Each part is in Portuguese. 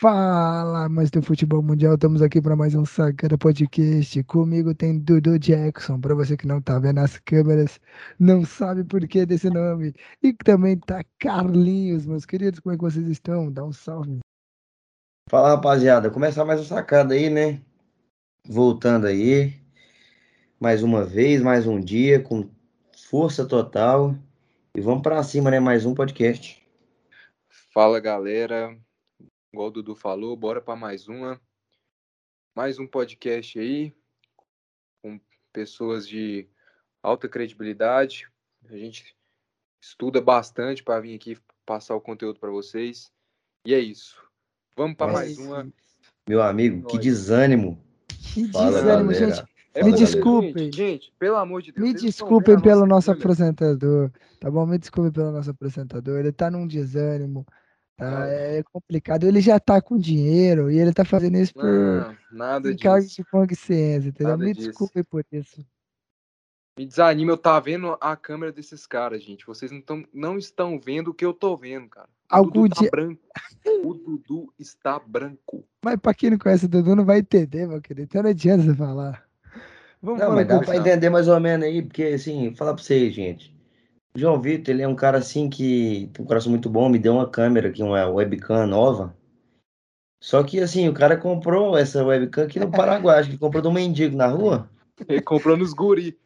Fala, mas do futebol mundial, estamos aqui para mais um Sacana Podcast. Comigo tem Dudu Jackson, para você que não tá vendo as câmeras, não sabe por que desse nome. E também tá Carlinhos, meus queridos, como é que vocês estão? Dá um salve. Fala, rapaziada, começar mais um sacada aí, né? Voltando aí, mais uma vez, mais um dia, com força total. E vamos para cima, né? Mais um podcast. Fala, galera igual o Dudu falou, bora para mais uma. Mais um podcast aí, com pessoas de alta credibilidade. A gente estuda bastante para vir aqui passar o conteúdo para vocês. E é isso. Vamos para mais uma. Meu amigo, que desânimo. Que Fala, desânimo, galera. gente. É, me desculpem. Gente, gente, pelo amor de Deus. Me desculpem pelo nosso apresentador, tá bom? Me desculpem pelo nosso apresentador. Ele tá num desânimo. Tá, é complicado. Ele já tá com dinheiro e ele tá fazendo isso por não, nada encargo disso. de consciência, entendeu? Nada Me disso. desculpe por isso. Me desanima, eu tá vendo a câmera desses caras, gente. Vocês não, tão, não estão vendo o que eu tô vendo, cara. O Algum Dudu tá dia... branco. O Dudu está branco. Mas pra quem não conhece o Dudu, não vai entender, meu querido. Então não adianta você falar. Vamos não, mas dá pra entender mais ou menos aí, porque assim, falar pra vocês, gente. João Vitor, ele é um cara assim que tem um coração muito bom, me deu uma câmera aqui, uma webcam nova. Só que assim, o cara comprou essa webcam aqui no Paraguai, acho que comprou do mendigo na rua. Ele comprou nos guri.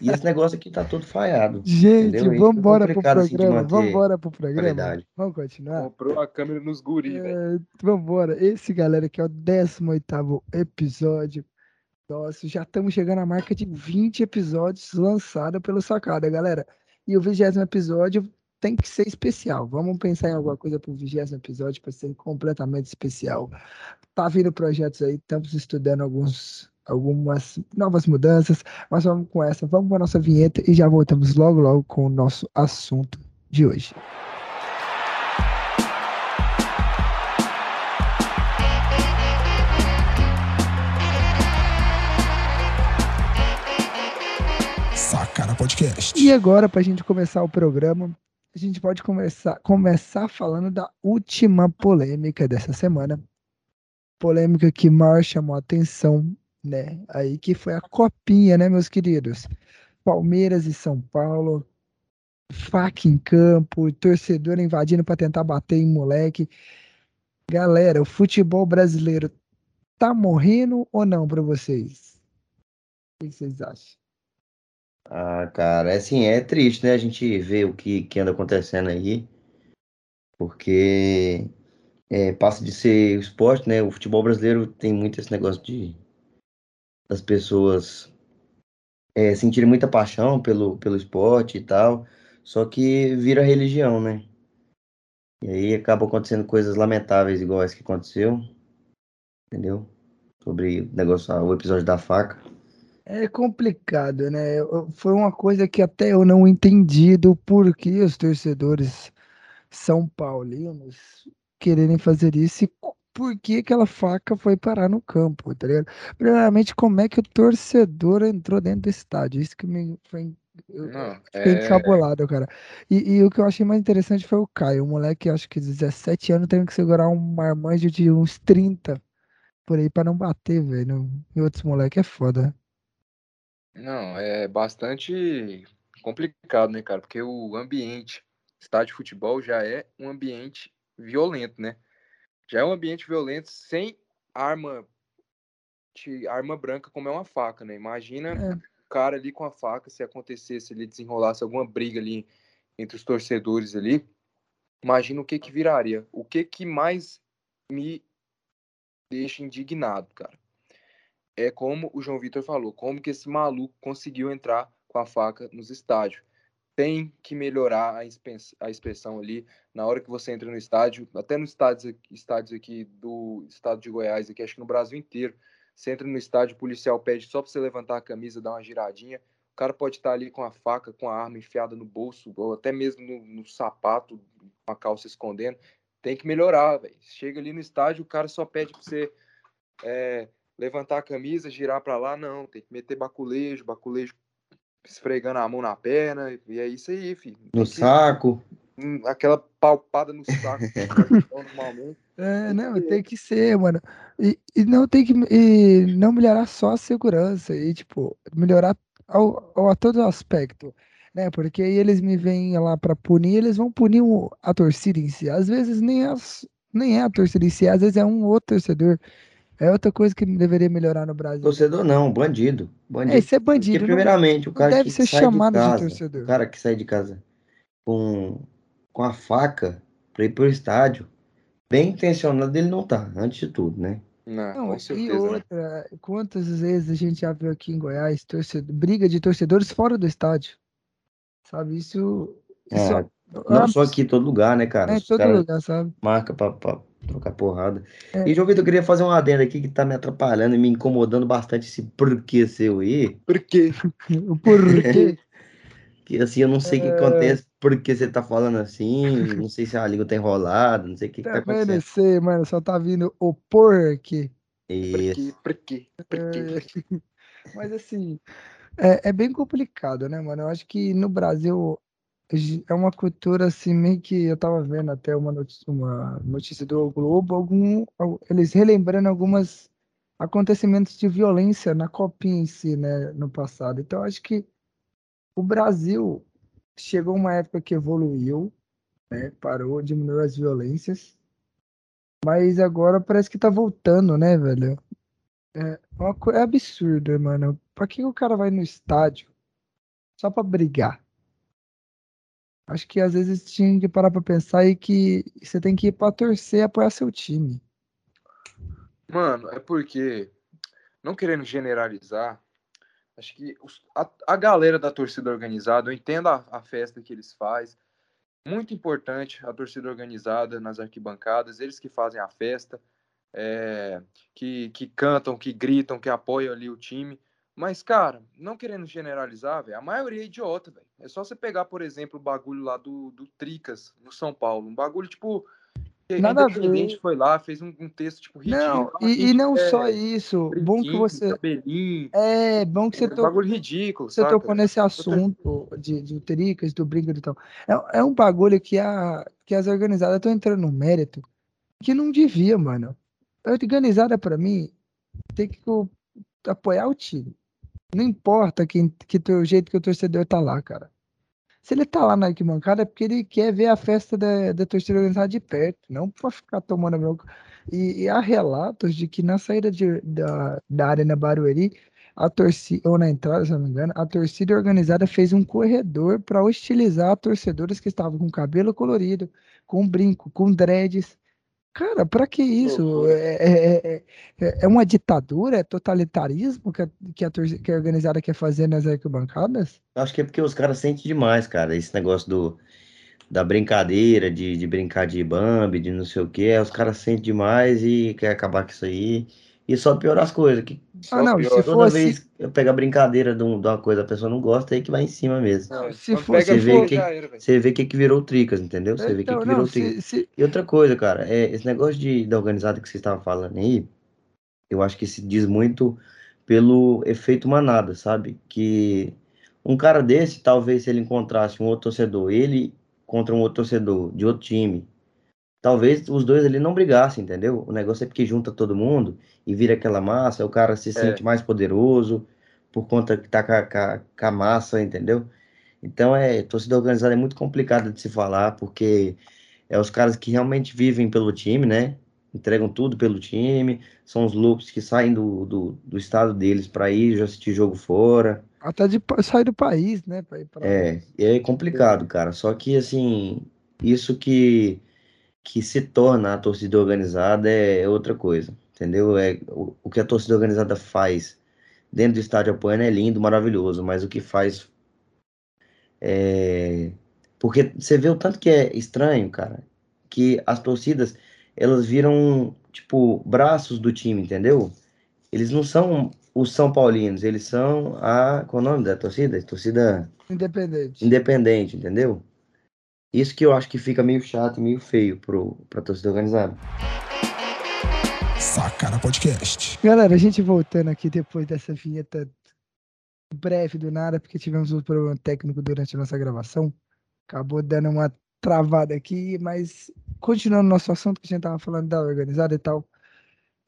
E esse negócio aqui tá todo falhado. Gente, vamos embora pro programa. Assim vamos embora pro programa. Vamos continuar. Comprou a câmera nos guri, é, velho. Vamos embora. Esse, galera, aqui é o 18 episódio. Nossa, já estamos chegando à marca de 20 episódios lançados pelo Sacada, galera. E o vigésimo episódio tem que ser especial. Vamos pensar em alguma coisa para o vigésimo episódio para ser completamente especial. Tá vindo projetos aí, estamos estudando alguns, algumas novas mudanças, mas vamos com essa. Vamos para a nossa vinheta e já voltamos logo, logo com o nosso assunto de hoje. Podcast. E agora, para a gente começar o programa, a gente pode começar, começar falando da última polêmica dessa semana. Polêmica que mais chamou a atenção, né? Aí que foi a copinha, né, meus queridos? Palmeiras e São Paulo, faca em campo, torcedor invadindo para tentar bater em moleque. Galera, o futebol brasileiro tá morrendo ou não para vocês? O que vocês acham? Ah, cara, é assim, é triste, né? A gente ver o que, que anda acontecendo aí, porque é, passa de ser esporte, né? O futebol brasileiro tem muito esse negócio de das pessoas é, sentirem muita paixão pelo, pelo esporte e tal, só que vira religião, né? E aí acabam acontecendo coisas lamentáveis igual essa que aconteceu, entendeu? Sobre o negócio, o episódio da faca. É complicado, né? Foi uma coisa que até eu não entendi do porquê os torcedores são paulinos quererem fazer isso e por que aquela faca foi parar no campo, tá ligado? Primeiramente, como é que o torcedor entrou dentro do estádio? Isso que me foi eu não, fiquei é... encabulado, cara. E, e, o que eu achei mais interessante foi o Caio, um moleque, acho que 17 anos, tendo que segurar um marmanjo de uns 30 por aí para não bater, velho. E outros moleques é foda. Não, é bastante complicado, né, cara? Porque o ambiente, estádio de futebol já é um ambiente violento, né? Já é um ambiente violento sem arma, arma branca como é uma faca, né? Imagina é. o cara ali com a faca, se acontecesse, ele desenrolasse alguma briga ali entre os torcedores ali, imagina o que que viraria. O que que mais me deixa indignado, cara? É como o João Vitor falou, como que esse maluco conseguiu entrar com a faca nos estádios. Tem que melhorar a inspeção ali na hora que você entra no estádio, até nos estádios, estádios aqui do estado de Goiás, aqui, acho que no Brasil inteiro. Você entra no estádio, o policial pede só para você levantar a camisa, dar uma giradinha. O cara pode estar ali com a faca, com a arma enfiada no bolso, ou até mesmo no, no sapato, com a calça escondendo. Tem que melhorar, velho. Chega ali no estádio, o cara só pede para você é, levantar a camisa, girar para lá, não, tem que meter baculejo, baculejo esfregando a mão na perna, e é isso aí, filho. No que... saco. Hum, aquela palpada no saco normalmente. É, não, tem que ser, mano. E, e não tem que e não melhorar só a segurança e tipo melhorar ao, ao, a todo aspecto, né? Porque aí eles me vêm lá para punir, eles vão punir o, a torcida em si. Às vezes nem as, nem é a torcida em si, às vezes é um outro torcedor. É outra coisa que deveria melhorar no Brasil. Torcedor não, bandido. bandido. É, isso é bandido. Porque, primeiramente, o cara deve que ser sai chamado de de casa, torcedor. o cara que sai de casa com, com a faca para ir pro estádio, bem intencionado ele não tá, antes de tudo, né? Não, Não, com e certeza. né? outra, quantas vezes a gente já viu aqui em Goiás torcedor, briga de torcedores fora do estádio? Sabe, isso, isso É, é não só aqui, em todo lugar, né, cara? é em todo caras lugar, sabe? marcam pra, pra trocar porrada. É. E, João Vitor, eu queria fazer um adendo aqui que tá me atrapalhando e me incomodando bastante esse porquê seu aí. Por quê? O porquê. Que assim, eu não sei o que É. acontece, porque você tá falando assim, não sei se a língua tá enrolada, não sei o que, que tá não acontecendo. sei, mano, só tá vindo o porquê. Por Isso. quê? Por quê? Por quê? É, Mas assim, é, é bem complicado, né, mano? Eu acho que no Brasil é uma cultura assim, meio que eu tava vendo até uma notícia, uma notícia do Globo, algum, al- eles relembrando algumas acontecimentos de violência na Copinha em si, né, no passado. Então acho que o Brasil chegou uma época que evoluiu, né, parou, diminuiu as violências, mas agora parece que tá voltando, né, velho? É, uma é absurdo, mano. Pra que o cara vai no estádio só pra brigar? Acho que às vezes tinha que parar pra pensar e que você tem que ir pra torcer e apoiar seu time. Mano, é porque, não querendo generalizar, acho que os- a, a galera da torcida organizada, eu entendo a, a festa que eles fazem, muito importante a torcida organizada nas arquibancadas, eles que fazem a festa, é, que, que cantam, que gritam, que apoiam ali o time. Mas, cara, não querendo generalizar, velho, a maioria é idiota, velho. É só você pegar, por exemplo, o bagulho lá do, do Tricas, no São Paulo. Um bagulho, tipo, a Nada Independente foi lá, fez um, um texto, tipo, ridículo. Não, e, quem e não tiver só isso. Bom que você. Cabelinho, É bom que você, um to... bagulho ridículo, você saca? tocou nesse assunto de, de tricas, do brinco e tal. É, é um bagulho que, a, que as organizadas estão entrando no mérito que não devia, mano. A organizada, pra mim, tem que apoiar o time. Não importa quem, que o jeito que o torcedor tá lá, cara. Se ele tá lá na arquibancada é porque ele quer ver a festa da, da torcida organizada de perto, não pra ficar tomando bronca. E, e há relatos de que na saída de- da, da Arena Barueri, a torcida, ou na entrada, se não me engano, a torcida organizada fez um corredor para hostilizar torcedores que estavam com cabelo colorido, com brinco, com dreads. Cara, pra que isso? Loucura. É, é, é, é- é uma ditadura? É totalitarismo que a, que a, que a organizada quer fazer nas arquibancadas? Acho que é porque os caras sentem demais, cara, esse negócio do, da brincadeira, de, de brincar de Bambi, de não sei o quê, os caras sentem demais e quer acabar com isso aí. E só piora as coisas, que Ah, não, pior. se toda fosse- vez eu pego a brincadeira de, um- uma coisa, a pessoa não gosta, aí que vai em cima mesmo. Não, se fosse- pega Você vê fogo, que- era. Você vê o que que virou Tricas, entendeu? Você vê o que Então, que virou não, Tricas. se, se- E outra coisa, cara, é, esse negócio de, da organizada que você estava falando aí, eu acho que se diz muito pelo efeito manada, sabe? Que um cara desse, talvez se ele encontrasse um outro torcedor, ele contra um outro torcedor de outro time, talvez os dois ali não brigassem, entendeu? O negócio é porque junta todo mundo e vira aquela massa, o cara se sente mais poderoso por conta que tá com a, com a- com a massa, entendeu? Então, é, torcida organizada é muito complicada de se falar, porque é os caras que realmente vivem pelo time, né? Entregam tudo pelo time, são os loucos que saem do, do, do estado deles para ir já assistir jogo fora. até de sair do país, né? Pra ir pra... É, é complicado, cara. Só que, assim, isso que, que se torna a torcida organizada é outra coisa, entendeu? É, o, o que a torcida organizada faz dentro do estádio apoiando é lindo, maravilhoso, mas o que faz é... Porque você vê o tanto que é estranho, cara, que as torcidas, elas viram, tipo, braços do time, entendeu? Eles não são os São Paulinos, eles são a... Qual é o nome da torcida? Torcida Independente. independente, entendeu? Isso que eu acho que fica meio chato e meio feio pro, pra torcida organizada. Sacana Podcast. Galera, a gente voltando aqui depois dessa vinheta breve do nada, porque tivemos um problema técnico durante a nossa gravação. Acabou dando uma travada aqui, mas continuando nosso assunto que a gente tava falando da organizada e tal,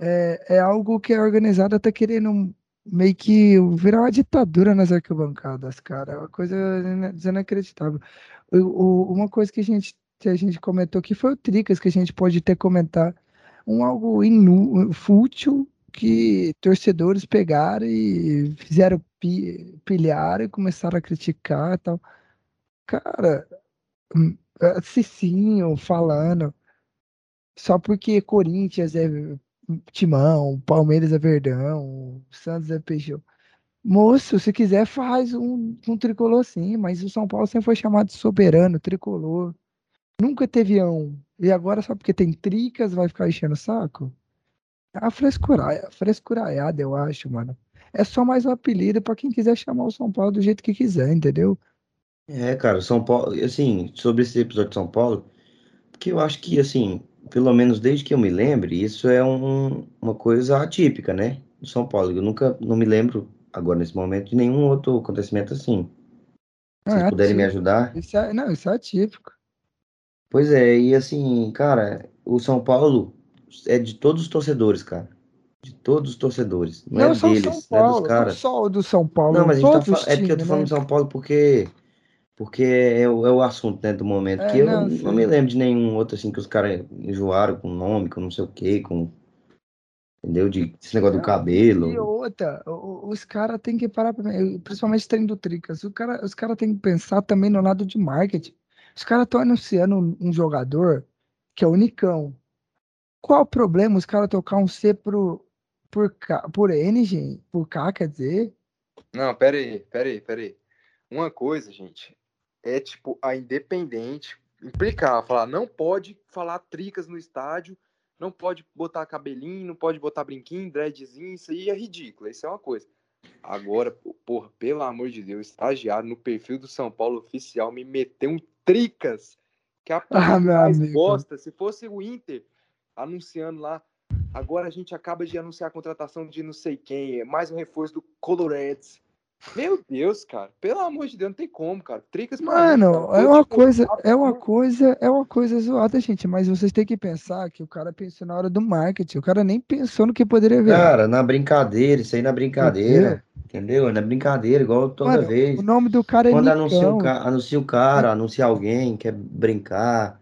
é, é algo que a organizada tá querendo meio que virar uma ditadura nas arquibancadas, cara. Uma coisa inacreditável. O, o, uma coisa que a gente, que a gente comentou aqui foi o Tricas, que a gente pode ter comentar. Um algo inu, fútil que torcedores pegaram e fizeram pi, pilhar e começaram a criticar e tal. Cara, hum, é, Cicinho falando só porque Corinthians é Timão, Palmeiras é Verdão, Santos é Peixão. Moço, se quiser faz um, um tricolor sim, mas o São Paulo sempre foi chamado de soberano, tricolor. Nunca teve um. E agora só porque tem tricas vai ficar enchendo o saco? É uma frescura, frescuraiada, eu acho, mano. É só mais um apelido para quem quiser chamar o São Paulo do jeito que quiser, entendeu? É, cara, São Paulo, assim, sobre esse episódio de São Paulo, porque eu acho que, assim, pelo menos desde que eu me lembre, isso é um, uma coisa atípica, né? Do São Paulo. Eu nunca, não me lembro agora nesse momento de nenhum outro acontecimento assim. Se é puderem me ajudar. Isso é, não, isso é atípico. Pois é, e assim, cara, o São Paulo é de todos os torcedores, cara. De todos os torcedores. Não, não é deles, São Paulo, não é dos caras. Não só o do São Paulo. Não, mas a gente tá, é porque eu tô falando né? de São Paulo porque porque é o, é o assunto, né, do momento. É, que eu não, não, me lembro de nenhum outro, assim, que os caras enjoaram com nome, com não sei o quê, com. Entendeu? De esse negócio do cabelo. E outra, os caras têm que parar, principalmente treino do Tricas, cara, os caras têm que pensar também no lado de marketing. Os caras estão anunciando um, jogador que é o Nicão. Qual o problema os caras tocar um C pro, por, K, por N, gente? Por K, quer dizer? Não, pera aí, pera aí, pera aí. Uma coisa, gente, é tipo a Independente implicar, falar, não pode falar tricas no estádio, não pode botar cabelinho, não pode botar brinquinho, dreadzinho, isso aí é ridículo, isso é uma coisa. Agora, porra, pelo amor de Deus, estagiário no perfil do São Paulo oficial me meteu um tricas que a ah, mais amigo. bosta, se fosse o Inter anunciando lá, agora a gente acaba de anunciar a contratação de não sei quem, é mais um reforço do Colorads. Meu Deus, cara. Pelo amor de Deus, não tem como, cara. Tricas Mano, mim, é uma coisa, é uma coisa, é uma coisa zoada, gente, mas vocês têm que pensar que o cara pensou na hora do marketing, o cara nem pensou no que poderia ver. Cara, na brincadeira, isso aí na brincadeira. Entendeu? É na brincadeira, igual toda Mano, vez. O nome do cara é Quando anuncia ca... anuncia o cara, anuncia alguém, quer brincar,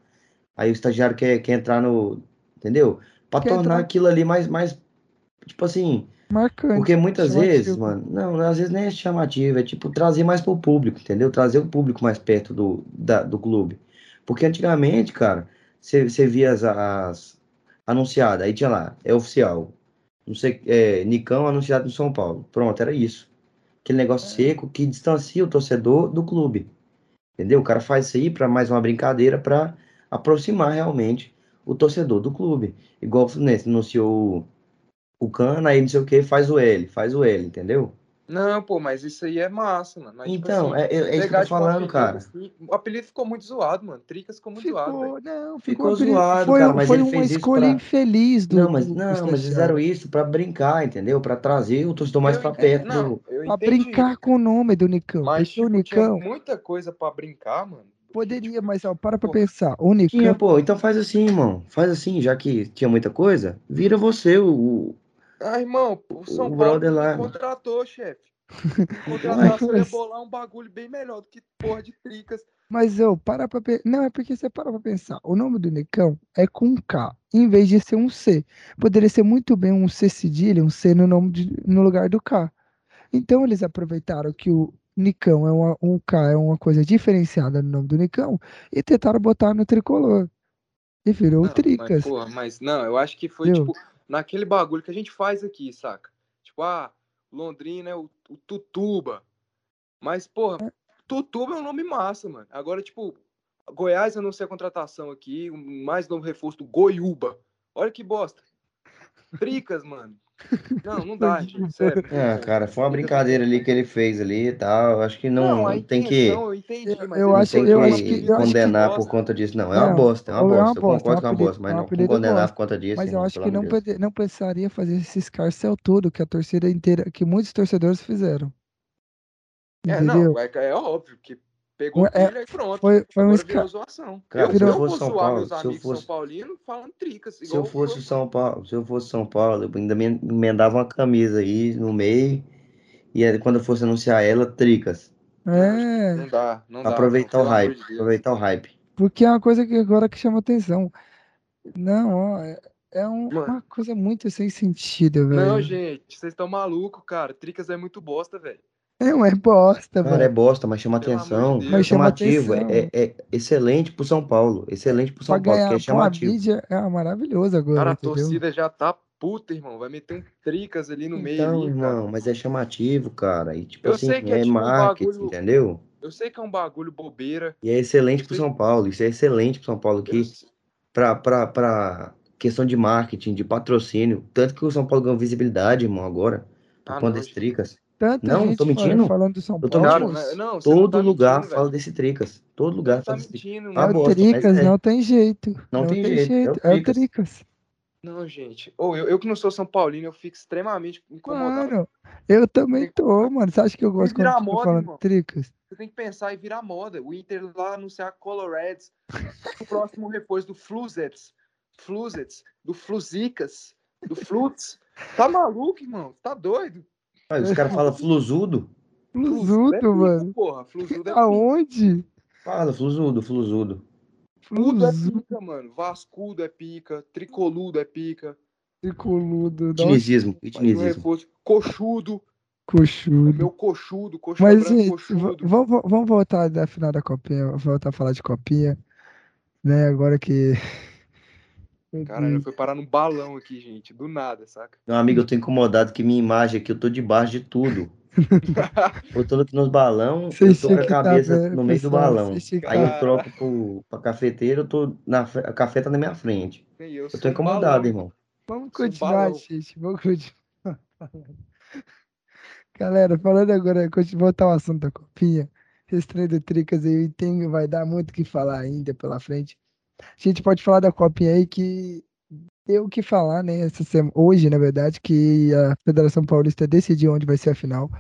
aí o estagiário quer, quer entrar no. Entendeu? Pra quer tornar entrar... aquilo ali mais, mais. Tipo assim, Marcante. Porque muitas chamativo. vezes, mano, não, às vezes nem é chamativo, é tipo trazer mais pro público, entendeu? Trazer o público mais perto do, da, do clube. Porque antigamente, cara, você via as, as anunciadas, aí tinha lá, é oficial. Não sei, é, Nicão anunciado no São Paulo. Pronto, era isso. Aquele negócio é. seco que distancia o torcedor do clube. Entendeu? O cara faz isso aí para mais uma brincadeira para aproximar realmente o torcedor do clube. Igual o Fluminense anunciou o cana, aí não sei o que, faz o L, faz o L, entendeu? Não, pô, mas isso aí é massa, mano. Mas, tipo então, tipo assim, é, é, isso que eu tô falando, cara. Assim, o apelido ficou muito zoado, mano. Tricas ficou muito ficou, zoado. Não, ficou, ficou zoado, foi, cara. Mas foi ele uma fez escolha pra... infeliz do. Não, mas, não, mas fizeram isso pra brincar, entendeu? Pra trazer o torcedor mais eu pra perto. Não, do... Pra brincar com o nome do Nicão. Mas tipo, o Nicão. muita coisa pra brincar, mano. Poderia, mas ó, para pra pô, pensar. O Nicão. Tinha, pô, então faz assim, irmão. Faz assim, já que tinha muita coisa, vira você o, ah, irmão, o São o Paulo lá... contratou, chefe. Contratar, bolar um bagulho bem melhor do que porra de tricas. Mas eu, para pra pensar. Não, é porque você para pra pensar. O nome do Nicão é com K, em vez de ser um C. Poderia ser muito bem um C cedilha, um C no, nome de, no lugar do K. Então eles aproveitaram que o Nicão é uma, um K é uma coisa diferenciada no nome do Nicão e tentaram botar no tricolor. E virou não, Tricas. Mas, porra, mas não, eu acho que foi tipo naquele bagulho que a gente faz aqui, saca? Tipo, ah, Londrina é o, o Tutuba. Mas, porra, é. Tutuba é um nome massa, mano. Agora, tipo, Goiás anuncia a contratação aqui, mais novo reforço do Goiúba. Olha que bosta. Tricas, mano. Não, não dá, gente, sério. É, cara, foi uma brincadeira ali que ele fez ali e tal. Acho que não, não tem que. Eu entendi, mas eu acho, tem eu que acho que, condenar por conta disso. Não, é uma bosta, é uma bosta. Eu concordo com uma bosta, mas não condenar por conta disso. Mas eu acho que não, não precisaria fazer esse escarcel todo que a torcida inteira, que muitos torcedores fizeram. É, não, é, é óbvio que Pegou É, pilha e pronto. Foi, foi um esca... zoação. Cara, eu, se eu eu fosse São Paulo, meus se eu amigos fosse- São Paulinos falando tricas. Se eu fosse foi- São Paulo, se eu fosse São Paulo, eu ainda me emendava uma camisa aí no meio. E aí, quando eu fosse anunciar ela, tricas. É, Não dá, não dá. aproveitar não, o hype. de aproveitar o hype. porque é uma coisa que agora que chama atenção. Não, ó, é, é um- uma coisa muito sem sentido, Não, velho. gente, vocês estão malucos, cara. Tricas é muito bosta, velho. É uma bosta, Cara, é mano. bosta, mas chama Pelo atenção. de. Mas é chama chamativo. atenção. É, é excelente pro São Paulo. Excelente pro Pra São Paulo, ganhar porque é com a chamativo. mídia é maravilhoso agora, Cara, a entendeu? torcida já tá puta, irmão. Vai meter um tricas ali no meio Então, ali, irmão, cara. mas é chamativo, cara. E tipo Eu assim, sei que é é tipo um marketing, bagulho- entendeu? Eu sei que é um bagulho bobeira. E é excelente pro sei- São Paulo. Isso é excelente pro São Paulo sei- Pra, pra, pra questão de marketing, de patrocínio. Tanto que o São Paulo ganhou visibilidade, irmão, agora. Por Ah, conta não, gente. Tricas. Tanta Não, gente tô mentindo? falando do São Eu Paulo. Não, não, não Todo tá lugar mentindo, fala velho. desse Tricas. Todo Você lugar não tá fala desse Tricas. mentindo, É bosta, mas Tricas, é. não tem jeito. Não tem jeito, é o É o Tricas. Não, gente. Ou eu, eu que não sou São Paulino, eu fico extremamente incomodado. Claro, eu também Tem- tô, mano. Você acha que eu gosto quando fica moda, falando irmão. Tricas? Você tem que pensar e virar moda. O Inter lá anunciar Coloreds. O próximo reforço do Fluzets. Fluzets. Do Fluzicas. Do Flutz. Tá maluco, irmão? Tá doido? Ah, os caras falam fluzudo. Fluz- é Fluzudo, pica, mano. Porra, Fluzudo é pica. Aonde? Fala, fluzudo, fluzudo. Tudo é pica, mano. Vascudo é pica. Tricoludo é pica. coludo, nossa, Itinisismo, Faz um itinisismo. reforço. Coxudo. Coxudo. meu coxudo. Coxa Mas, branca, gente, coxudo. vamos, vamos voltar da final da copinha, vamos voltar a falar de copinha, né? Agora que. Caralho, Deus. foi parar num balão aqui, gente. Do nada, saca? Meu amigo, eu tô incomodado que minha imagem aqui, eu tô debaixo de tudo. Eu tô aqui nos balão, eu tô com a tá cabeça vendo, no meio do balão. Aí tá- eu troco pro, pra cafeteira, eu tô na, a café tá na minha frente. Eu, Eu tô incomodado, balão. irmão. Vamos continuar, gente. Vamos continuar. Galera, falando agora, voltar ao assunto da copinha. Esse trem do Tricas aí, tem, vai dar muito o que falar ainda pela frente. A gente pode falar da copinha aí que deu o que falar, né? Essa sema- hoje, na verdade, que a Federação Paulista decidiu onde vai ser a final.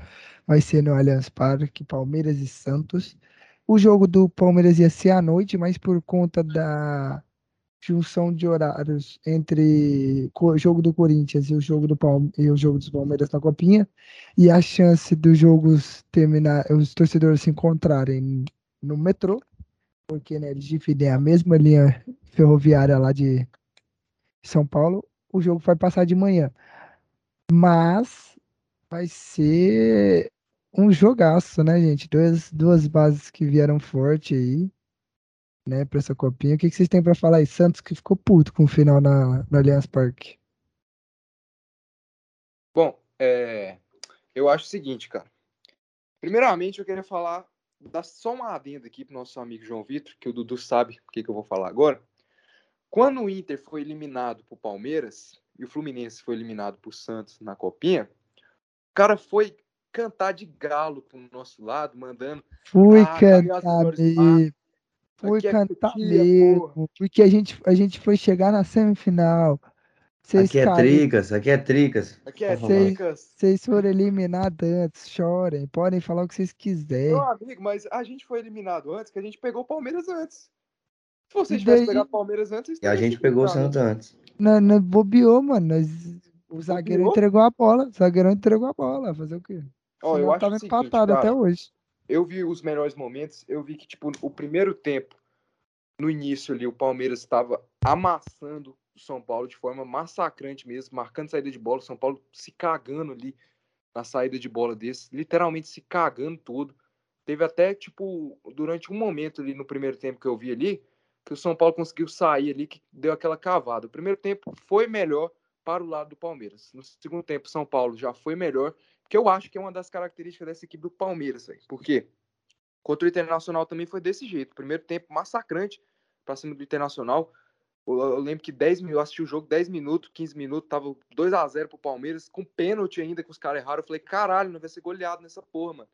Vai ser no Allianz Parque, Palmeiras e Santos. O jogo do Palmeiras ia ser à noite, mas por conta da junção de horários entre o jogo do Corinthians e o jogo do Palme e o jogo dos Palmeiras na Copinha e a chance dos jogos terminar, os torcedores se encontrarem no metrô, porque né, eles dividem a mesma linha ferroviária lá de São Paulo, o jogo vai passar de manhã. Mas vai ser um jogaço, né, gente? Duas, duas bases que vieram forte aí né, para essa copinha. O que, que vocês têm para falar aí? Santos que ficou puto com o final na, no Allianz Parque. Bom, é, eu acho o seguinte, cara. Primeiramente, eu queria falar, dar só uma adenda aqui pro nosso amigo João Vitor, que o Dudu sabe o que, que eu vou falar agora. Quando o Inter foi eliminado pro Palmeiras e o Fluminense foi eliminado pro Santos na copinha, o cara foi cantar de galo pro nosso lado, mandando Fui Ah, as cantar mesmo. Fui é cantar mesmo. Porque a gente, a gente foi chegar na semifinal. Vocês Aqui é tricas, aqui é tricas. aqui é. Tricas. Vocês foram eliminados antes, chorem, podem falar o que vocês quiserem. Meu amigo, mas a gente foi eliminado antes, que a gente pegou o Palmeiras antes. Se vocês tivessem pegado o Palmeiras antes, E a gente pegou o. Santos antes. Não, não bobeou, mano. Nós, o zagueiro Bobeou? entregou a bola. O zagueirão entregou a bola. Fazer o quê? Ó, eu Senão acho tava seguinte, empatado até cara. hoje. eu vi os melhores momentos, eu vi que, tipo, o primeiro tempo, no início ali, o Palmeiras estava amassando São Paulo de forma massacrante mesmo, marcando saída de bola, São Paulo se cagando ali na saída de bola desse, literalmente se cagando todo. Teve até, tipo, durante um momento ali no primeiro tempo que eu vi ali, que o São Paulo conseguiu sair ali, que deu aquela cavada. O primeiro tempo foi melhor para o lado do Palmeiras. No segundo tempo, São Paulo já foi melhor, que eu acho que é uma das características dessa equipe do Palmeiras, velho. Por quê? Contra o Internacional também foi desse jeito. Primeiro tempo massacrante pra cima do Internacional. Eu, lembro que 10 minutos, eu assisti o jogo 10 minutos, 15 minutos, tava 2 a 0 pro Palmeiras, com pênalti ainda que os caras erraram. Eu falei, caralho, não vai ser goleado nessa porra, mano.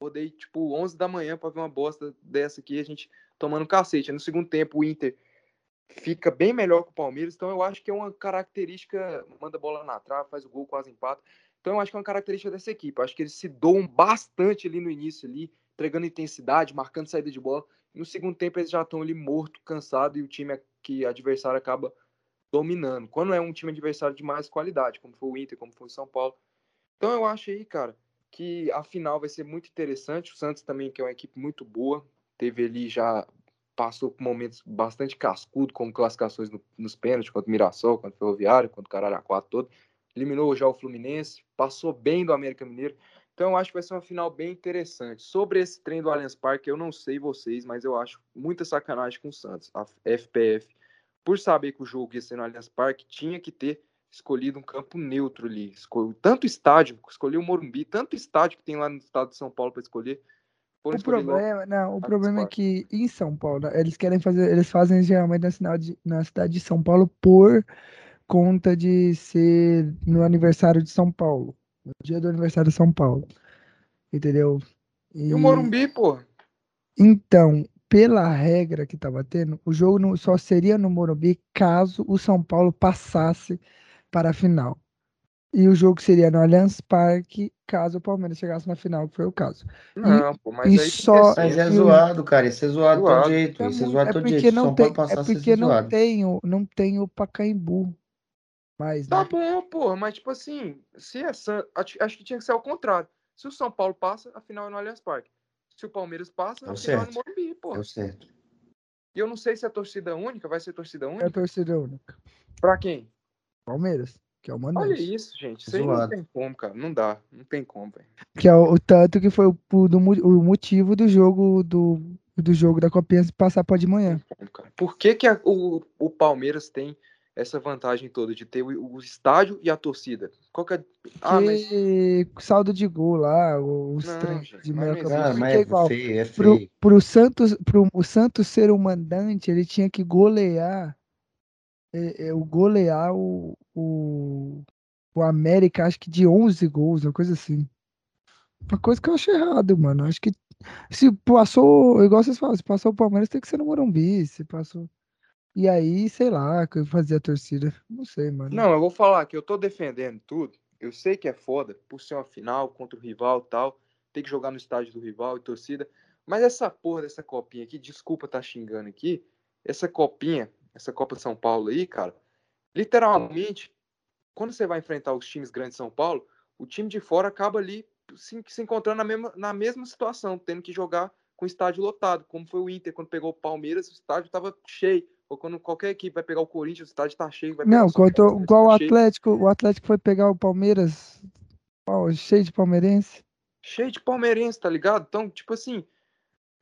Rodei, tipo, 11 da manhã pra ver uma bosta dessa aqui, a gente tomando cacete. No segundo tempo, o Inter fica bem melhor que o Palmeiras, então eu acho que é uma característica, manda a bola na trave, faz o gol, quase empata. Então eu acho que é uma característica dessa equipe. Eu acho que eles se doam bastante ali no início ali, entregando intensidade, marcando saída de bola. No segundo tempo eles já estão ali morto, cansado e o time que adversário acaba dominando. Quando é um time adversário de mais qualidade, como foi o Inter, como foi o São Paulo. Então eu acho aí, cara, que a final vai ser muito interessante. O Santos também, que é uma equipe muito boa, teve ali já passou por momentos bastante cascudo, como classificações no, nos pênaltis, contra o Mirassol, contra o Ferroviário, contra o Cararaquá todo. Eliminou já o Fluminense, passou bem do América Mineiro. Então eu acho que vai ser uma final bem interessante. Sobre esse trem do Allianz Parque, eu não sei vocês, mas eu acho muita sacanagem com o Santos. A FPF, por saber que o jogo ia ser no Allianz Parque, tinha que ter escolhido um campo neutro ali. Escolheu tanto estádio, escolheu o Morumbi, tanto estádio que tem lá no estado de São Paulo para escolher. O problema, não, o problema é que em São Paulo, eles querem fazer, eles fazem geralmente na cidade, na cidade de São Paulo por conta de ser no aniversário de São Paulo, no dia do aniversário de São Paulo. Entendeu? E, e o Morumbi, pô? Então, pela regra que tava tendo, o jogo não, só seria no Morumbi caso o São Paulo passasse para a final. E o jogo seria no Allianz Parque, caso o Palmeiras chegasse na final, que foi o caso. Não, e, pô, mas e aí só, Mas é zoado, cara. Isso é zoado de todo jeito. É, Isso é zoado de é todo jeito. não São tem, Paulo é passasse porque não zoado. tem, o, não tem o Pacaembu. Mas, Tá né? bom, pô, mas tipo assim, se é San... acho acho que tinha que ser ao contrário. Se o São Paulo passa, a final é no Allianz Parque. Se o Palmeiras passa, É a final é no. Morumbi, pô. É o certo. E eu não sei se é torcida única, vai ser torcida É única. torcida única. Pra quem? Palmeiras, que é o Olha mandante. isso, gente. Isso aí não tem como, cara. Não dá. Não tem como, velho. Que é o, o tanto que foi o, do o motivo do jogo do, do jogo da Copinha se passar para de manhã. Por que, que a- o, o Palmeiras tem essa vantagem toda de ter o, o estádio e a torcida? Qual que é. Ah, mas. Saldo de gol lá, os Não, gente, de meio. Cara, campo. mas é é igual. feio, é Pro, feio. pro Santos, pro o Santos ser o mandante, ele tinha que golear, é, é, o golear o, o, o América, acho que de 11 gols, uma coisa assim. Uma coisa que eu acho errado, mano. Acho que se passou, igual vocês falam, se passou o Palmeiras, tem que ser no Morumbi, se passou. E aí, sei lá, que eu fazia a torcida. Não sei, mano. Não, eu vou falar que eu tô defendendo tudo. Eu sei que é foda por ser uma final contra o rival tal. Tem que jogar no estádio do rival e torcida. Mas essa porra dessa copinha aqui, desculpa tá xingando aqui. Essa copinha, essa Copa de São Paulo aí, cara, literalmente, quando você vai enfrentar os times grandes de São Paulo, o time de fora acaba ali se, se encontrando na mesma, na mesma situação, tendo que jogar com o estádio lotado, como foi o Inter quando pegou o Palmeiras, o estádio tava cheio. Ou quando qualquer equipe vai pegar o Corinthians, o estádio tá cheio. Vai pegar Não, o quanto, estádio igual o tá cheio. Atlético, o Atlético foi pegar o Palmeiras, ó, cheio de palmeirense. cheio de palmeirense, tá ligado? Então, tipo assim,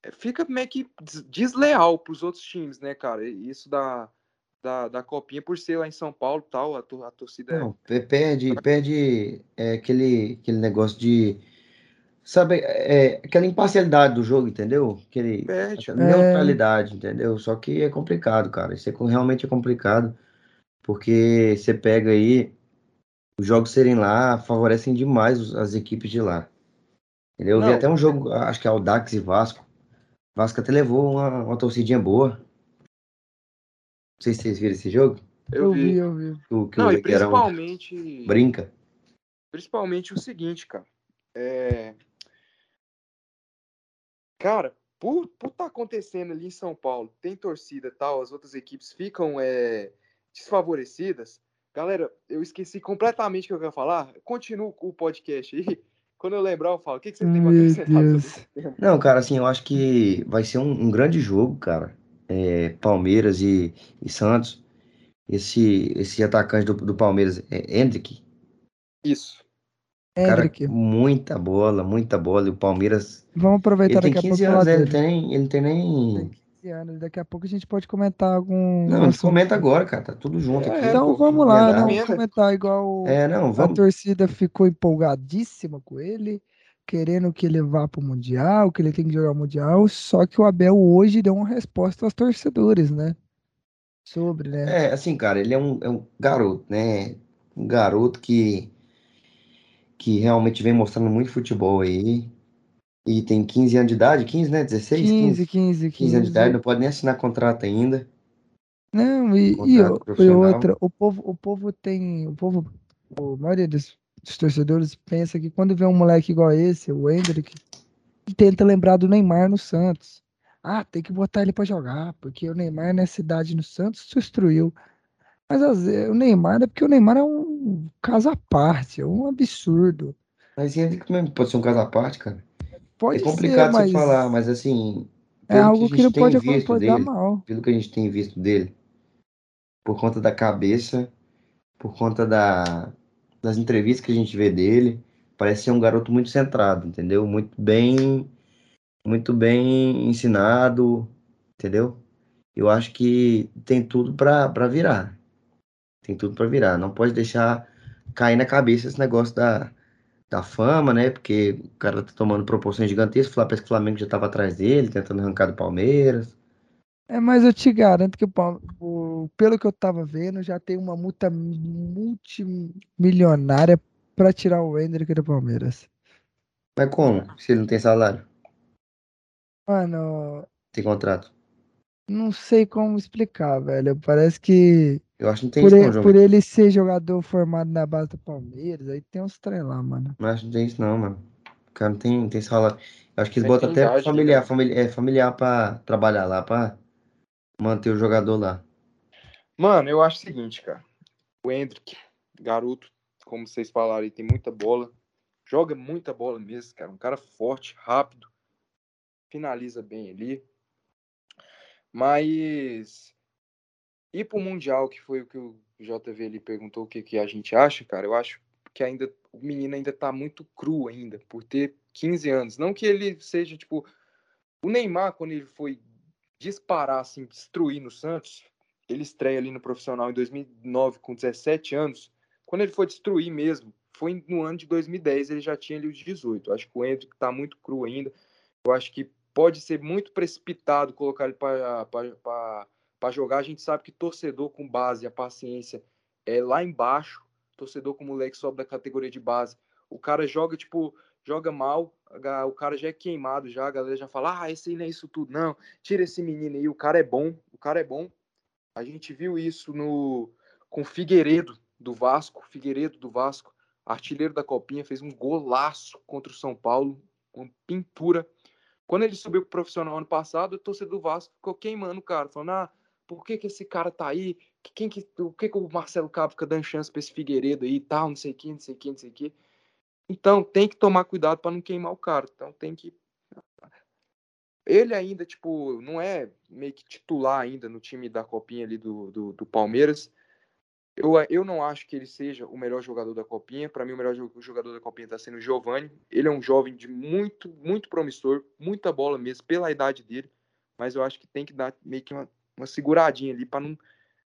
é, fica meio que des- desleal pros outros times, né, cara? Isso da, da, da copinha, por ser lá em São Paulo e tal, a, tor- a torcida é. Não, pe- perde, perde é, aquele, aquele negócio de. Sabe, é, aquela imparcialidade do jogo, entendeu? Aquele, Perde. aquela neutralidade, entendeu? Só que é complicado, cara. Isso é, realmente é complicado, porque você pega aí, os jogos serem lá favorecem demais os- as equipes de lá. Entendeu? Eu vi até um jogo, acho que é Audax e Vasco. Vasco até levou uma, uma torcidinha boa. Não sei se vocês viram esse jogo. Eu, Eu vi. eu vi. O, que o Não, e zagueirão principalmente. brinca. Principalmente o seguinte, cara. É... Cara, por estar tá acontecendo ali em São Paulo, tem torcida e tal, as outras equipes ficam é, desfavorecidas. Galera, eu esqueci completamente o que eu ia falar. Continuo o podcast aí. Quando eu lembrar, eu falo. O que, que vocês têm pra acrescentar sobre Deus. esse tema? Não, cara, assim, eu acho que vai ser um, um grande jogo, cara. É, Palmeiras e, e Santos. Esse, esse atacante do, do Palmeiras, é Hendrick, Isso. Cara, Hendrick, muita bola, muita bola. E o Palmeiras, vamos aproveitar ele daqui a pouco 15 falar anos, né? ele, tem, ele tem nem. Tem 15 anos, daqui a pouco a gente pode comentar algum Não, a assunto. comenta agora, cara, tá tudo junto É, aqui. Então vamos lá, não Emenda. comentar igual É, não, a vamos. torcida ficou empolgadíssima com ele, querendo que ele vá pro Mundial, que ele tem que jogar o Mundial, só que o Abel hoje deu uma resposta aos torcedores, né? Sobre, né? É, assim, cara, ele é um, é um garoto, né? Um garoto que, que realmente vem mostrando muito futebol aí. E tem 15 anos de idade, 15, né? 16, 15, 15, 15 anos de idade, 15. não pode nem assinar contrato ainda. Não, e, e, e outra, o povo, o povo tem, o povo, a maioria dos, dos torcedores pensa que quando vê um moleque igual esse, o Hendrick, tenta lembrar do Neymar no Santos. Ah, tem que botar ele para jogar, porque o Neymar nessa idade no Santos destruiu. Mas o Neymar é porque o Neymar é um caso à parte, é um absurdo. Mas ele também pode ser um caso à parte, cara. Pode é complicado ser, mas você falar, mas assim. é algo que, que não pode visto dele, mal. pelo que a gente tem visto dele, por conta da cabeça, por conta da, das entrevistas que a gente vê dele, parece ser um garoto muito centrado, entendeu? Muito bem, muito bem ensinado, entendeu? Eu acho que tem tudo para virar. Tem tudo para virar. Não pode deixar cair na cabeça esse negócio da, da fama, né? Porque o cara tá tomando proporções gigantescas. Parece que o Flamengo já tava atrás dele, tentando arrancar do Palmeiras. É, mas eu te garanto que o, pelo que eu tava vendo, já tem uma multa multimilionária pra tirar o Hendrick do Palmeiras. Mas como? Se ele não tem salário, Mano, tem contrato. não sei como explicar, velho. Parece que Eu acho que não tem por, isso, ele, não, João. por ele ser jogador formado na base do Palmeiras, aí tem uns trem lá, mano. Mas acho que não tem isso, não, mano. O cara não tem, não tem salário. Eu acho que eles botam até idade, familiar, né? famili- é, familiar pra trabalhar lá, pra manter o jogador lá. Mano, eu acho o seguinte, cara. O Hendrick, garoto, como vocês falaram, ele tem muita bola. Joga muita bola mesmo, cara. Um cara forte, rápido. Finaliza bem ali. Mas ir pro Mundial, que foi o que o JV ali perguntou o que, que a gente acha, cara, eu acho que ainda o menino ainda tá muito cru ainda, por ter 15 anos. Não que ele seja, tipo. O Neymar, quando ele foi disparar, assim, destruir no Santos, ele estreia ali no profissional em 2009 com 17 anos. Quando ele foi destruir mesmo, foi no ano de 2010, ele já tinha ali os 18. Acho que o Hendrick tá muito cru ainda. Eu acho que pode ser muito precipitado colocar ele para jogar. A gente sabe que torcedor com base, a paciência é lá embaixo. Torcedor com moleque sobe da categoria de base. O cara joga, tipo, joga mal, o cara já é queimado já, a galera já fala, ah, esse aí não é isso tudo, não. Tira esse menino aí, o cara é bom, o cara é bom. A gente viu isso no com Figueiredo do Vasco, Figueiredo do Vasco, artilheiro da Copinha, fez um golaço contra o São Paulo, uma pintura. Quando ele subiu pro profissional ano passado, o torcedor do Vasco ficou queimando o cara, falando: "Ah, por que que esse cara tá aí? Que- Quem que, o que que o Marcelo Cabo fica dando chance pra esse Figueiredo aí e tal, não sei o que, não sei o que, não sei o que". Então, tem que tomar cuidado para não queimar o cara. Então, tem que ele ainda, tipo, não é meio que titular ainda no time da Copinha ali do, do, do Palmeiras. Eu, eu não acho que ele seja o melhor jogador da Copinha. Para mim, o melhor jo- jogador da Copinha está sendo o Giovani. Ele é um jovem de muito, muito promissor, muita bola mesmo, pela idade dele. Mas eu acho que tem que dar meio que uma, uma seguradinha ali para não,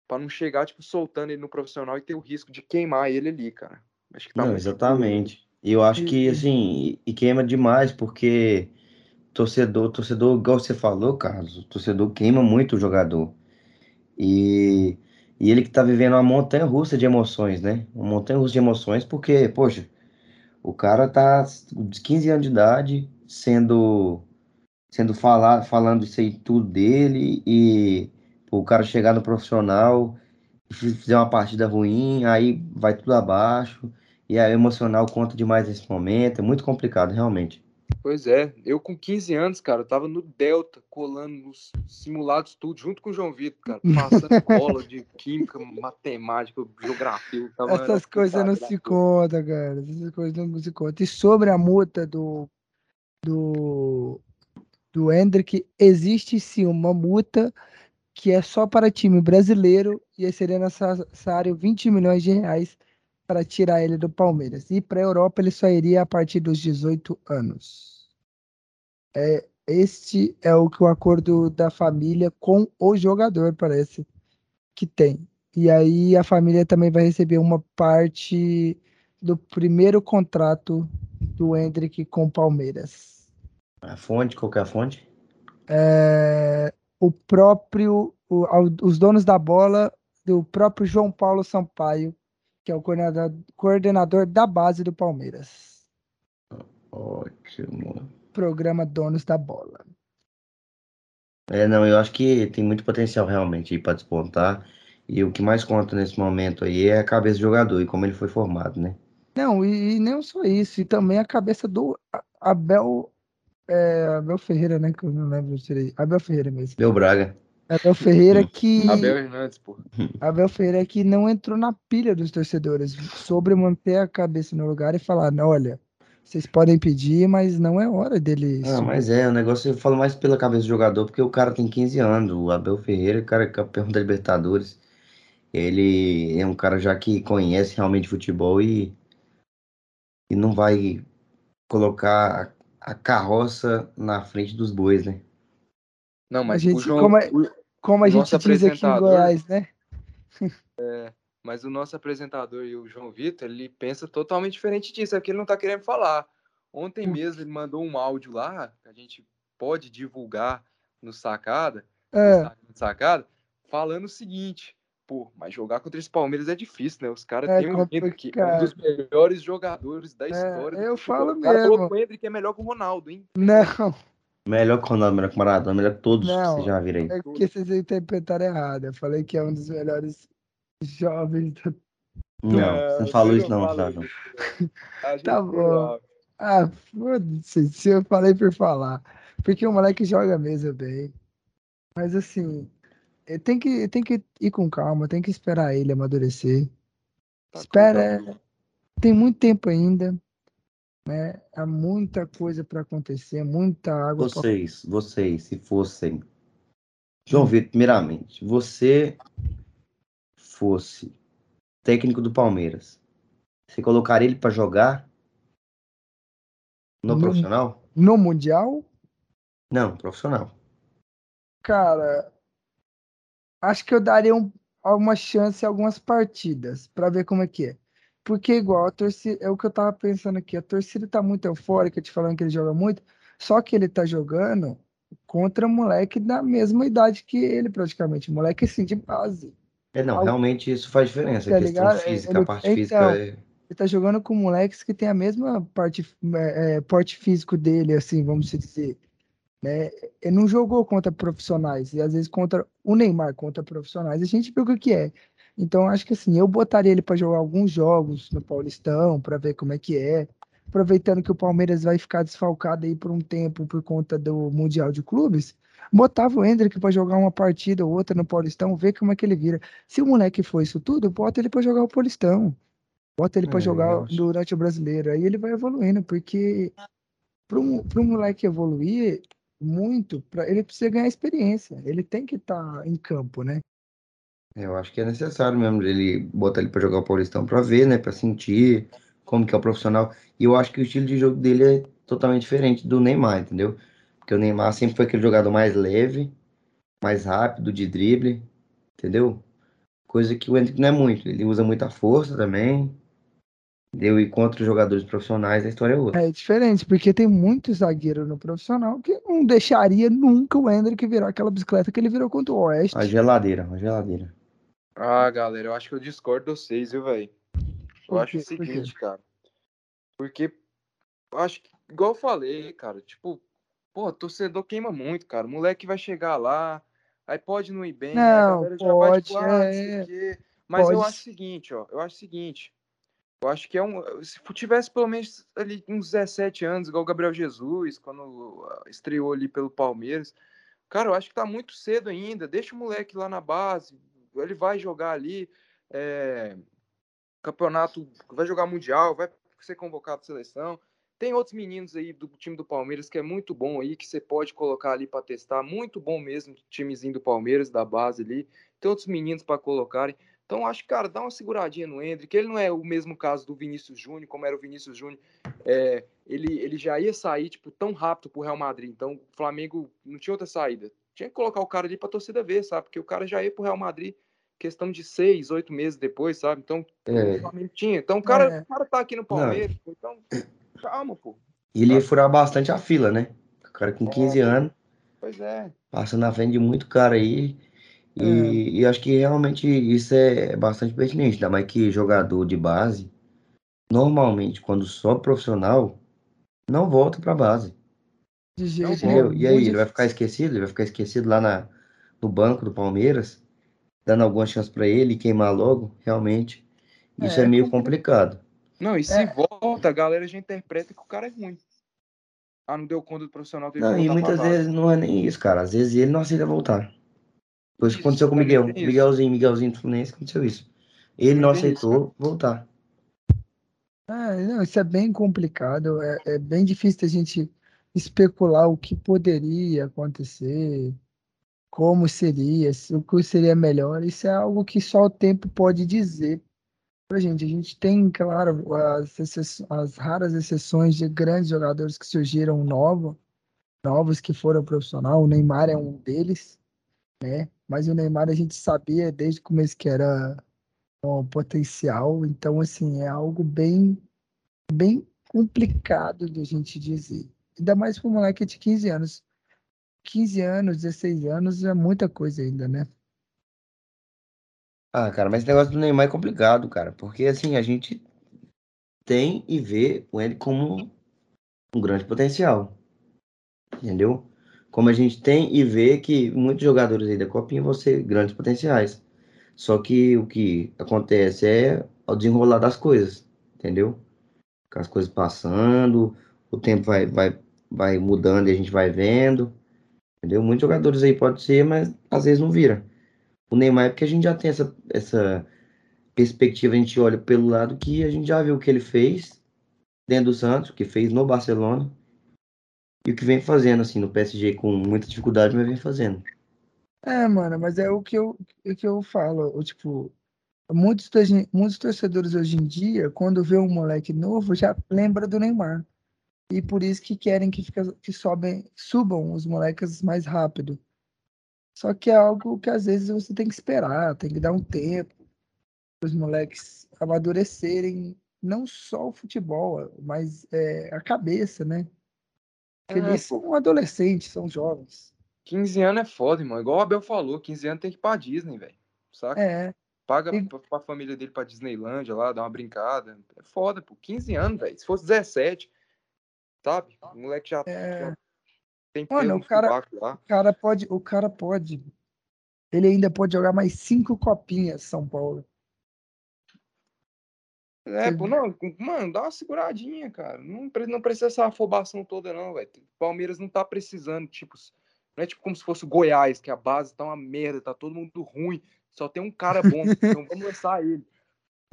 pra não chegar, tipo, soltando ele no profissional e ter o risco de queimar ele ali, cara. Acho que tá Não, muito exatamente. E eu acho que, assim, e queima demais, porque torcedor, torcedor, igual você falou, Carlos, o torcedor queima muito o jogador. E, e ele que tá vivendo uma montanha russa de emoções, né? Uma montanha russa de emoções, porque, poxa, o cara tá de 15 anos de idade sendo sendo falar, falando isso aí tudo dele e pô, o cara chegar no profissional e fi- fizer uma partida ruim, aí vai tudo abaixo e aí o emocional conta demais nesse momento, é muito complicado, realmente. Pois é, eu com 15 anos, cara, eu tava no Delta, colando nos simulados tudo, junto com o João Vitor, cara, passando cola de química, matemática, geografia. Tava, Essas coisas não se contam, cara. Essas coisas não se contam. E sobre a multa do, do, do Hendrick, existe sim uma multa que é só para time brasileiro e aí seria necessário 20 milhões de reais para tirar ele do Palmeiras. E para a Europa ele só iria a partir dos 18 anos. É, este é o que o acordo da família com o jogador parece que tem. E aí a família também vai receber uma parte do primeiro contrato do Hendrick com o Palmeiras. A fonte, qual que é a fonte? É, o próprio, o- os donos da bola do próprio João Paulo Sampaio, que é o coordenador, coordenador da base do Palmeiras. Ótimo. Programa Donos da Bola. É, não, eu acho que tem muito potencial realmente aí para despontar. E o que mais conta nesse momento aí é a cabeça do jogador e como ele foi formado, né? Não, e, e não só isso, e também a cabeça do Abel é Abel Ferreira, né? Que eu não lembro direito. Abel Ferreira mesmo. Meu Braga. Abel Ferreira que. Abel Hernandes, pô. Abel Ferreira que não entrou na pilha dos torcedores sobre manter a cabeça no lugar e falar: "Não, olha, vocês podem pedir, mas não é hora dele. Ah, subir." mas é, o negócio eu falo mais pela cabeça do jogador, porque o cara tem 15 anos, o Abel Ferreira, o cara é campeão da Libertadores. Ele é um cara já que conhece realmente futebol e, e não vai colocar a, a carroça na frente dos bois, né? Não, A mas gente, o João, como a, o- como a gente nosso diz aqui em apresentador- Goiás, né? mas o nosso apresentador e o João Vitor, ele pensa totalmente diferente disso, é que ele não tá querendo falar. Ontem mesmo ele mandou um áudio lá, que a gente pode divulgar no Sacada, no É, Instagram do Sacada, falando o seguinte, pô, mas jogar contra esse Palmeiras é difícil, né? Os caras É têm o Hendrick, um complicado. dos melhores jogadores da história. do eu falo O cara falou mesmo. que o Hendrick é melhor que o Ronaldo, hein? não, Melhor que o Ronaldo, melhor que o Maradona, melhor que todos que Não, vocês já viram aí. é porque vocês interpretaram errado. Eu falei que é um dos melhores jovens. do- Não, você não falou isso não, Flávio. Tá bom. Ah, foda-se, se eu falei por falar. Porque o moleque joga mesmo bem. Mas assim, tem que, tem que ir com calma, tem que esperar ele amadurecer. Tá Espera, tem muito tempo ainda, né? Há muita coisa para acontecer, muita água pra... Vocês, vocês, se fossem. João Vitor, primeiramente, você fosse técnico do Palmeiras, você colocaria ele pra jogar no No- profissional? No Mundial, Não, profissional. cara, acho que eu daria um- uma chance em algumas partidas para ver como é que é. Porque igual a torcida, é o que eu tava pensando aqui, a torcida tá muito eufórica, te falando que ele joga muito, só que ele tá jogando contra moleque da mesma idade que ele, praticamente, moleque assim de base. É, não, Algo- realmente isso faz diferença. Tá a questão ligado? física, Ele- a parte então, física é. Ele tá jogando com moleques que tem a mesma parte, é, é, porte físico dele, assim, vamos dizer, né? Ele não jogou contra profissionais, e às vezes contra o Neymar, contra profissionais, a gente viu o que é. Então, acho que assim, eu botaria ele para jogar alguns jogos no Paulistão, para ver como é que é. Aproveitando que o Palmeiras vai ficar desfalcado aí por um tempo por conta do Mundial de Clubes, botava o Hendrick para jogar uma partida ou outra no Paulistão, ver como é que ele vira. Se o moleque for isso tudo, bota ele para jogar o Paulistão. Bota ele para É, jogar durante o brasileiro. Aí ele vai evoluindo, porque para um moleque evoluir muito, pra, ele precisa ganhar experiência. Ele tem que estar em campo, né? Eu acho que é necessário mesmo ele botar ele pra jogar o Paulistão pra ver, né? Pra sentir como que é o profissional. E eu acho que o estilo de jogo dele é totalmente diferente do Neymar, entendeu? Porque o Neymar sempre foi aquele jogador mais leve, mais rápido, de drible, entendeu? Coisa que o Hendrick não é muito. Ele usa muita força também. Entendeu? E contra os jogadores profissionais a história é outra. É diferente, porque tem muito zagueiro no profissional que não deixaria nunca o Hendrick virar aquela bicicleta que ele virou contra o Oeste. A geladeira, a geladeira. Ah, galera, eu acho que eu discordo de vocês, viu, velho? Eu acho o seguinte, cara. Porque eu acho que, igual eu falei, cara, tipo, pô, torcedor queima muito, cara. O moleque vai chegar lá, aí pode não ir bem, aí a Não, galera já vai, pode, tipo, ah, não sei é, o quê. Mas eu pode. acho o seguinte, ó, eu acho o seguinte. Eu acho que é um. Se tivesse pelo menos ali uns 17 anos, igual o Gabriel Jesus, quando ah, estreou ali pelo Palmeiras. Cara, eu acho que tá muito cedo ainda. Deixa o moleque lá na base. Ele vai jogar ali. é, campeonato. Vai jogar Mundial, vai ser convocado à seleção. Tem outros meninos aí do time do Palmeiras que é muito bom aí, que você pode colocar ali para testar. Muito bom mesmo, timezinho do Palmeiras, da base ali. Tem outros meninos para colocarem. Então, acho que, cara, dá uma seguradinha no Hendrick. Ele não é o mesmo caso do Vinícius Júnior, como era o Vinícius Júnior. É, ele, ele já ia sair, tipo, tão rápido pro Real Madrid. Então, o Flamengo não tinha outra saída. Tinha que colocar o cara ali pra torcida ver, sabe? Porque o cara já ia pro Real Madrid questão de seis, oito meses depois, sabe? Então, É. o Flamengo tinha. Então, o cara, É. o cara tá aqui no Palmeiras. Então, calma, pô. E ele ia furar bastante a fila, né? O cara com 15 É. anos, Pois é. passando na frente de muito cara aí. E, e acho que realmente isso é bastante pertinente, ainda mais que jogador de base, normalmente, quando sobe profissional, não volta pra base, De jeito entendeu? nenhum. E aí, ele vai ficar esquecido? Ele vai ficar esquecido lá na, no banco do Palmeiras, dando alguma chance pra ele e queimar logo, realmente. Isso é, É, meio compli- complicado. Não, e se É. volta, a galera já interpreta que o cara é ruim. Ah, não deu conta do profissional. Não, e muitas vezes não é nem isso, cara. Às vezes ele não aceita voltar. Foi isso que aconteceu com o Miguel. Miguelzinho, Miguelzinho do Fluminense, aconteceu isso. Ele não aceitou isso, voltar. Ah, não, isso é bem complicado. É, é bem difícil a gente especular o que poderia acontecer, como seria, o que seria melhor. Isso é algo que só o tempo pode dizer pra gente. A gente tem, claro, as, as raras exceções de grandes jogadores que surgiram novos, novos que foram profissional. O Neymar é um deles, né? Mas o Neymar a gente sabia desde o começo que era um potencial. Então, assim, é algo bem, bem complicado de a gente dizer. Ainda mais para um moleque de 15 anos. 15 anos, 16 anos é muita coisa ainda, né? Ah, cara, mas esse negócio do Neymar é complicado, cara, porque assim, a gente tem e vê ele como um grande potencial. Entendeu? Como a gente tem e vê que muitos jogadores aí da Copinha vão ser grandes potenciais. Só que o que acontece é o desenrolar das coisas, entendeu? Com as coisas passando, o tempo vai, vai, vai mudando e a gente vai vendo. Entendeu? Muitos jogadores aí pode ser, mas às vezes não vira. O Neymar é porque a gente já tem essa, essa perspectiva, a gente olha pelo lado que a gente já viu o que ele fez dentro do Santos, o que fez no Barcelona e o que vem fazendo assim no PSG com muita dificuldade, mas vem fazendo. É, mano, mas é o que eu, o que eu falo, o, tipo, muitos, muitos torcedores hoje em dia, quando vê um moleque novo, já lembra do Neymar. E por isso que querem que, fica, que sobem, subam os moleques mais rápido. Só que é algo que às vezes você tem que esperar, tem que dar um tempo para os moleques amadurecerem não só o futebol, mas é, a cabeça, né? Porque é, eles são adolescentes, são jovens. 15 anos é foda, irmão. Igual o Abel falou, 15 anos tem que ir pra Disney, velho. Saca? É. Paga e... pra, pra família dele pra Disneylândia lá, dar uma brincada. É foda, pô. 15 anos, velho. Se fosse 17, sabe? O moleque já, é... já tem Mano, o cara, lá. o cara pode, o cara pode. Ele ainda pode jogar mais cinco copinhas São Paulo. É, pô, não, mano, dá uma seguradinha, cara. Não, não precisa essa afobação toda, não, velho. Palmeiras não tá precisando, tipo, não é tipo como se fosse o Goiás, que a base tá uma merda, tá todo mundo ruim, só tem um cara bom, então vamos lançar ele.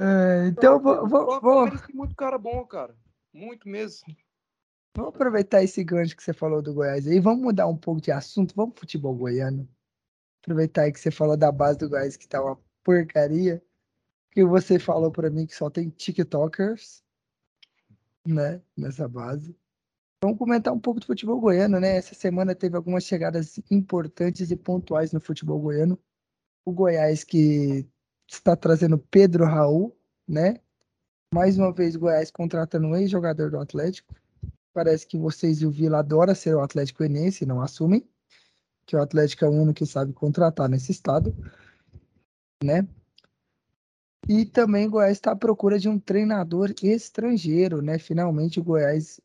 É, então, então vou, vou, vou... tem muito cara bom, cara. Muito mesmo. Vamos aproveitar esse gancho que você falou do Goiás aí, vamos mudar um pouco de assunto, vamos pro futebol goiano. Aproveitar aí que você falou da base do Goiás que tá uma porcaria, que você falou para mim que só tem TikTokers, né, nessa base. Vamos comentar um pouco do futebol goiano, né? Essa semana teve algumas chegadas importantes e pontuais no futebol goiano. O Goiás que está trazendo Pedro Raul, né? Mais uma vez o Goiás contratando um ex-jogador do Atlético. Parece que vocês e o Vila adoram ser o Atlético Goianiense, não assumem que o Atlético é o único que sabe contratar nesse estado, né? E também o Goiás está à procura de um treinador estrangeiro, né? Finalmente o Goiás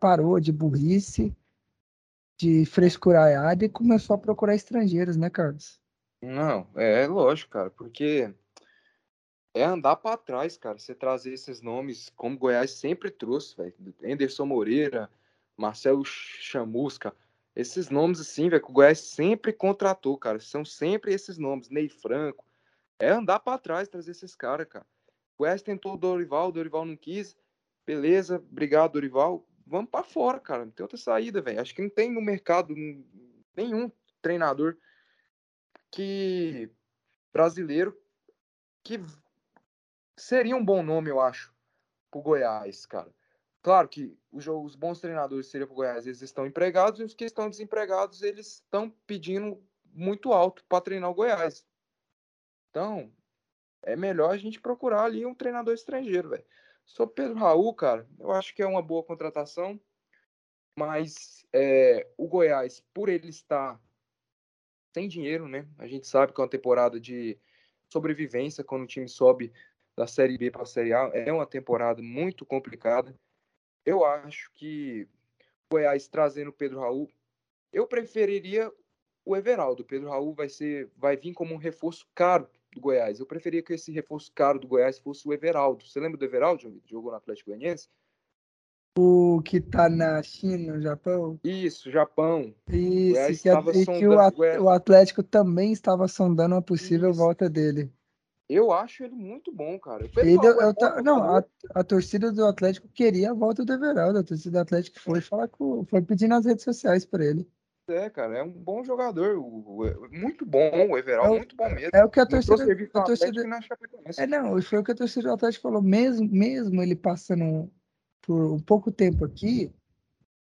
parou de burrice, de frescuraiada e começou a procurar estrangeiros, né, Carlos? Não, é lógico, cara, porque é andar para trás, cara. Você trazer esses nomes como Goiás sempre trouxe, velho. Anderson Moreira, Marcelo Chamusca. Esses nomes assim, velho, que o Goiás sempre contratou, cara. São sempre esses nomes. Ney Franco. É andar para trás, trazer esses caras, cara. O Goiás tentou o Dorival, o Dorival não quis. Beleza, obrigado, Dorival. Vamos para fora, cara. Não tem outra saída, velho. Acho que não tem no mercado nenhum treinador que brasileiro que seria um bom nome, eu acho, pro Goiás, cara. Claro que os, os bons treinadores seriam pro Goiás, eles estão empregados, e os que estão desempregados, eles estão pedindo muito alto para treinar o Goiás. Então, é melhor a gente procurar ali um treinador estrangeiro, velho. Sobre Pedro Raul, cara, eu acho que é uma boa contratação, mas é, o Goiás, por ele estar sem dinheiro, né? A gente sabe que é uma temporada de sobrevivência quando o time sobe da Série B para a Série A. É uma temporada muito complicada. Eu acho que o Goiás trazendo o Pedro Raul, eu preferiria o Everaldo. O Pedro Raul vai ser, vai vir como um reforço caro do Goiás. Eu preferia que esse reforço caro do Goiás fosse o Everaldo. Você lembra do Everaldo, que jogou no Atlético Goianiense? O que tá na China, no Japão? Isso, Japão. Isso, que, a, e que o, o, Atlético também estava sondando uma possível Isso. volta dele. Eu acho ele muito bom, cara. Ele, eu, eu, tá, não, a, a, torcida do Atlético queria a volta do Everaldo. A torcida do Atlético foi falar com, foi pedir nas redes sociais para ele. É, cara, é um bom jogador, o, o, muito bom, o Everaldo, é, muito bom mesmo. É o que a torcida, a torcida É, não, foi o que a torcida do Atlético falou, mesmo, mesmo ele passando por um pouco tempo aqui,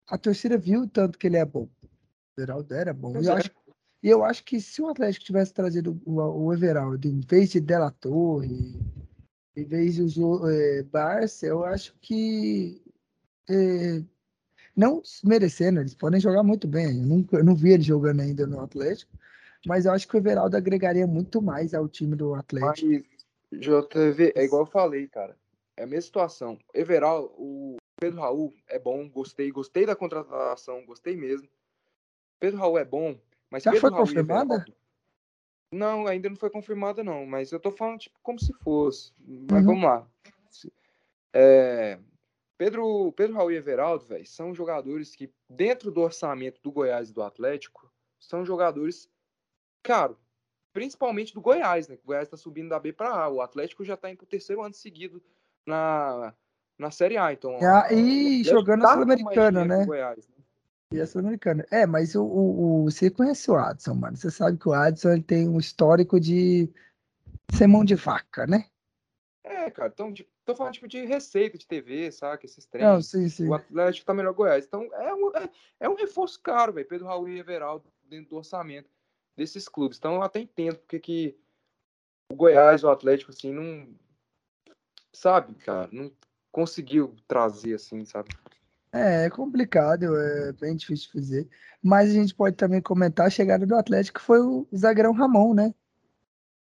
a torcida viu tanto que ele é bom. O Everaldo era bom. E eu, é. acho, eu acho que se o Atlético tivesse trazido o, o Everaldo em vez de Della Torre, em vez de é, Barça, eu acho que é, não merecendo, eles podem jogar muito bem. Eu, nunca, eu não vi ele jogando ainda no Atlético, mas eu acho que o Everaldo agregaria muito mais ao time do Atlético. Mas, JV, é igual eu falei, cara. É a mesma situação. Everaldo, o Pedro Raul é bom, gostei, gostei da contratação, gostei mesmo. Pedro Raul é bom, mas Já Pedro foi Raul confirmada? Everaldo, não, ainda não foi confirmada, não. Mas eu tô falando tipo, como se fosse. Mas uhum. vamos lá. É, Pedro, Pedro Raul e Everaldo, velho, são jogadores que, dentro do orçamento do Goiás e do Atlético, são jogadores caro. Principalmente do Goiás, né? O Goiás tá subindo da B para A. O Atlético já tá indo pro terceiro ano seguido na, na Série A. Então, ah, e jogando tá a Sul-Americana, né? Goiás, né? E a Sul-Americana. É, mas o, o, o, você conhece o Adson, mano. Você sabe que o Adson ele tem um histórico de ser mão de vaca, né? É, cara. Então, Tô falando tipo de receita de TV, saca? Esses treinos. Não, sim, sim. O Atlético tá melhor Goiás. Então é um, é, é um reforço caro, velho. Pedro Raul e Everaldo dentro do orçamento desses clubes. Então eu até entendo porque que o Goiás, o Atlético, assim, não. Sabe, cara? Não conseguiu trazer, assim, sabe? É, é complicado, é bem difícil de fazer. Mas a gente pode também comentar a chegada do Atlético, foi o zagueirão Ramon, né?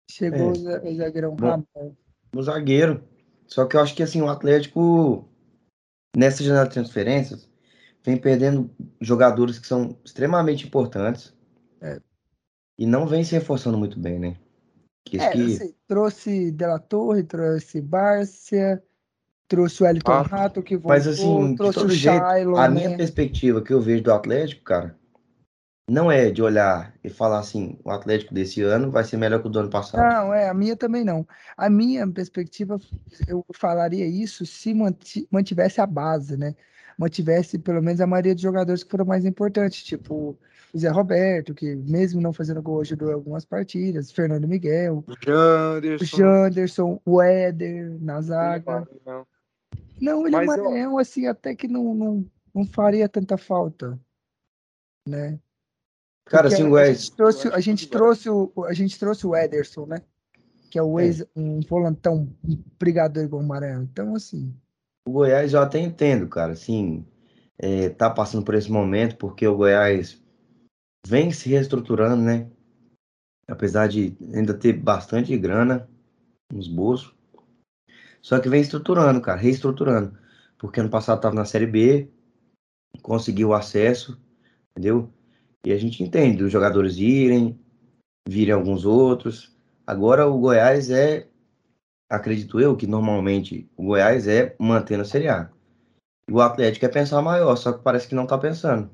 Chegou é. o zagueirão Bom, Ramon. O zagueiro. Só que eu acho que assim, o Atlético, nessa janela de transferências, vem perdendo jogadores que são extremamente importantes. É. E não vem se reforçando muito bem, né? Que é, que... Assim, trouxe Della Torre, trouxe Bárcia, trouxe o Elton ah, Rato, que voltou, mas, assim, trouxe o jeito, Shiloh, A né? minha perspectiva que eu vejo do Atlético, cara, não é de olhar e falar assim, o Atlético desse ano vai ser melhor que o do ano passado. Não, é, a minha também não. A minha perspectiva, eu falaria isso se mantivesse a base, né? Mantivesse pelo menos a maioria dos jogadores que foram mais importantes, tipo o Zé Roberto, que mesmo não fazendo gol, ajudou algumas partidas, Fernando Miguel, o Janderson, o, Janderson, o Éder na zaga. Não, não ele Mas é um eu... assim, até que não, não, não faria tanta falta, né? Cara, assim, o a gente trouxe, a gente trouxe o a gente trouxe o Ederson, né? Que é o é. ex, é. um volantão um brigador igual o Maranhão. Então, assim. O Goiás eu até entendo, cara. Assim, é, tá passando por esse momento porque o Goiás vem se reestruturando, né? Apesar de ainda ter bastante grana nos bolsos. Só que vem estruturando, cara, reestruturando. Porque ano passado tava na Série B, conseguiu o acesso, entendeu? E a gente entende os jogadores irem, virem alguns outros. Agora o Goiás é, acredito eu, que normalmente o Goiás é mantendo a Série A. E o Atlético é pensar maior, só que parece que não tá pensando.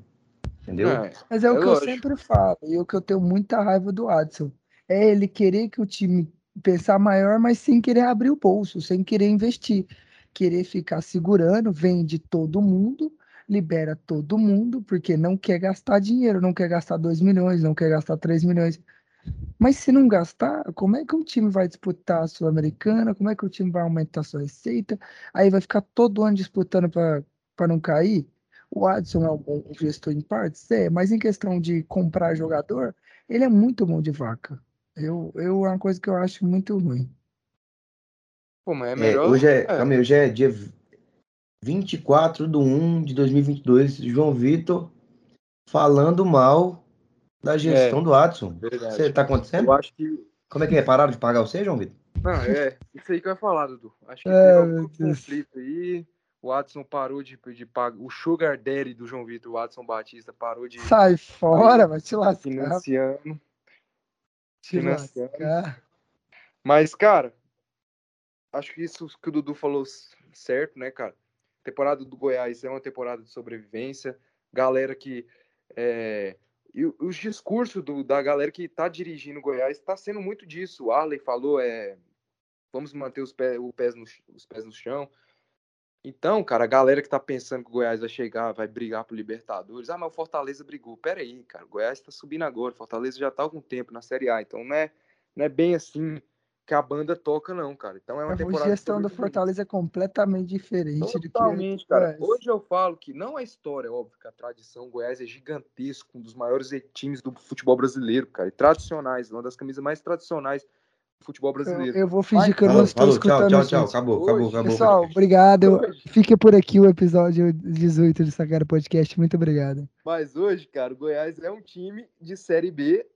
Entendeu? É, Mas é, é o que lógico. eu sempre falo, e o que eu tenho muita raiva do Adson. É ele querer que o time pensar maior, mas sem querer abrir o bolso, sem querer investir. Querer ficar segurando, vende todo mundo libera todo mundo, porque não quer gastar dinheiro, não quer gastar 2 milhões, não quer gastar 3 milhões. Mas se não gastar, como é que o time vai disputar a Sul-Americana? Como é que o time vai aumentar a sua receita? Aí vai ficar todo ano disputando para não cair? O Adson é um bom gestor em partes? É, mas em questão de comprar jogador, ele é muito bom de vaca. Eu, eu é uma coisa que eu acho muito ruim. Pô, mas é melhor. É, hoje é, é. Calma, hoje é dia 24 de 1 de 2022, João Vitor falando mal da gestão é, do Adson. Você tá acontecendo? Eu acho que. Como é que é? Pararam de pagar você, João Vitor? Não, é. Isso aí que eu ia falar, Dudu. Acho que é, teve algum conflito aí. O Adson parou de, de pagar. O Sugar Daddy do João Vitor, o Adson Batista, parou de. Sai fora, vai te lascar. Financiando. Te financiando. Lascar. Mas, cara, acho que isso que o Dudu falou certo, né, cara? Temporada do Goiás é uma temporada de sobrevivência. Galera que. É, e os discursos do, da galera que está dirigindo o Goiás está sendo muito disso. O Arley falou: é, vamos manter os, pés, o pés no, os pés no chão. Então, cara, a galera que tá pensando que o Goiás vai chegar, vai brigar pro Libertadores, ah, mas o Fortaleza brigou. Pera aí, cara, o Goiás tá subindo agora, o Fortaleza já tá há algum tempo na Série A, então não é, não é bem assim que a banda toca, não, cara. Então é uma a temporada. A gestão do Fortaleza é completamente diferente Totalmente, do que cara. Hoje eu falo que não é história, óbvio, que a tradição Goiás é gigantesco, um dos maiores times do futebol brasileiro, cara, e tradicionais, uma das camisas mais tradicionais futebol brasileiro. Eu, eu vou fingir que eu não estou escutando. Tchau, tchau, tchau. Acabou, Hoje, acabou, acabou. Pessoal, obrigado. Fica por aqui o episódio 18 do Sagrado Podcast. Muito obrigado. Mas hoje, cara, o Goiás é um time de Série B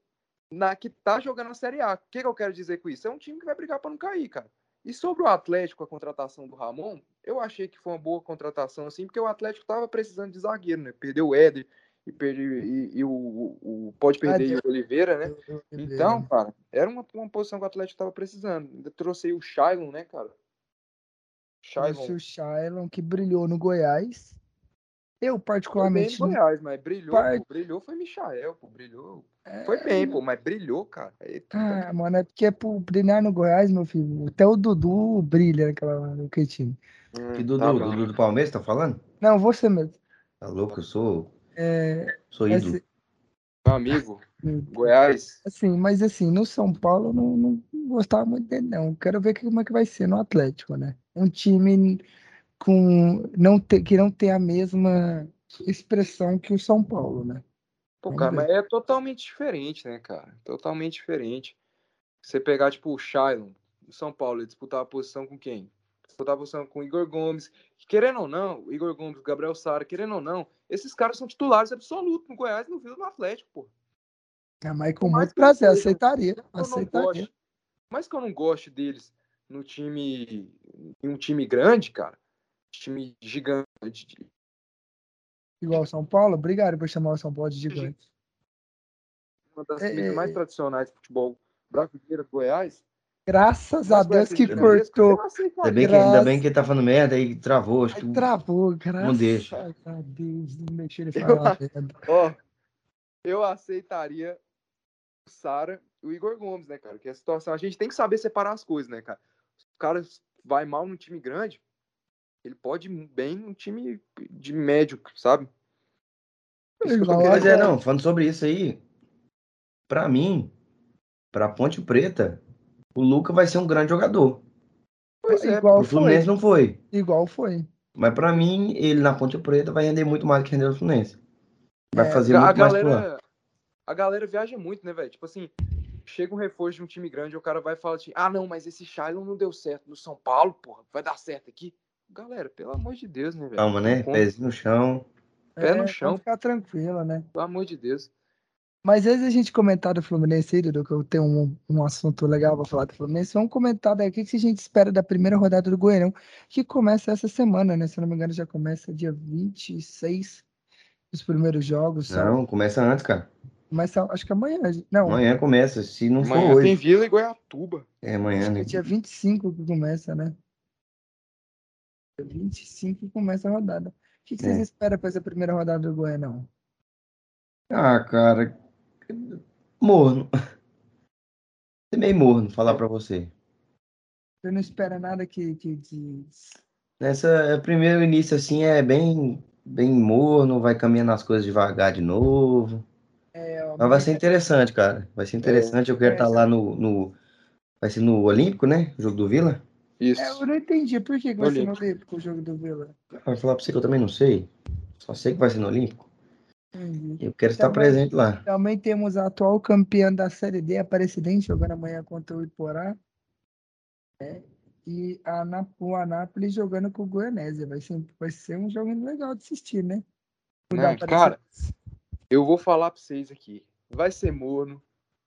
na que tá jogando a Série A. O que, que eu quero dizer com isso? É um time que vai brigar para não cair, cara. E sobre o Atlético, a contratação do Ramon, eu achei que foi uma boa contratação, assim, porque o Atlético tava precisando de zagueiro, né? Perdeu o Éder, e, perdi, e, e o, o, pode perder ah, o Oliveira, né? Então, cara, era uma, uma posição que o Atlético estava precisando. Ainda trouxe aí o Shailon, né, cara? Shailon. o Shailon, que brilhou no Goiás. Eu, particularmente. Foi bem no Goiás, mas brilhou. Part... Pô, brilhou foi Michael, pô, brilhou. É... Foi bem, pô, mas brilhou, cara. Eita, ah, tá... mano, é porque é por brilhar no Goiás, meu filho. Até o Dudu brilha naquela, naquele time. Hum, que Dudu? Tá Dudu do Palmeiras, tá falando? Não, você mesmo. Tá louco, eu sou é, Sou ídolo. Esse... Meu amigo, Goiás. Assim, mas assim, no São Paulo eu não, não gostava muito dele, não. Quero ver como é que vai ser no Atlético, né? Um time com não ter, que não tem a mesma expressão que o São Paulo, né? Pô, cara, mas é totalmente diferente, né, cara? Totalmente diferente. Você pegar, tipo, o Shailon, do São Paulo, e disputar a posição com quem? Disputar a posição com o Igor Gomes. Querendo ou não, o Igor Gomes, o Gabriel Sara, querendo ou não, esses caras são titulares absolutos no Goiás, no Vila no Atlético, pô. É, mas com muito prazer, aceitaria. aceitaria. Goste, mas que eu não goste deles no time, em um time grande, cara, time gigante. Igual São Paulo, obrigado por chamar o São Paulo de gigante. Uma das é... é mais é. tradicionais de futebol brasileiro do Goiás, Graças a Deus que cortou. Ainda bem, que, ainda bem que ele tá falando merda e travou. Acho que travou, graças não deixa. a Deus. Não deixa ele falar eu, Ó, eu aceitaria o Sara e o Igor Gomes, né, cara? Que a situação. A gente tem que saber separar as coisas, né, cara? O cara vai mal num time grande, ele pode ir bem num time de médio, sabe? Mas é, não, falando sobre isso aí, pra mim, pra Ponte Preta, o Luca vai ser um grande jogador. Pois é, igual o Fluminense foi. não foi. Igual foi. Mas para mim, ele na Ponte Preta vai render muito mais do que rendeu o Fluminense. Vai é, fazer muito galera, mais lá. A galera viaja muito, né, velho? Tipo assim, chega um reforço de um time grande, o cara vai falar assim: ah, não, mas esse Shailon não deu certo no São Paulo, porra, vai dar certo aqui. Galera, pelo amor de Deus, né, velho? Calma, né? Pezinho no chão. Pé no é, chão. Ficar tranquila, né? Pelo amor de Deus. Mas antes da gente comentar do Fluminense aí, Dudu, que eu tenho um, um assunto legal para falar do Fluminense, vamos comentar daí o que, que a gente espera da primeira rodada do Goiânia, que começa essa semana, né? Se eu não me engano, já começa dia 26, os primeiros jogos. Não, começa antes, cara. Começa, acho que amanhã. Não. Amanhã começa, se não amanhã for hoje. tem Vila e Goiatuba. É, amanhã, acho né? é dia 25 que começa, né? Dia 25 que começa a rodada. O que, que é. vocês esperam para essa primeira rodada do Goiânia? Ah, cara, morno. É meio morno falar para você. Você não espera nada que, que, que... Nessa é, primeiro início assim é bem bem morno, vai caminhando as coisas devagar de novo. É, Mas vai ser interessante, cara. Vai ser interessante. É, eu quero estar tá lá no, no. Vai ser no Olímpico, né? O jogo do Vila. Isso. É, eu não entendi. Por que, que vai Olímpico. ser no Olímpico o jogo do Vila? Vou falar pra você que eu também não sei. Só sei que vai ser no Olímpico. Uhum. Eu quero estar também, presente lá. Também temos a atual campeã da Série D, Aparecidense, jogando amanhã contra o Iporá. É, e a, o Anápolis jogando com o Goianésia. Vai ser, vai ser um jogo legal de assistir, né? Não, cara, eu vou falar para vocês aqui. Vai ser morno.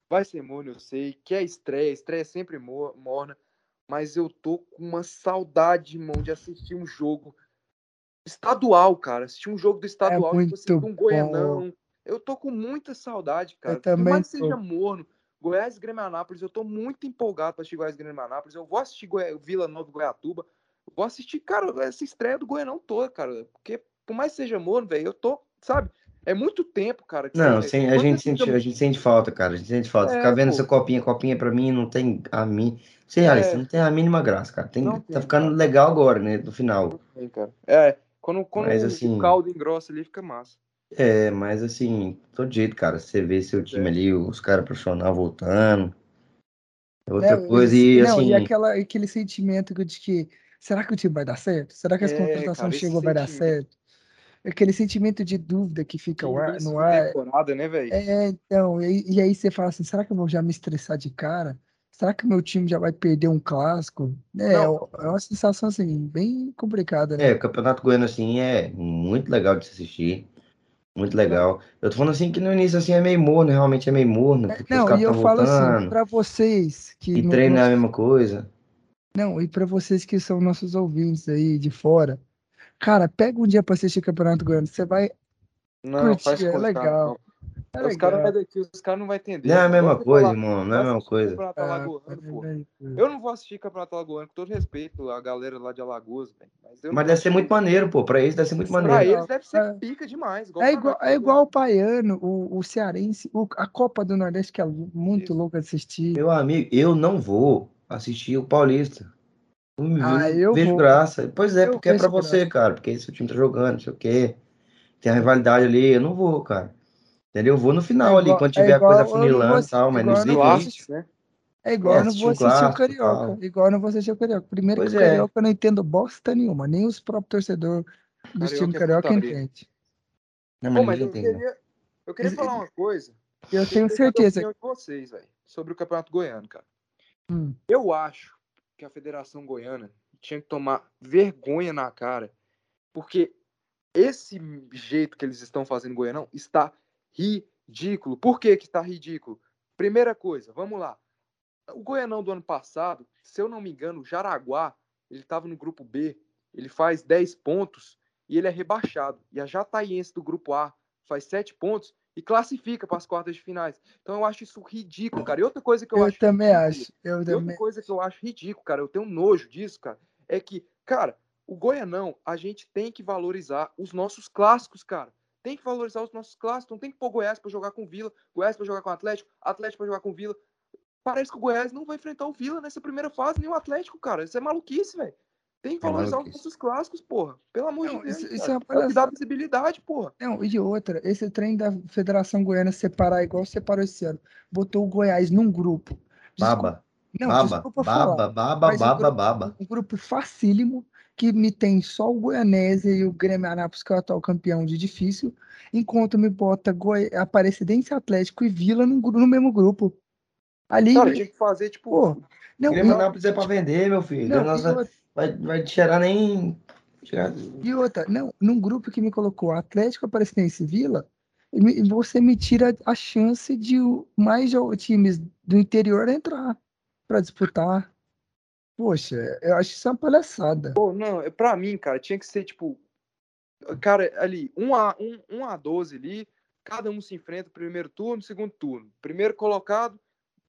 Vai ser morno, eu sei. Que é estreia. Estreia é sempre morna. Mas eu tô com uma saudade, irmão, de assistir um jogo estadual, cara. Assisti um jogo do estadual, é tipo assim, um Goianão. Eu tô com muita saudade, cara. Eu também Por mais seja morno. Goiás e Grêmio Anápolis, eu tô muito empolgado para assistir Goiás e Grêmio Anápolis. Eu vou assistir Goi... Vila Nova e Goiatuba. vou assistir, cara, essa estreia do Goianão toda, cara. Porque, por mais que seja morno, velho, eu tô, sabe? É muito tempo, cara. Não, sem, a, gente sente, a gente sente falta, cara. A gente sente falta. É, Ficar vendo pô. essa copinha, copinha pra mim não tem a mim. Sei, é. Alice, não tem a mínima graça, cara. Tem, tá ficando cara. legal agora, né? No final. Tem, cara. É, quando, quando mas, assim, o caldo engrossa ali, fica massa. É, mas assim, todo jeito, cara. Você vê seu time é. ali, os caras profissionais voltando. Outra é, coisa, e não, assim. E aquela, aquele sentimento de que será que o time vai dar certo? Será que as é, contratações chegam vai dar certo? Aquele sentimento de dúvida que fica ar, no ar. Temporada, né, velho? É, então, e, e, aí você fala assim, será que eu vou já me estressar de cara? Será que meu time já vai perder um clássico? É, é uma sensação assim, bem complicada, né? É, o Campeonato Goiano, assim, é muito legal de se assistir. Muito legal. Eu tô falando assim que no início assim é meio morno, realmente é meio morno, é, porque não, os caras estão voltando. Assim, para vocês que e treino é a mesma coisa. Não, e para vocês que são nossos ouvintes aí de fora, cara, pega um dia para assistir o Campeonato Goiano, você vai não, curtir, faz é legal. É os caras os cara não vão entender. Não é a mesma coisa, irmão. Não é a mesma coisa. Ah, eu não vou assistir Campeonato Alagoano, com todo respeito à galera lá de Alagoas, Mas, mas deve ser muito maneiro, pô. Pra eles deve ser muito maneiro. Pra eles deve ser é. pica demais. Igual é, igual, é igual o Paiano, o, o Cearense, o, a Copa do Nordeste, que é muito Isso. louco de assistir. Meu amigo, eu não vou assistir o Paulista. Ah, eu vejo vou. graça. Pois é, eu porque é pra você, graça. cara. Porque seu time tá jogando, não sei o quê. Tem a rivalidade ali. Eu não vou, cara. Entendeu? Eu vou no final é igual, ali, quando tiver é igual, a coisa funilando e tal, mas nos limites. Né? É igual eu não vou assistir clássico, o Carioca. Tal. Igual eu não vou assistir o Carioca. Primeiro pois que o é. Carioca eu não entendo bosta nenhuma. Nem os próprios torcedores do time é Carioca entendem. Não, Pô, mas eu queria, eu queria falar uma coisa. Eu tenho certeza. De vocês, véio, sobre o Campeonato Goiano, cara. Hum. Eu acho que a Federação Goiana tinha que tomar vergonha na cara, porque esse jeito que eles estão fazendo Goianão está ridículo. Por que que está ridículo? Primeira coisa, vamos lá. O Goianão do ano passado, se eu não me engano, o Jaraguá, ele estava no grupo B, ele faz 10 pontos e ele é rebaixado. E a Jataiense do grupo A faz 7 pontos e classifica para as quartas de finais. Então eu acho isso ridículo, cara. E outra coisa que eu, eu acho. Também acho. Eu outra também coisa que eu acho ridículo, cara, eu tenho nojo disso, cara, é que, cara, o Goianão, a gente tem que valorizar os nossos clássicos, cara tem que valorizar os nossos clássicos, não tem que pôr Goiás para jogar com Vila, Goiás para jogar com Atlético, Atlético para jogar com Vila. Parece que o Goiás não vai enfrentar o Vila nessa primeira fase, nem o Atlético, cara. Isso é maluquice, velho. Tem que valorizar os nossos clássicos, porra. Pelo amor não, de Deus. Isso, isso é, uma é dá visibilidade, porra. Não, e outra, esse trem da Federação Goiana separar igual separou esse ano. Botou o Goiás num grupo. Desculpa, baba. Não, baba, baba, falar, baba, baba, um grupo, baba. Um grupo facílimo que me tem só o Goianese e o Grêmio Anápolis, que é o atual campeão de difícil, enquanto me bota Goi... Aparecidense Atlético e Vila no, no mesmo grupo. Ali. Cara, tinha que fazer, tipo. Pô, não, Grêmio é pra vender, meu filho. Não, Nossa, vai, vai tirar nem. E outra, não, num grupo que me colocou Atlético, Aparecidense e Vila, você me tira a chance de mais times do interior entrar para disputar. Poxa, eu acho isso uma palhaçada. Pô, não, é, pra mim, cara, tinha que ser tipo. Cara, ali, 1 a, 1, 1 a 12 ali, cada um se enfrenta primeiro turno, segundo turno. Primeiro colocado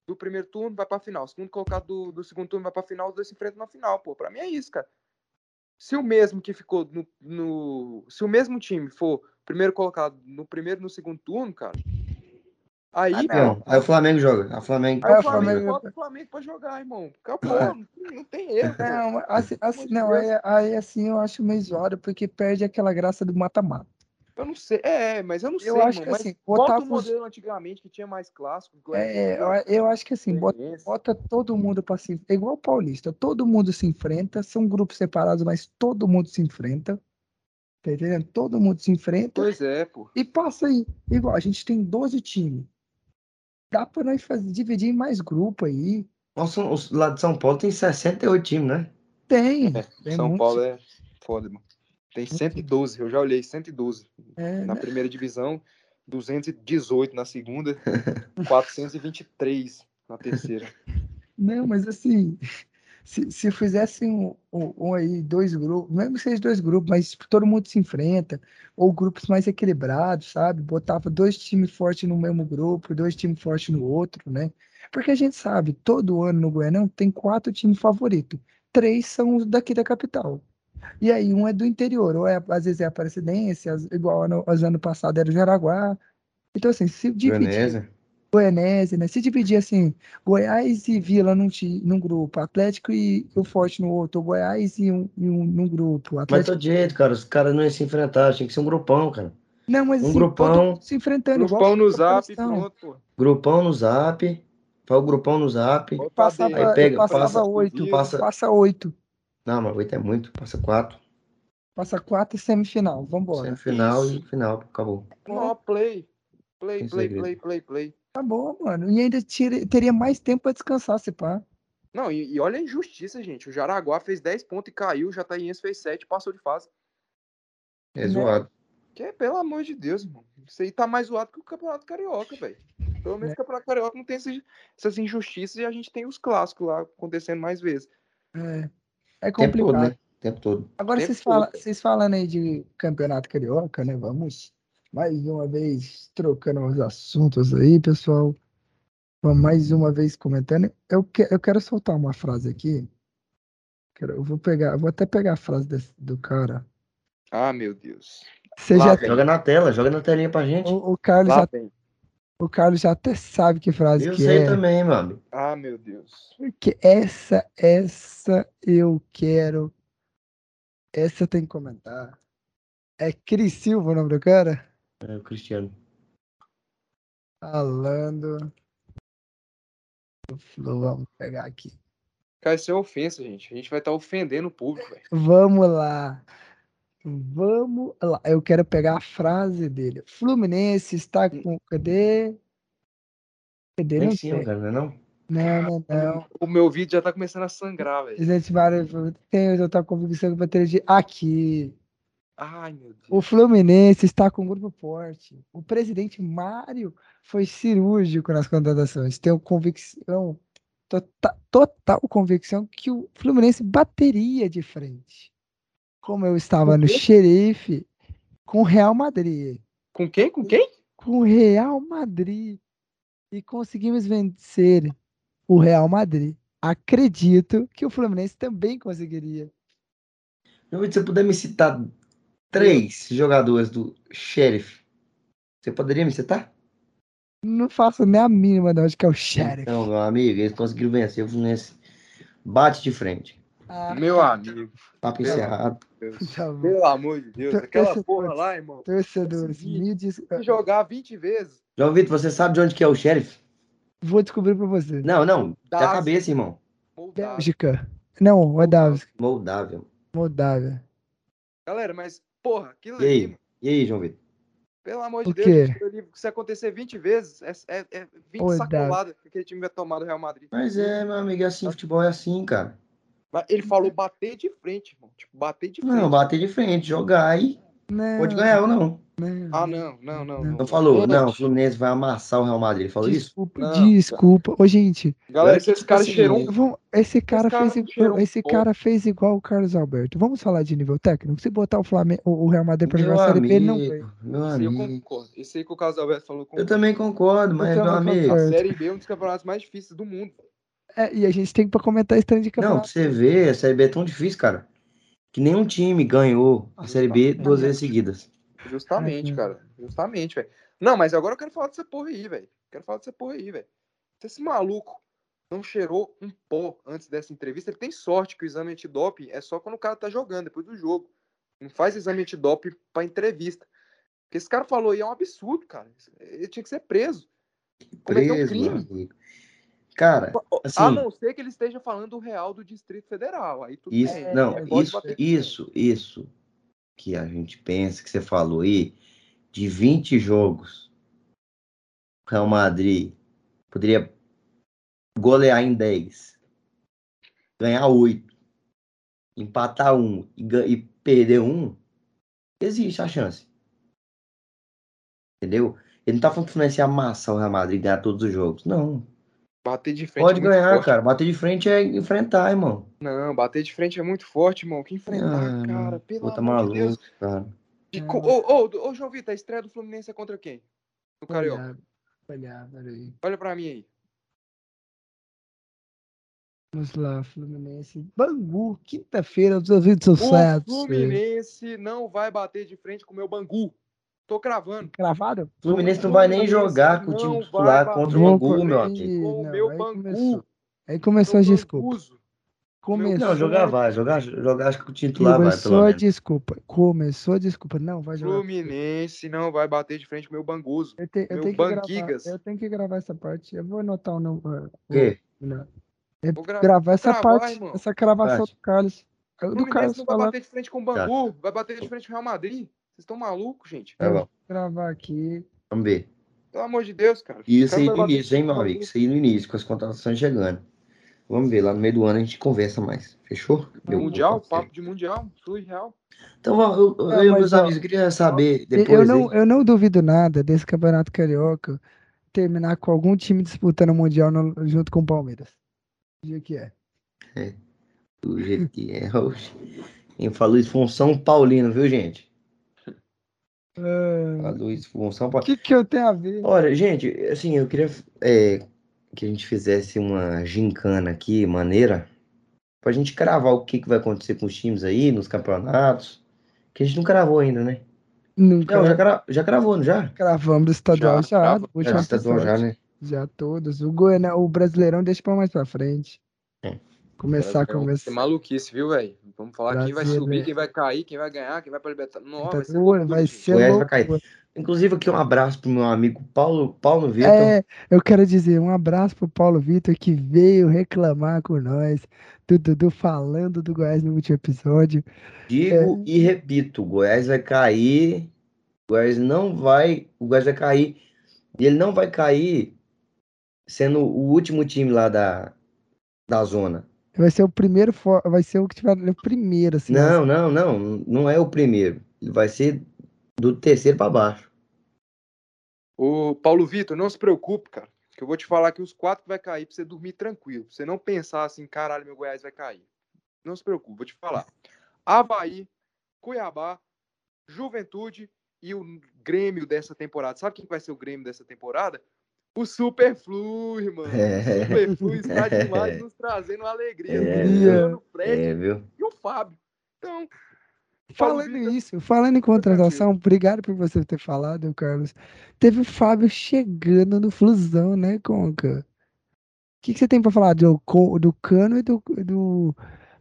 do primeiro turno vai pra final. Segundo colocado do, do segundo turno vai pra final, os dois se enfrentam na final. Pô, pra mim é isso, cara. Se o mesmo que ficou no, no. Se o mesmo time for primeiro colocado no primeiro e no segundo turno, cara, Aí, ah, não. aí o Flamengo joga. A Flamengo... Aí o Flamengo bota o Flamengo pra jogar, irmão. Acabou, é. não, não tem erro. Não, assim, assim, não aí, aí, assim eu acho meio zoado, porque perde aquela graça do mata-mata. Eu não sei, é, mas eu não eu sei, acho mano, que, assim, bota o modelo antigamente que tinha mais clássico. É, eu, eu acho que assim, bota, bota, todo mundo para se é igual o Paulista, todo mundo se enfrenta, são grupos separados, mas todo mundo se enfrenta. Tá entendendo? Todo mundo se enfrenta. Pois é, pô. E passa aí. Igual, a gente tem 12 times dá para nós fazer, dividir em mais grupo aí. Nossa, lá de São Paulo tem 68 times, né? Tem. É, tem São Paulo é foda, mano. Tem 112, eu já olhei, 112. É, na né? primeira divisão, 218 na segunda, 423 na terceira. Não, mas assim, se, se fizessem um, um, um, aí dois grupos, mesmo que seja dois grupos, mas tipo, todo mundo se enfrenta, ou grupos mais equilibrados, sabe? Botava dois times fortes no mesmo grupo, dois times fortes no outro, né? Porque a gente sabe, todo ano no Goianão tem quatro times favoritos. três são daqui da capital. E aí um é do interior, ou é, às vezes é Aparecidense, as- igual ano, os ano passado era o Jaraguá. Então, assim, se dividir. Goianésia. Goianésia, né? Se dividir assim, Goiás e Vila num, num grupo, Atlético e o Forte no outro, Goiás e um, e um num grupo, Mas Atlético. todo jeito, cara, os caras não iam se enfrentar, tinha que ser um grupão, cara. Não, mas um assim, grupão- se enfrentando igual Grupão no a zap pronto, pô. Grupão no zap, faz o grupão no zap. Passava, Aí pega, passa- oito, passa- passa oito, Não, mas oito é muito, passa quatro. passa quatro e semifinal, vambora. Semifinal Isso. e final, acabou. Não, play. Play, play, segredo. play, play, play. Tá bom, mano. E ainda tira- teria mais tempo pra descansar, se pá. Não, e, e olha a injustiça, gente. O Jaraguá fez 10 pontos e caiu, o Jataíense fez 7 e passou de fase. É zoado. Que é, pelo amor de Deus, irmão. Isso aí tá mais zoado que o Campeonato Carioca, velho. Pelo menos Né? o Campeonato Carioca não tem essas, essas injustiças e a gente tem os clássicos lá acontecendo mais vezes. É, é O tempo todo, complicado. né? O tempo todo. Agora, Tempo vocês, fala, todo. vocês falando aí de campeonato carioca, né? Vamos mais uma vez trocando os assuntos aí, pessoal. Vamos mais uma vez comentando. Eu, que, eu quero soltar uma frase aqui. Eu vou pegar, eu vou até pegar a frase desse- do cara. Ah, meu Deus. Você Lá já. Joga na tela, joga na telinha pra gente. o, o Carlos Lá já, vem. O Carlos já até sabe que frase Eu que sei é. também, meu amigo. Ah, meu Deus. Que essa, essa eu quero. Essa tem que comentar. É Cris Silva o nome do cara? É o Cristiano. Falando. Vamos pegar aqui. Cara, isso é ofensa, gente. A gente vai estar ofendendo o público, velho. Vamos lá. Vamos lá. Eu quero pegar a frase dele. Fluminense está com. Cadê? Cadê? Não cara, não não? Não, não. O meu vídeo já tá começando a sangrar, velho. Gente, tem outra convicção que vai ter de. Aqui. Ai, meu Deus. O Fluminense está com um grupo forte. O presidente Mário foi cirúrgico nas contratações. Tenho convicção, tota- total convicção que o Fluminense bateria de frente. Como eu estava no xerife com o Real Madrid. Com quem? Com quem? Com o Real Madrid. E conseguimos vencer o Real Madrid. Acredito que o Fluminense também conseguiria. Meu amigo, se você puder me citar três jogadores do Sheriff, você poderia me citar? Não faço nem a mínima de onde que é o Sheriff. Então, meu amigo, eles conseguiram vencer o Fluminense. Bate de frente. Ah, Meu amigo. Papo Pelo- encerrado. Tá. Pelo amor de Deus. Aquela torcedores. porra lá, irmão. Torcedores, me diz... Se jogar 20 vezes. João Vitor, você sabe de onde que é o Sheriff? vou descobrir pra você. Não, não. Da Da cabeça, irmão. Moldávia. Bélgica. Não, Moldávia. Moldávia. Moldávia. Galera, mas, porra, aquilo E ali, aí? mano, E aí, João Vitor? pelo amor de O Deus, ali, se acontecer 20 vezes, é, é, é 20 Ô, sacoladas que aquele time vai tomar do Real Madrid. Mas é, meu amigo, é assim, futebol é assim, cara. Ele falou bater de frente, irmão. Tipo, bater de frente. Não, bater de frente, jogar e Não, pode ganhar ou não. não. Ah, não, não, não. Não Não falou, não, o Fluminense vai amassar o Real Madrid. Ele falou isso? Desculpa, Não. desculpa. Ô, gente, Galera, Olha que esse cara assim, cheirou vamos- esse cara, cara fez, cheirou esse cara fez igual o Carlos Alberto. Vamos falar de nível técnico? Se botar o Flamengo, o o Real Madrid pra Meu jogar a Série B, ele não amigo, ganha. meu Esse aí eu amigo. concordo. Esse aí que o Carlos Alberto falou com Eu também concordo, mas, Eu meu amigo. A concordo. Série B é um dos campeonatos mais difíceis do mundo. É, e a gente tem pra comentar esse trem de Não, pra campeonato. você ver, a Série B é tão difícil, cara. Que nenhum time ganhou a Série B duas vezes seguidas. Justamente, Uhum. cara. Justamente, velho. Não, mas agora eu quero falar dessa porra aí, velho. Quero falar dessa porra aí, velho. Se esse maluco não cheirou um pó antes dessa entrevista, ele tem sorte que o exame antidoping é só quando o cara tá jogando, depois do jogo. Não faz exame antidoping pra entrevista. Porque esse cara falou aí é um absurdo, cara. Ele tinha que ser preso. Cometeu um Preso, meu crime. amigo. Cara, assim, A não ser que ele esteja falando do real do Distrito Federal. Aí tudo isso, bem. não, pode isso, isso, isso que a gente pensa, que você falou aí, de 20 jogos, o Real Madrid poderia golear em 10, ganhar 8, empatar um e, e perder um, existe a chance. Entendeu? Ele não tá falando que o Fluminense ia amassar o Real Madrid e ganhar todos os jogos. Não. Bater de frente Pode é muito ganhar, forte. cara. Bater de frente é enfrentar, irmão. Não, bater de frente é muito forte, irmão. Que enfrentar, Ah, cara. Pelo Pô, tá amor de Deus. maluco, cara. Ô, ô, ô, João Vitor, a estreia do Fluminense é contra quem? No Carioca. Olhar, olhar, peraí. Olha pra mim aí. Vamos lá, Fluminense. Bangu, quinta-feira, os ouvidos O. Fluminense não vai bater de frente com o meu Bangu. Tô cravando. Gravado? O Fluminense não vai nem jogar com o time titular contra o Bangu, meu aí, amigo. Com o meu Bangu. começou. Aí começou as desculpas. Começou, Não, jogar vai, jogar, jogar acho que o titular vai, pelo começou a menos. desculpa. Começou a desculpa. Não, vai jogar. Fluminense não vai bater de frente com o meu Banguzo. Eu, te- eu Meu que gravar, Banquigas. eu tenho que gravar essa parte. Eu vou anotar o número. O quê? É Vou gra- gravar essa gravar, parte, irmão. essa gravação do Carlos. Do Fluminense Carlos não vai falando. bater de frente com o Bangu. Vai bater de frente com o Real Madrid. Vocês estão malucos, gente? Tá bom, Gravar aqui. vamos ver. Pelo amor de Deus, cara. Isso Os aí no início, hein, de meu frente com o amigo? Bangu. Isso aí no início, com as contratações chegando. Vamos ver, lá no meio do ano a gente conversa mais. Fechou? Eu- Mundial, eu- papo de mundial, flui real. Então, eu, eu, Não, eu, meus amigos, eu queria saber Eu depois. não, aí- eu não duvido nada desse campeonato carioca terminar com algum time disputando o Mundial no- junto com o Palmeiras. Do jeito que é. do jeito que é. Oxe. Quem falou isso foi um São Paulino, viu, gente? Ah, São O que, que eu tenho a ver? Olha, gente, assim, eu queria é, que a gente fizesse uma gincana aqui, maneira, pra gente cravar o que, que vai acontecer com os times aí, nos campeonatos, que a gente não cravou ainda, né? Nunca Não, já, cra- já cravou, não já? gravamos do estadual Já, já, do É, estadual já, né? Já todos. O, Goiânia, o Brasileirão deixa pra mais pra frente. É. Começar, É começar. maluquice, viu, velho? Vamos falar quem vai subir, quem vai cair, quem vai ganhar, quem vai pra Libertadores. Nossa, vai ser Vai gente. ser Goiás vai cair. Inclusive aqui um abraço pro meu amigo Paulo, Paulo Vitor. É, eu quero dizer um abraço pro Paulo Vitor que veio reclamar com nós do Dudu falando do Goiás no último episódio. Digo e repito, o Goiás vai cair. O Goiás não vai. O Goiás vai cair. E ele não vai cair sendo o último time lá da, da zona. Vai ser o primeiro, vai ser o que tiver o primeiro, assim. Não, não, não. Não é o primeiro. Ele vai ser do terceiro para baixo. Ô, Paulo Vitor, não se preocupe, cara. Que eu vou te falar que os quatro vai cair pra você dormir tranquilo. Pra você não pensar assim, caralho, meu Goiás vai cair. Não se preocupe, vou te falar. Havaí, Cuiabá, Juventude e o Grêmio dessa temporada. Sabe quem vai ser o Grêmio dessa temporada? O Superflui, mano. É. O Superflui está demais nos trazendo alegria. É, o Fred É, viu? e o Fábio. Então, Falando isso, falando em contratação, obrigado por você ter falado, Carlos. Teve o Fábio chegando no Flusão, né, Conca? O que, que você tem pra falar do, do Cano e do, do,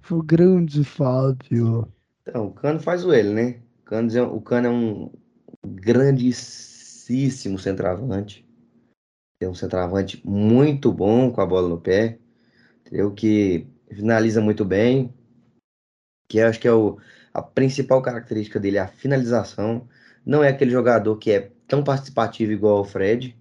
do grande Fábio? Então, o Cano faz o ele, né? O Cano, é- o Cano é um grandíssimo centroavante. É um centroavante muito bom com a bola no pé. Entendeu? Que finaliza muito bem. Que eu acho que é o, a principal característica dele, é a finalização. Não é aquele jogador que é tão participativo igual o Fred,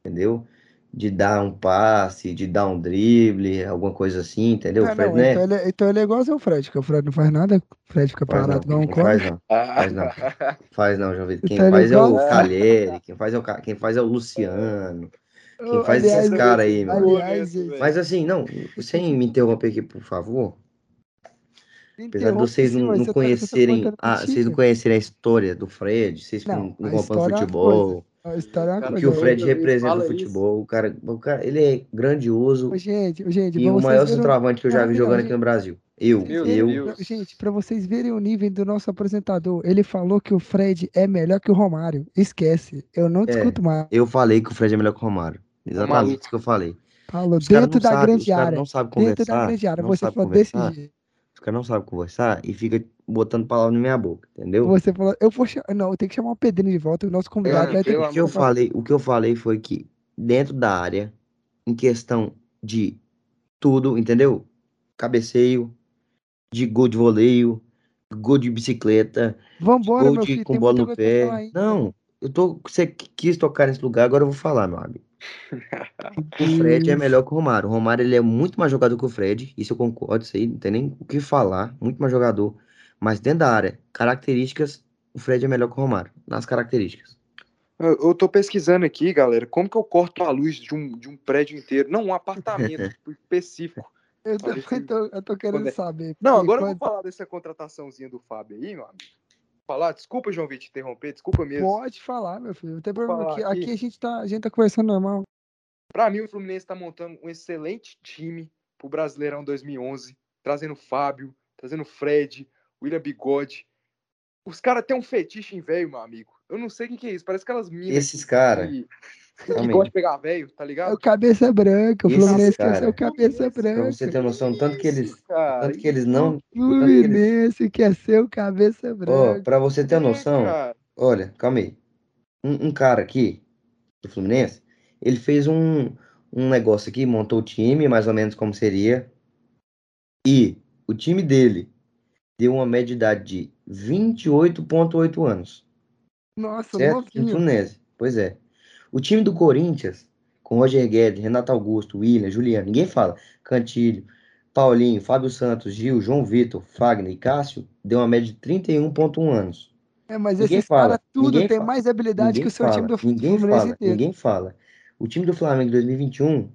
entendeu? De dar um passe, de dar um drible, alguma coisa assim, entendeu? Ah, Fred não, não é. então, ele, é- então ele é igualzinho ao Fred, que o Fred não faz nada, o Fred fica Faz parado não, igual um não faz não. Faz não. Faz não, João Vitor. Quem Então faz é o Calheri, quem faz é o, quem faz é o Luciano. Quem faz Aliás, esses caras aí, mano. aliás, Mas assim, não, sem me interromper aqui, por favor. Apesar de vocês não, não tá- tá conhecerem, a, vocês não conhecerem a história do Fred, vocês Não, não, acompanham é futebol, A história é o que o Fred vez, representa no isso. futebol, o cara, o cara, ele é grandioso Ô, Gente, ô, gente, e o maior centroavante que eu já vi jogando aqui no Brasil. Eu, Meu eu, Deus. Gente, pra vocês verem o nível do nosso apresentador, ele falou que o Fred é melhor que o Romário. Esquece, eu não discuto mais. eu falei que o Fred é melhor que o Romário. Exatamente maluco. isso que eu falei. Caras dentro não da sabem, grande área. Dentro da conversar, grande área. não Você falou desse conversar. jeito. Os caras não sabem conversar e fica botando palavra na minha boca, entendeu? Você falou, eu vou chamar. Não, eu tenho que chamar o Pedrinho de volta, o nosso convidado É, vai ter pelo O que eu falei, o que eu falei foi que dentro da área, em questão de tudo, entendeu? Cabeceio, de gol de voleio, gol de bicicleta, Vambora, gol meu de filho, com bola no pé. Não, eu tô, você quis tocar nesse lugar, agora eu vou falar, meu amigo. O Fred é melhor que o Romário. O Romário ele é muito mais jogador que o Fred, isso eu concordo, isso aí não tem nem o que falar, muito mais jogador. Mas dentro da área, características, o Fred é melhor que o Romário, nas características. Eu, eu tô pesquisando aqui, galera, como que eu corto a luz de um, de um prédio inteiro? Não, um apartamento específico. Eu também sim. tô, eu tô querendo Quando é- saber. Não, agora eu vou quando- falar dessa contrataçãozinha do Fábio aí, meu amigo. Falar, desculpa, João Vitor, te interromper, desculpa mesmo. Pode falar, meu filho. Não tem problema. Aqui, aqui. aqui a, gente tá, a gente tá conversando normal. Pra mim, o Fluminense tá montando um excelente time, pro Brasileirão 2011, trazendo Fábio, trazendo Fred, William Bigode. Os caras têm um fetiche em velho, meu amigo. Eu não sei o que, que é isso. Parece aquelas minas. Esses caras. Que, que gostam de pegar velho, tá É ligado? o cabeça branca, o Fluminense quer ser o cabeça Pra Pra branca. você ter noção, tanto que eles, Isso, tanto que eles não. O Fluminense quer ser o cabeça Ó, branca. pra você ter É, noção, cara. olha, calma aí. Um, um cara aqui do Fluminense, ele fez um, um negócio aqui, montou o time, mais ou menos como seria. E o time dele deu uma média de idade de 28,8 anos. Nossa, Certo? Novinho. Fluminense. Pois é. O time do Corinthians, com Roger Guedes, Renato Augusto, William, Juliano, ninguém fala. Cantilho, Paulinho, Fábio Santos, Gil, João Vitor, Fagner e Cássio, deu uma média de 31,1 anos. É, mas Ninguém esses caras tudo ninguém tem fala, mais habilidade Ninguém que o seu fala, time do ninguém Fluminense fala, inteiro. ninguém fala. O time do Flamengo de 2021,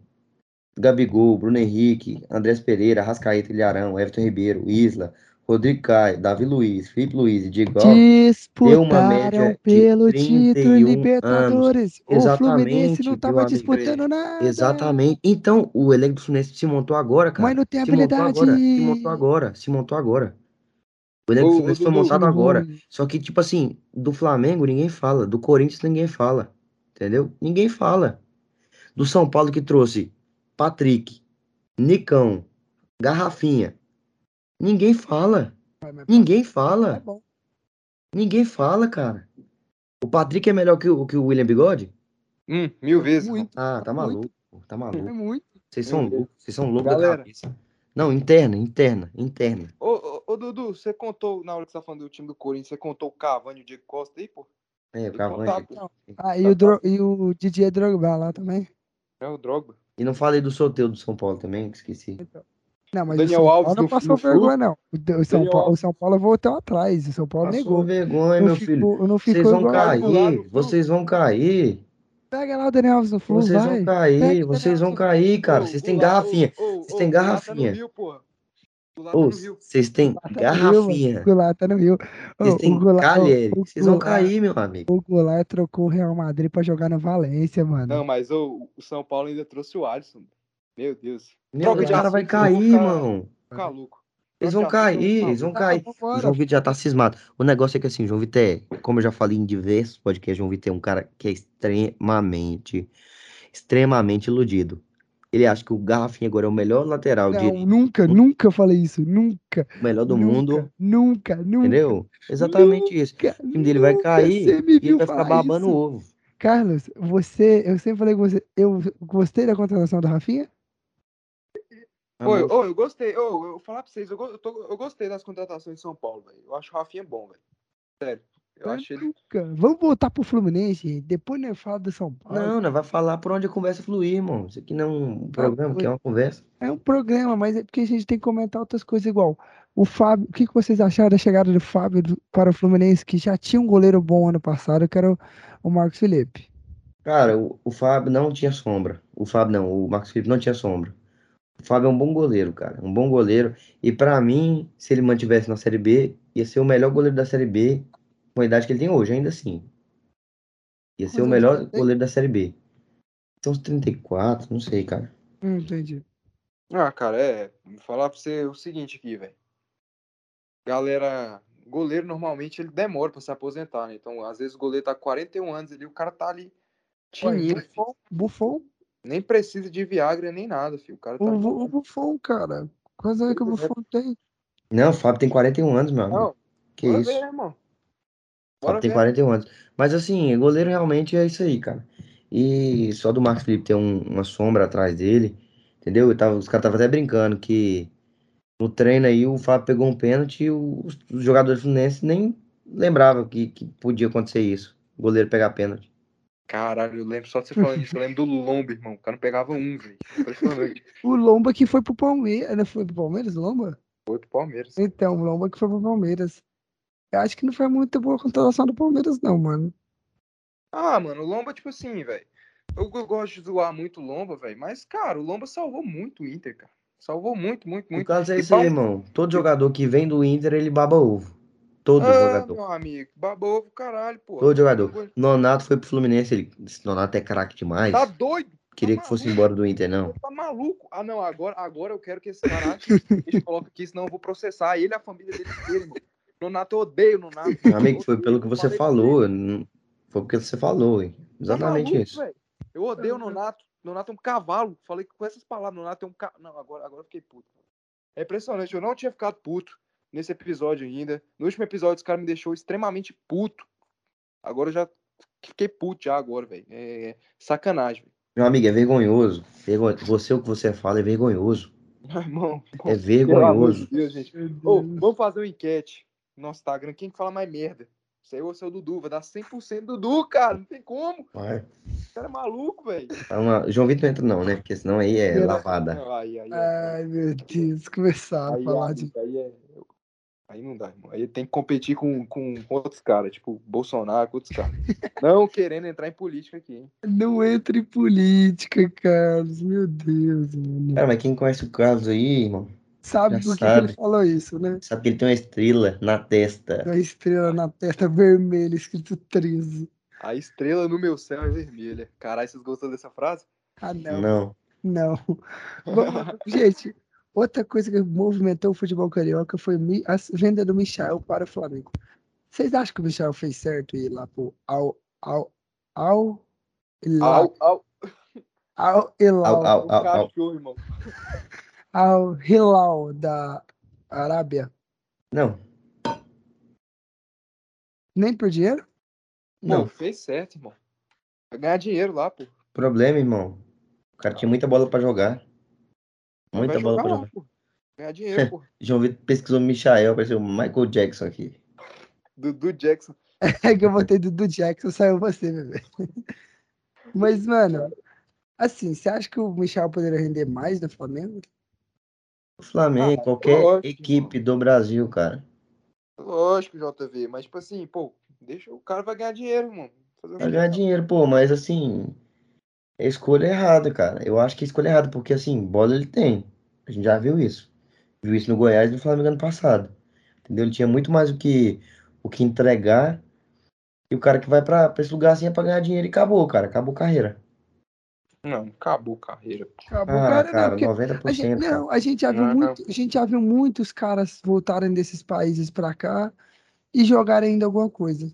Gabigol, Bruno Henrique, Andrés Pereira, Rascaeta, Ilharão, Everton Ribeiro, Isla, Rodrigo Caio, Davi Luiz, Felipe Luiz e Diego Alves, deu uma média Disputaram de pelo título 31 anos. Libertadores. O Fluminense Exatamente, não meu tava amigo. disputando nada. Exatamente. Então, o elenco do Fluminense se montou agora, cara. Mas não tem Se montou habilidade. agora, se montou agora, se montou agora. O elenco do Fluminense foi montado agora. Só que, tipo assim, do Flamengo ninguém fala, do Corinthians ninguém fala, entendeu? Ninguém fala. Do São Paulo que trouxe Patrick, Nicão, Garrafinha. Ninguém fala. Ninguém é fala. bom. Ninguém fala, cara. O Patrick é melhor que o, que o William Bigode? Hum, mil vezes. Muito, Ah, tá muito, maluco. Tá é maluco. muito. Vocês são loucos. Vocês são loucos da cabeça. Não, interna, interna, interna. Ô, ô, ô, Dudu, você contou, na hora que você tá falando do time do Corinthians, você contou o Cavani e o Diego Costa aí, pô? É, o Tem Cavani. contato. Ah, e o, Dro- e o Didier Drogba lá também. É o Drogba. E não falei do sorteio do São Paulo também, que esqueci. Não, mas Daniel o São Alves Paulo não no- passou vergonha, não. O, São Paulo, o Alves. São Paulo voltou atrás. O São Paulo Passou negou. vergonha, Não meu filho. ficou, não Vocês vão cair, vocês vão cair. Pega lá o Daniel Alves no Flu, Vocês vai. vão Pega cair, o vocês vão Alves. cair, cara. Vocês têm garrafinha. ô, ô, Vocês têm tá garrafinha. tá vocês têm tá garrafinha. O Goulart tá no Rio. Ô, Vocês o têm o Vocês vão cair, meu amigo. O Goulart trocou o Real Madrid pra jogar no Valência, mano. Não, mas o São Paulo ainda trouxe o Alisson. Meu Deus. Meu, Troca o de cara vai cair, ficar- irmão. Ficar louco. Eles vão de cair, eu eles vão cair. O. João Vitor já tá cismado. O negócio é que assim, o João Vitor é, como eu já falei em diversos podcasts, o João Vitor é um cara que é extremamente, extremamente iludido. Ele acha que o Garrafinha agora é o melhor lateral Não, direito, nunca, nunca falei isso. Nunca. o melhor do nunca, mundo, Nunca, nunca. entendeu? Exatamente isso. Nunca, O time dele vai cair e ele vai ficar babando o isso. ovo. Carlos, você, eu sempre falei com você, eu gostei da contratação do Rafinha? Eu, Amor, ô, eu gostei. Ô, eu vou falar pra vocês, eu, go- eu tô- eu gostei das contratações de São Paulo, velho. Eu acho o Rafinha bom, velho. Sério. Eu acho ele. nunca. Vamos voltar pro Fluminense, depois nós fala do São Paulo. Não, não vai falar por onde a conversa fluir, irmão. Isso aqui não é um programa, aqui é uma conversa. É um programa, mas é porque a gente tem que comentar outras coisas igual. O Fábio, o que, que vocês acharam da chegada do Fábio para o Fluminense, que já tinha um goleiro bom ano passado, que era o, o Marcos Felipe? Cara, o, o Fábio não tinha sombra. O Fábio não, o Marcos Felipe não tinha sombra. O Fábio é um bom goleiro, cara. Um bom goleiro. E pra mim, se ele mantivesse na Série B, ia ser o melhor goleiro da Série B com a idade que ele tem hoje, ainda assim. Ia ser o Quantos melhor goleiro da Série B. Tem uns 34, não sei, cara. Hum, entendi. Ah, cara, é. Vou falar pra você o seguinte aqui, velho. Galera, goleiro normalmente ele demora pra se aposentar, né? Então, às vezes o goleiro tá com 41 anos ali, o cara tá ali tininho. Buffon, Buffon, Nem precisa de Viagra nem nada, filho. O cara tá. o, o Buffon, cara. Quantos anos que o Buffon tem? Não, o Fábio tem 41 anos, meu amigo. Não, Que bora isso? ver, irmão. Fábio tem ver. 41 anos. Mas assim, goleiro realmente é isso aí, cara. E só do Marcos Felipe ter um- uma sombra atrás dele, entendeu? Eu tava- os caras estavam até brincando que no treino aí o Fábio pegou um pênalti e os, os jogadores fluminenses nem lembravam que, que podia acontecer isso. O goleiro pegar pênalti. Caralho, eu lembro só de você falando isso. Eu lembro do Lomba, irmão. O cara não pegava um, velho. O Lomba que foi pro Palmeiras. Não foi pro Palmeiras, o Lomba? Foi pro Palmeiras. Então, o Lomba que foi pro Palmeiras. Eu acho que não foi muito boa a contratação do Palmeiras, não, mano. Ah, mano, o Lomba, tipo assim, velho. Eu, eu gosto de zoar muito o Lomba, velho. Mas, cara, o Lomba salvou muito o Inter, cara. Salvou muito, muito, O muito. caso é isso aí, irmão. Todo jogador que vem do Inter, ele baba ovo. Todo Ah, jogador. meu amigo, babou caralho, pô. Todo jogador. Nonato foi pro Fluminense, ele. Esse Nonato é craque demais. Tá doido? queria que fosse embora do Inter, não. Tá maluco? Ah, não, agora, agora eu quero que esse cara ache que coloque aqui, senão eu vou processar ele e a família dele irmão. Nonato, eu odeio o Nonato. Meu amigo, foi pelo que você falou. não- Foi porque você falou, hein? Tá Exatamente maluco, isso. velho? Eu odeio o Nonato. Nonato é um cavalo. Falei com essas palavras. Nonato é um cavalo. Não, agora, agora eu fiquei puto. É impressionante. Eu não tinha ficado puto nesse episódio ainda. No último episódio, os caras me deixou extremamente puto. Agora eu já fiquei puto já agora, velho. É sacanagem, velho. Meu amigo, é vergonhoso. Vergon- Você, o que você fala é vergonhoso. Irmão, É de vergonhoso. Deus, gente. Meu Ô, vamos fazer uma enquete no nosso Instagram. Quem que fala mais merda? Isso aí ou seu Dudu? Vai dar 100% Dudu, cara. Não tem como. Vai. O cara é maluco, velho. Ah, João Vitor não entra, não, né? Porque senão aí é lavada. Aí, aí, aí, Ai, meu Deus, começaram a falar aí, de. aí, é- aí não dá, irmão. Aí tem que competir com, com outros caras, tipo Bolsonaro, com outros caras. Não querendo entrar em política aqui, hein? Não entre em política, Carlos. Meu Deus, mano. Cara, mas quem conhece o Carlos aí, irmão, Sabe por que, ele falou isso, né? sabe que ele tem uma estrela na testa. A estrela na testa vermelha, escrito 13. A estrela no meu céu é vermelha. Caralho, vocês gostam dessa frase? Ah, não. Não. Não. Vamos- Gente, outra coisa que movimentou o futebol carioca foi a venda do Michel para o Flamengo. Vocês acham que o Michel fez certo ir lá pro Al Al Al Hilal, Au, au, Al Hilal, Au, au. o cachorro. Al Hilal da Arábia? Não. Nem por dinheiro? Não, Não. fez certo, irmão. Vai ganhar dinheiro lá, pô. Problema, irmão. O cara tinha muita bola pra jogar. Muita bola pra jogar. pô. Ganhar dinheiro, pô. João Vitor pesquisou Michael, apareceu Michael Jackson aqui. Dudu Jackson. É que eu botei do, do Jackson, saiu você, bebê. Mas, mano, assim, você acha que o Michel poderia render mais no Flamengo? O Flamengo, Ah, qualquer lógico, equipe do Brasil, cara. Lógico, JV, mas tipo assim, pô, deixa o cara vai ganhar dinheiro, irmão. Fazer o Vai ganhar dinheiro, pô, mas assim, é escolha errada, cara. Eu acho que é escolha errada, porque assim, bola ele tem. A gente já viu isso. Viu isso no Goiás e no Flamengo ano passado. Entendeu? Ele tinha muito mais o que, o que entregar. E o cara que vai pra, pra esse lugar assim é pra ganhar dinheiro e acabou, cara. Acabou a carreira. Não, acabou a carreira. Acabou, Ah, cara, não, cara, porque 90%, a gente, não, a gente já viu Não. muito, a gente já viu muitos caras voltarem desses países pra cá e jogarem ainda alguma coisa.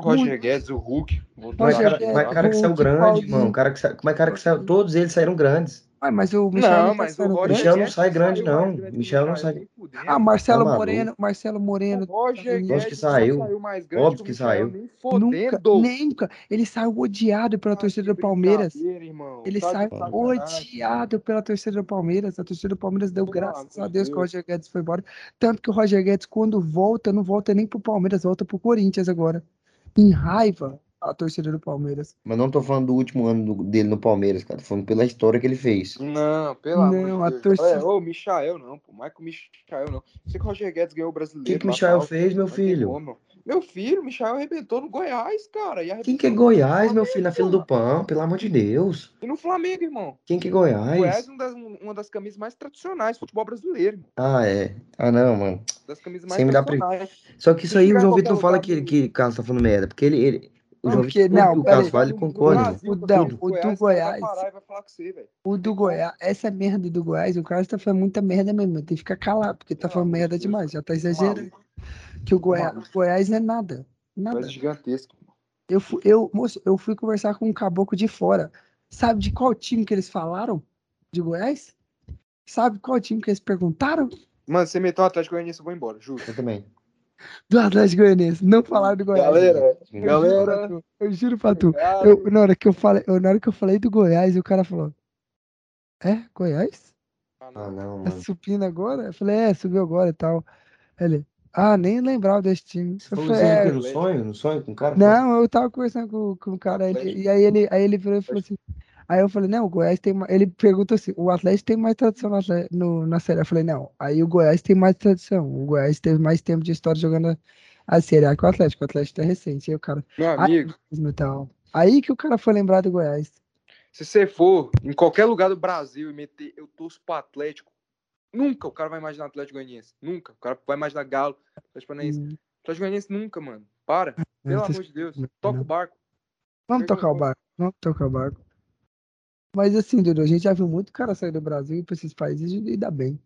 O Roger Muito. Guedes, o Hulk. voltou Mas, cara, Guedes, mas cara que saiu grande, Paulinho. irmão. Cara que sa... Mas cara que saiu. Todos eles saíram grandes. Ah, mas o Michel Não, não mas o Roger? Michel não sai grande, não. grande Michel não sai-. Ah, Marcelo Tá Moreno, Marcelo Moreno. O Roger Guedes que saiu. saiu mais grande Óbvio que saiu. nem Nunca, nunca. Ele saiu odiado pela Ah, torcida do Palmeiras. Ele Tá saiu odiado pela torcida do Palmeiras. A torcida do Palmeiras deu graças a de Deus que o. Roger Guedes foi embora. Tanto que o Roger Guedes, quando volta, não volta nem pro Palmeiras, volta pro Corinthians agora. Em raiva a torcida do Palmeiras. Mas não tô falando do último ano do- dele no Palmeiras, cara. Tô falando pela história que ele fez. Não, pelo Não, amor a de Deus. torcida- É, ô, Michael não, pô. Michael Michael não. Sei que o Roger Guedes ganhou o O brasileiro. que, que o Michael fez, meu filho? como. Meu filho, o Michael arrebentou no Goiás, cara. E Quem que é Goiás, meu filho? Na fila do pão, pelo amor de Deus. E no Flamengo, irmão. Quem que é O Goiás Goiás? é uma das, uma das camisas mais tradicionais do futebol brasileiro, irmão. Ah, é. Ah, não, mano. Das camisas mais Sem me dar pre- tradicionais. Só que isso aí o João Vitor fala que, que o Carlos tá falando merda. Porque ele. ele o Não, João porque- Vitor, não, o No concorda. O falar o do Goiás. Vai parar e vai falar com você. O do Goiás, essa merda do Goiás, o Carlos tá falando muita merda mesmo. Tem que ficar calado, porque tá falando merda Deus, demais. Já tá exagerando. Que o Goiás, maluco. o Goiás não é nada. Nada. Goiás é gigantesco. Eu fui, eu, moço, eu fui conversar com um caboclo de fora. Sabe de qual time que eles falaram? De Goiás? Sabe qual time que eles perguntaram? Mano, você meteu o Atlético Goianiense, eu vou embora, juro. Eu também. Do Atlético Goianiense. Não falaram do Goiás. Galera, Eu galera. juro pra tu, Eu juro pra tu. Eu, na, hora que eu falei, eu- na hora que eu falei do Goiás, o cara falou: É, Goiás? ah, Ah, não. não, Tá mano. subindo agora? Eu falei, é, subiu agora e tal. Ele, ah, nem lembrava desse time. Você falou falei, é, no sonho? No sonho com o cara? Não, eu tava conversando com, com o cara, ele- e aí ele, aí ele virou e falou assim. Aí eu falei, não, o Goiás tem mais. Ele perguntou assim: o Atlético tem mais tradição no, na série. Eu falei, não, aí o Goiás tem mais tradição. O Goiás teve mais tempo de história jogando a, a série A que o Atlético. O Atlético é recente. Aí o cara, Meu ah, amigo, e tal. Aí que o cara foi lembrar do Goiás. se você for em qualquer lugar do Brasil e meter eu torço pro Atlético, nunca o cara vai imaginar Atlético Goianiense. Nunca. O cara vai imaginar Galo, Atlético Paranaense. Hum, Atlético Goianiense nunca, mano. Para. Pelo essas amor de Deus. Toca o barco. Vamos tocar o barco. Vamos tocar o barco. Mas assim, Dudu, a gente já viu muito cara sair do Brasil e para esses países e dá bem.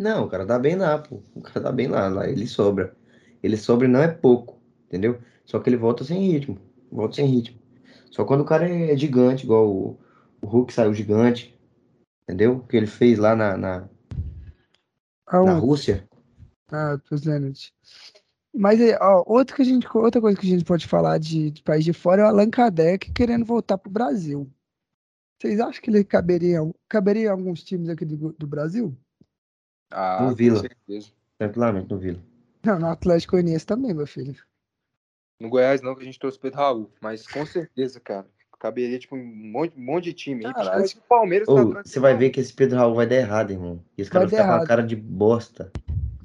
Não, o cara tá bem lá, pô. O cara tá bem lá, lá ele sobra. Ele sobra e não é pouco, entendeu? Só que ele volta sem ritmo. Volta sem ritmo. Só quando o cara é gigante, igual o, o Hulk saiu gigante, entendeu? O que ele fez lá na, na, na Aonde? Rússia. Ah, pro Zenit. Mas é, ó, outra, que a gente, outra coisa que a gente pode falar de, de país de fora é o Allan Kardec querendo voltar pro Brasil. Vocês acham que ele caberia, caberia em alguns times aqui do, do Brasil? Ah, No com Vila. Tranquilamente, no Vila. Não, no Atlético Goianiense também, meu filho. No Goiás não, que a gente trouxe o Pedro Raul. Mas com certeza, cara. Caberia, tipo, um monte, um monte de time. aí. Caralho. O Palmeiras tá Ô, do você vai ver que esse Pedro Raul vai dar errado, irmão. E esse cara Vai ficar com a errado. cara de bosta.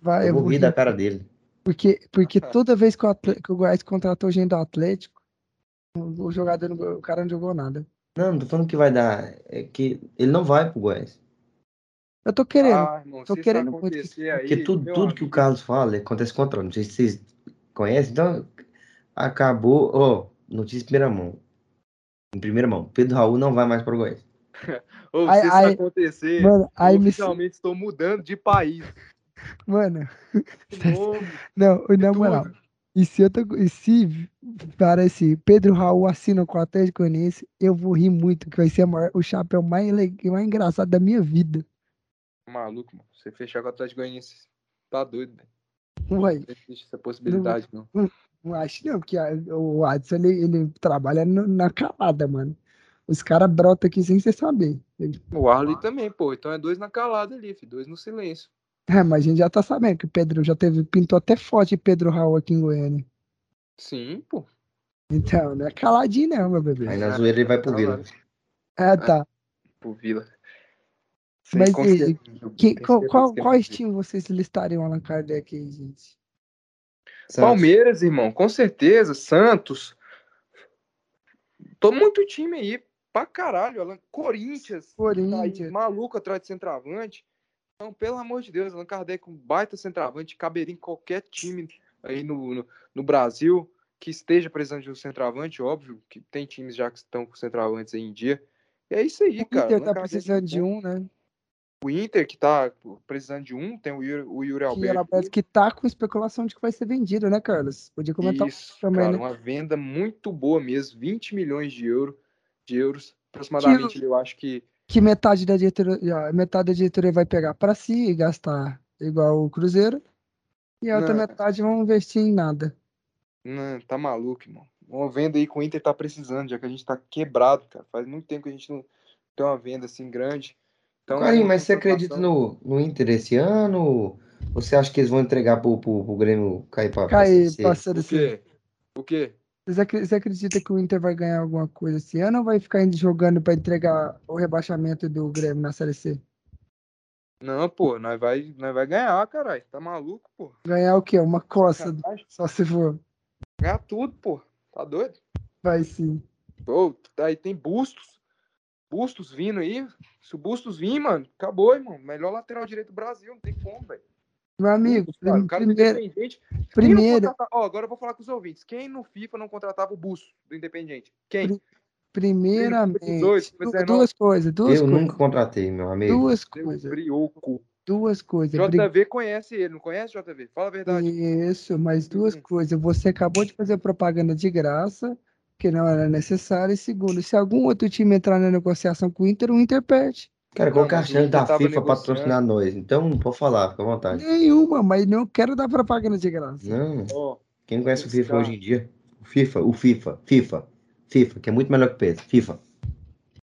Vai, Eu vou rir da cara dele. Porque, porque toda vez que o, Atle- que o Goiás contratou gente do Atlético, o, jogador, o cara não jogou nada. Não, não tô falando que vai dar. É que ele não vai pro Goiás. Eu tô querendo. Ah, irmão, tô querendo muito que- acontecer aí, Porque tudo, tudo que o amigo, Carlos fala acontece contra. Não sei se vocês conhecem. Então, acabou. Ó, notícia em primeira mão. Em primeira mão. Pedro Raul não vai mais para o Goiás. Aí- se isso aí- acontecer, Mano, aí eu me. oficialmente estou mudando de país. Mano, não, na tudo. moral. E se, eu tô, e se parece Pedro Raul assina com o Atlético Goianiense, eu vou rir muito, que vai ser maior- o chapéu mais, mais engraçado da minha vida. Maluco, mano. Você fechar com o Atlético Goianiense, tá doido, velho. Não existe essa possibilidade, não. não acho não, porque a- o Adson, ele, ele trabalha no- na calada, mano. Os caras brotam aqui sem você saber. Ele- O Arley também, pô. Então é dois na calada ali, filho. Dois no silêncio. É, mas a gente já tá sabendo que o Pedro já teve, pintou até foto de Pedro Raul aqui em Goiânia. Sim, pô. Então, não é caladinho não, meu bebê. Aí na zoeira ele vai pro Vila. Ah, tá. Pro Vila. Sem Mas e- Que- qual, qual, que é quais times vocês listariam Allan Kardec aí, gente? Santos. Palmeiras, irmão, com certeza. Santos. Tô muito time aí. Pra caralho. Alan. Corinthians. tá aí Corinthians. maluco atrás de centroavante. Então, pelo amor de Deus, Allan Kardec, um baita centroavante, caberia em qualquer time aí no, no, no Brasil que esteja precisando de um centroavante, óbvio, que tem times já que estão com centroavantes aí em dia. E é isso aí, O cara. Inter Allan tá Kardec precisando de um, né? O Inter, que tá precisando de um, tem o Yuri, o Yuri Que Alberto. ela parece que tá com especulação de que vai ser vendido, né, Carlos? Podia comentar Isso, também, cara, né? uma venda muito boa mesmo, 20 milhões de, euro, de euros, aproximadamente, eu acho que Que metade da diretoria, metade da diretoria vai pegar pra si e gastar igual o Cruzeiro. E a outra Não. metade vão investir em nada. não, tá maluco, irmão. Uma venda aí que o Inter tá precisando, já que a gente tá quebrado, cara. Faz muito tempo que a gente não tem uma venda assim grande. Então, Carinho, é mas você acredita no, no Inter esse ano? Ou Você acha que eles vão entregar pro, pro, pro Grêmio cair pra, Cair, passando O assim. quê? O quê? Você acre- você acredita que o Inter vai ganhar alguma coisa esse ano ou vai ficar indo jogando pra entregar o rebaixamento do Grêmio na Série C? Não, pô, nós vai, nós vai ganhar, caralho. Tá maluco, pô. Ganhar o quê? Uma coça, só se for. Ganhar tudo, pô. Tá doido? Vai sim. Pô, aí tem Bustos. Bustos vindo aí. Se o Bustos vir, mano, acabou, irmão. Melhor lateral direito do Brasil, não tem como, velho. Meu amigo, cara, o cara do primeiro, Independente. Primeiro, agora eu vou falar com os ouvintes. Quem no FIFA não contratava o Bustos do Independente? Quem? Pri- primeiramente, 18, du- 19. duas coisas, duas Eu coisas, nunca contratei, meu amigo. duas coisas, Brioco. duas coisas. Bri- JV conhece ele, não conhece JV? Fala a verdade. Isso, mas duas Uhum. coisas. Você acabou de fazer propaganda de graça, que não era necessário. E segundo, se algum outro time entrar na negociação com o Inter, o Inter perde. Cara, qual que é a chance da FIFA negociando. patrocinar nós? Então, pode falar, fica à vontade. Nenhuma, mas não quero dar propaganda de graça. Não, Ó, quem conhece o FIFA cara- hoje em dia? O FIFA, o FIFA, FIFA, FIFA, que é muito melhor que o PES. FIFA.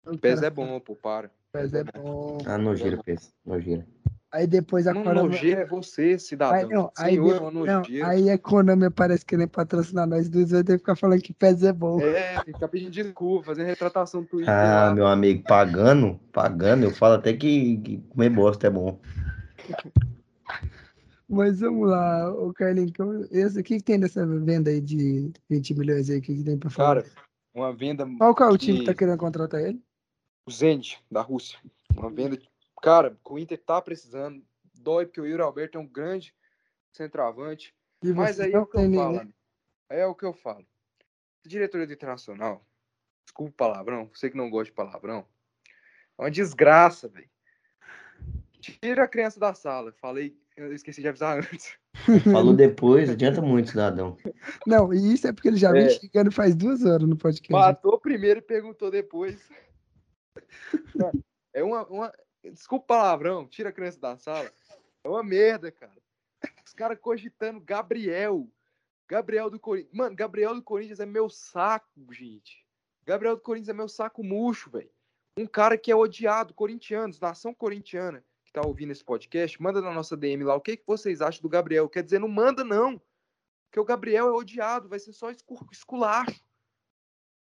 O PES é bom, pô, para. PES é bom. Ah, nojeira, PES. Nojeira. Aí depois a Não, Konami. nojeira é você, Aí, cidadão. não, aí, Senhor, é de- uma não, nojeira. aí a Konami parece querer patrocinar nós dois, vai ter que ficar falando que PES é bom. É, tem que ficar pedindo desculpa, fazendo retratação do Twitter. Ah, lá. meu amigo, pagando, pagando, eu falo até que, que comer bosta é bom. Mas vamos lá, o Carlinhos, esse, o que, que tem nessa venda aí de 20 milhões aí? O que, que tem pra falar? Cara, uma venda. Qual que é o time que tá querendo contratar ele? O Zenit, da Rússia. Uma venda. Cara, o Inter tá precisando. Dói, porque o Yuri Alberto é um grande centroavante. E Mas aí é o que eu falo. amigo. É o que eu falo. Diretoria do Internacional, desculpa o palavrão, você que não gosta de palavrão, É uma desgraça, velho. Tira a criança da sala. Falei, eu esqueci de avisar antes. Falou depois, adianta muito, cidadão. Não, e isso é porque ele já vem É. chegando faz duas horas no podcast. Matou primeiro e perguntou depois. É uma, uma. Desculpa o palavrão, tira a criança da sala. É uma merda, cara. Os caras cogitando Gabriel. Gabriel do Corinthians. Mano, Gabriel do Corinthians é meu saco, gente. Gabriel do Corinthians é meu saco murcho, velho. Um cara que é odiado, corintianos, nação corintiana, que tá ouvindo esse podcast, manda na nossa DM lá o que, que vocês acham do Gabriel. Quer dizer, não manda, não. Porque o Gabriel é odiado, vai ser só escu- esculacho.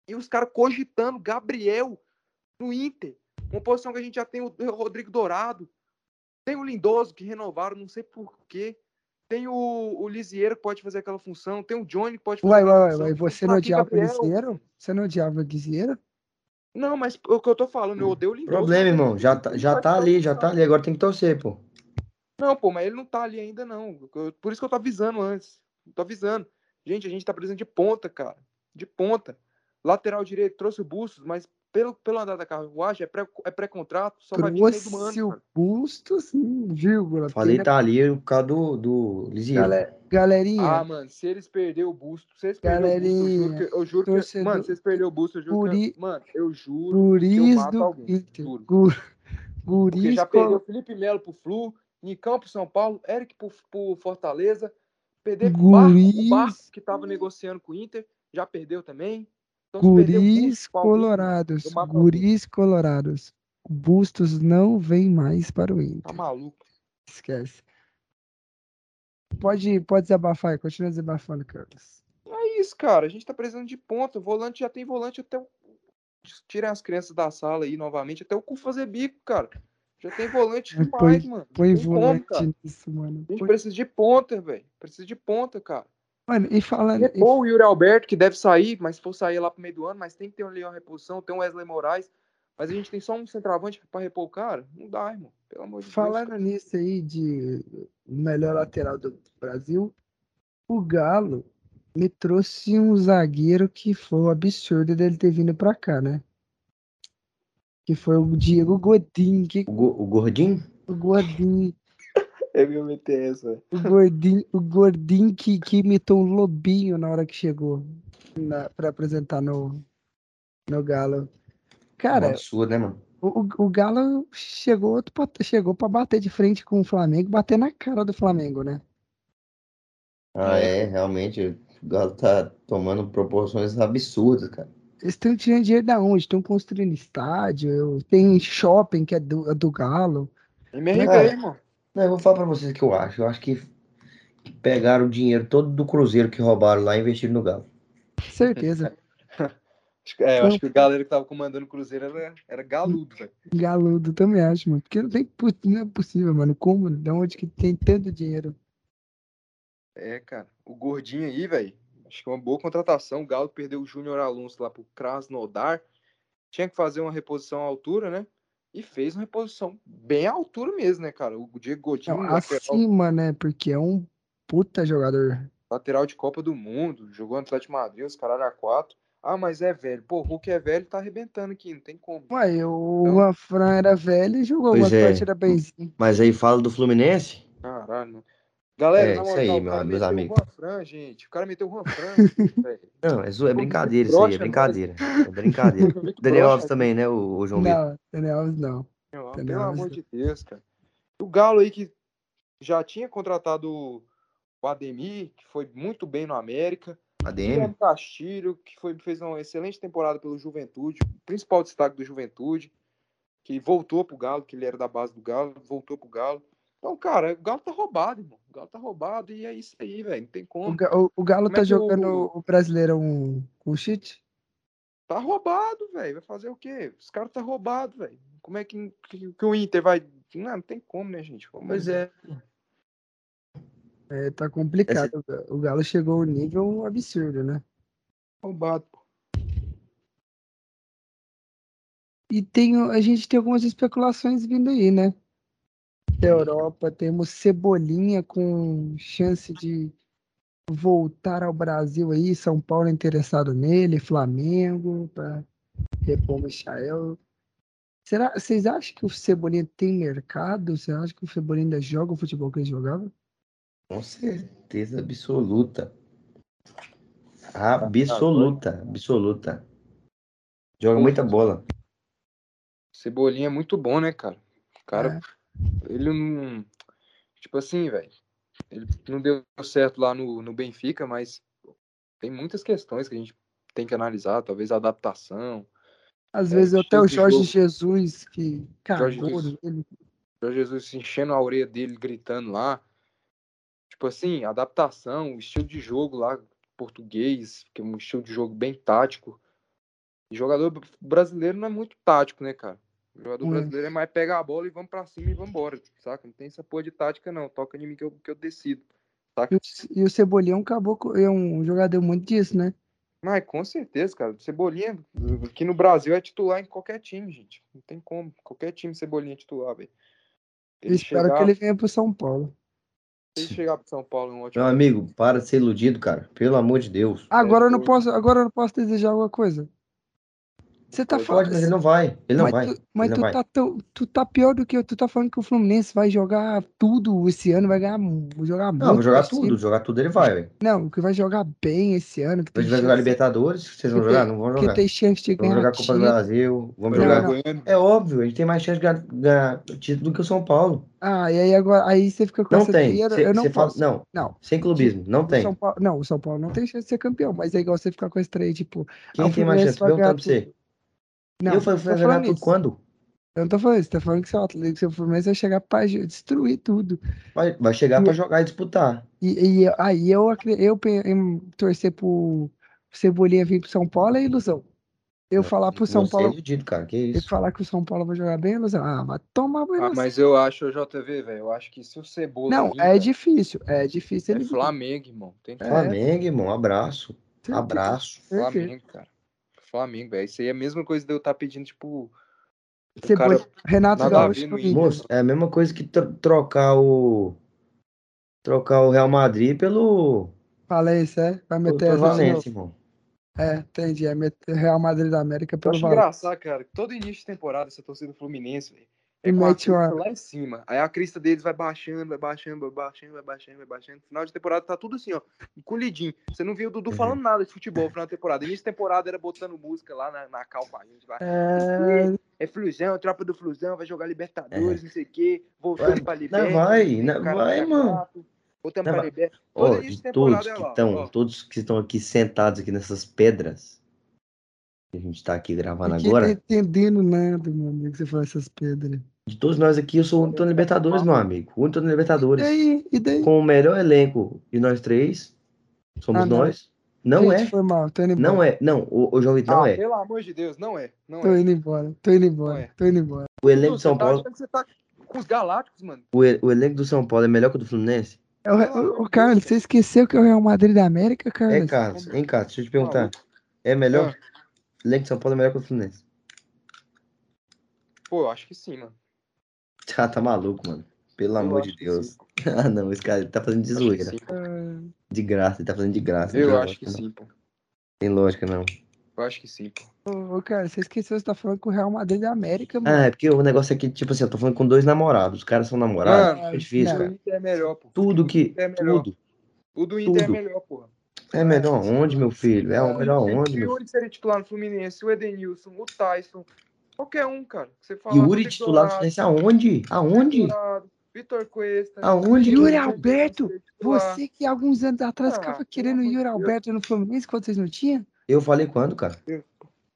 E os caras cogitando Gabriel no Inter. Uma posição que a gente já tem o Rodrigo Dourado. Tem o Lindoso, que renovaram, não sei porquê. Tem o, o Lisieiro que pode fazer aquela função. Tem o Johnny que pode fazer Uai, aquela uai, uai, você não odiava o. Lisieiro? Você não odiava o Lisieiro? Não, mas o que eu tô falando, eu odeio o Lindoso. Problema, mas irmão. Já tá, ele já tá ali, já tá ali. Agora tem que torcer, pô. Não, pô, mas ele não tá ali ainda, não. Por isso que eu tô avisando antes. Tô avisando. Gente, a gente tá precisando de ponta, cara. De ponta. Lateral direito, trouxe o Bustos, mas pelo, pelo andar da carruagem, é pré- é pré-contrato, só vai vir meio do Trouxe ano, o cara. busto, sim, vírgula. Falei tá ali por causa do, do Lisieiro. Gale- Galerinha, Ah, mano, se eles perderem o busto, se eles perderem o busto, eu juro Galerinha, que. Eu juro que mano, se eles perderem o busto, eu juro Por que. Mano, eu juro. guris mato do alguém, Inter. juro. Porque Guris já perdeu Felipe Melo pro Flu, Nicão pro São Paulo, Eric pro, pro Fortaleza, perder pro Barco, o Barco que tava negociando com o Inter, já perdeu também. Então, Guris colorados. Guris colorados. Bustos não vem mais para o Tá Inter. maluco. Esquece. Pode, pode desabafar aí, continua desabafando, Carlos. É isso, cara. A gente tá precisando de ponta. O volante já tem volante até o. Tirem as crianças da sala aí novamente, até o cu fazer bico, cara. Já tem volante demais, mano. Põe tem como, volante cara. nisso, mano. A gente Põe- precisa de ponta, velho. Precisa de ponta, cara. Mano, e falando. e- Repor o Yuri Alberto, que deve sair, mas se for sair lá pro meio do ano, mas tem que ter um Leão reposição, tem um Wesley Moraes. Mas a gente tem só um centroavante pra repor o cara? Não dá, irmão. Pelo amor de Deus. Falando cara. nisso aí de melhor lateral do Brasil, o Galo me trouxe um zagueiro que foi um absurdo dele ter vindo pra cá, né? Que foi o Diego Godin, que O, go- o gordinho? o Godin, Eu ia meter essa, velho. o Gordinho, o Gordinho que, que imitou um lobinho na hora que chegou na, pra apresentar no, no Galo. Cara, Um absurdo, né, mano? O, o- Galo chegou, chegou para bater de frente com o Flamengo, bater na cara do Flamengo, né? Ah, é, realmente. O Galo tá tomando proporções absurdas, cara. Eles estão tirando dinheiro da onde? Estão construindo estádio, tem shopping que é do, é do Galo. MRV, Cara, irmão. Não, eu vou falar pra vocês o que eu acho. Eu acho que que pegaram o dinheiro todo do Cruzeiro que roubaram lá e investiram no Galo. Certeza. É, eu acho que o galera que tava comandando o Cruzeiro era, era galudo, velho. Galudo também acho, mano. Porque não, tem, não é possível, mano. Como? Da onde que tem tanto dinheiro? É, cara. O gordinho aí, velho. Acho que é uma boa contratação. O Galo perdeu o Júnior Alonso lá pro Krasnodar. Tinha que fazer uma reposição à altura, né? E fez uma reposição bem à altura mesmo, né, cara? O Diego Godinho, Não, lateral, acima, né? Porque é um puta jogador. lateral de Copa do Mundo, jogou no Atlético de Madrid, os caras eram quatro. Ah, mas é velho. Pô, o Hulk é velho e tá arrebentando aqui, não tem como. Ué, o Então- Juan Fran era velho e jogou Pois umas é. partidas benzinho. Mas aí fala do Fluminense? Caralho, mano. Galera, É, na isso aí, o meu- cara meus meteu amigos. o Juan Fran, gente. O cara meteu o Juan Fran. Não, é, é brincadeira isso aí, é broxa, brincadeira. É brincadeira. Daniel Alves também, né, o, o João Vitor? Não, Daniel Alves não. Pelo amor de Deus, cara. O Galo aí que já tinha contratado o- o Ademir, que foi muito bem no América. ADM? Guilherme Castilho, que foi, fez uma excelente temporada pelo Juventude, o principal destaque do Juventude, que voltou pro Galo, que ele era da base do Galo, voltou pro Galo. Então, cara, o Galo tá roubado, irmão. O Galo tá roubado e é isso aí, velho. Não tem O, como. Ga- o- o Galo Como tá é que o- jogando o Brasileirão com o cheat? Tá roubado, velho. Vai fazer o quê? Os caras tá roubado, velho. Como é que, que, que o Inter vai. Não, não tem como, né, gente? Como Pois é. É, tá complicado. O Ga- O Galo chegou a um nível absurdo, né? Roubado, pô. E tem, a gente tem algumas especulações vindo aí, né? Da Europa, temos Cebolinha com chance de voltar ao Brasil aí, São Paulo interessado nele, Flamengo, para repor o Michael. Será, vocês acham que o Cebolinha tem mercado? Você acha que o Cebolinha ainda joga o futebol que ele jogava? Com certeza absoluta. Absoluta, absoluta. Joga muita bola. Cebolinha é muito bom, né, cara? O cara, É. ele não. Tipo assim, velho. Ele não deu certo lá no, no Benfica, mas tem muitas questões que a gente tem que analisar. Talvez a adaptação. Às É, vezes até o Jorge jogo. Jesus que Jorge cagou. O Jesus se enchendo a orelha dele, gritando lá. Tipo assim, adaptação, o estilo de jogo lá, português, que é um estilo de jogo bem tático. E jogador brasileiro não é muito tático, né, cara? O jogador é. brasileiro é mais pegar a bola e vamos pra cima e vambora, saca? Não tem essa porra de tática, não. Toca em mim que eu, que eu decido. E o, e o Cebolinha é um caboclo, é um jogador muito disso, né? Mas com certeza, cara. Cebolinha, aqui no Brasil, é titular em qualquer time, gente. Não tem como. Qualquer time Cebolinha é titular, velho. Eu espero que ele venha pro São Paulo. Se ele chegar pro São Paulo, é um ótimo. Meu amigo, para de ser iludido, cara. Pelo amor de Deus. Agora eu não posso, agora eu não posso desejar alguma coisa. Você tá Pode, falando. Mas ele não vai. Ele não mas vai. tu, mas tu vai. tá, tão, tu tá pior do que eu. Tu tá falando que o Fluminense vai jogar tudo esse ano, vai ganhar, vai jogar muito. Não, vou jogar tudo. Jogar tudo ele vai, velho. Não, que vai jogar bem esse ano. Que tem vai jogar chance- Libertadores. Vocês vão que jogar? tem- Não vão Que jogar. tem chance de Vamos ganhar jogar a Copa do. Brasil. Vamos Vai Não, jogar. jogar não. É óbvio, a gente tem mais chance de ganhar, título do que o São Paulo. Ah, e aí agora aí você fica com Não essa tem. teoria, Cê- eu não fala- posso. não, Não. sem clubismo. Não O tem. São Paulo, não, o São Paulo não tem chance de ser campeão, mas é igual você ficar com essa trade, tipo, Quem ah, tem mais chance? vai Perguntando pra você. Não, eu falando ganhar tudo isso. quando? Eu não tô falando isso, tá falando que seu Atlético, seu Fluminense vai chegar pra destruir tudo. Vai, vai chegar E- pra jogar e disputar. E, e aí eu, eu, em torcer pro Cebolinha vir pro São Paulo é ilusão. Eu falar pro São Você é Paulo, iludido, cara. Que eu isso? falar que o São Paulo vai jogar bem, é ilusão. Ah, tomar banho Ah, mas eu acho, JV, velho, eu acho que se o Cebola Não, vir, é cara, difícil, é difícil é ele vir. Flamengo, irmão. Tem que É. Flamengo, irmão. Abraço. Certeza, Abraço. certeza. Flamengo, cara. Flamengo, velho. Isso aí é a mesma coisa de eu estar pedindo, tipo. O Cebolinha- cara. Renato Gaúcho Inter. Moço, é a mesma coisa que tro- trocar o. Trocar o Real Madrid pelo. Falei isso, é? Vai meter novo. Valência, irmão. É, entendi. É meter Real Madrid da América pelo Valência. engraçado, cara. que Todo início de temporada, essa torcida do Fluminense, velho. E É com mete uma- lá em cima. Aí a crista deles vai baixando, vai baixando, vai baixando, vai baixando, vai baixando. Final de temporada tá tudo assim, ó, encolhidinho. Você não viu o Dudu Uhum. falando nada de futebol no final da temporada. Início de temporada era botando música lá na, na cal pra gente. Lá. É, É Flusão, tropa do Flusão, vai jogar Libertadores, não sei o quê. Voltando É. Vai, pra não Libertadores. vai, não vai, mano. Voltando Não pra. Libertadores. Todo de todos é que estão, ó. todos que estão aqui sentados aqui nessas pedras, que a gente tá aqui gravando Ninguém agora, tá entendendo nada, amigo, que você fala essas pedras. De todos nós aqui, eu sou o único na Libertadores, meu amigo. O único na E Libertadores. daí? E daí? Com o melhor elenco de nós três, somos Ah, não. nós. Não Gente, é. Foi mal, tô indo embora. Não é. Não, o, o João Vitor não Ah, é. pelo amor de Deus, não é. Não Tô é. indo embora, tô indo embora, Não é. tô indo embora. O elenco de São tá Paulo, você tá com os Galácticos, mano. o, o elenco do São Paulo é melhor que o do Fluminense? É o, o, Carlos, você esqueceu que é o Real Madrid da América, É, Carlos? Carlos. Hein, Carlos? Deixa eu te perguntar. É melhor? O elenco de São Paulo é melhor que o do Fluminense? Pô, eu acho que sim, mano. Ah, tá maluco, mano. Pelo amor de que Deus. pô. Ah, não, esse cara ele tá fazendo de acho que zoeira. pô. Ah, De graça, ele tá fazendo de graça. Eu acho que lógica, não. sim, pô. Tem lógica, não. Eu acho que sim, pô. Ô, Carlos, você esqueceu, você tá falando com o Real Madrid da América, mano. Ah, é porque o negócio aqui, tipo assim, eu tô falando com dois namorados. Os caras são namorados. Mano, é difícil, não. cara. O Inter é melhor, pô. Tudo O que. É melhor. Tudo. O do Inter tudo. é melhor, porra. É melhor onde, meu filho? É o melhor onde, O Yuri seria titular no Fluminense, o Edenilson, o Tyson, qualquer um, cara. Você fala, Yuri titular do Fluminense aonde? Aonde? Vitor Cuesta. Aonde? Yuri Alberto. Você que alguns anos atrás Ah, ficava querendo Yuri Deus. Alberto no Fluminense quando vocês não tinham? Eu falei quando, cara?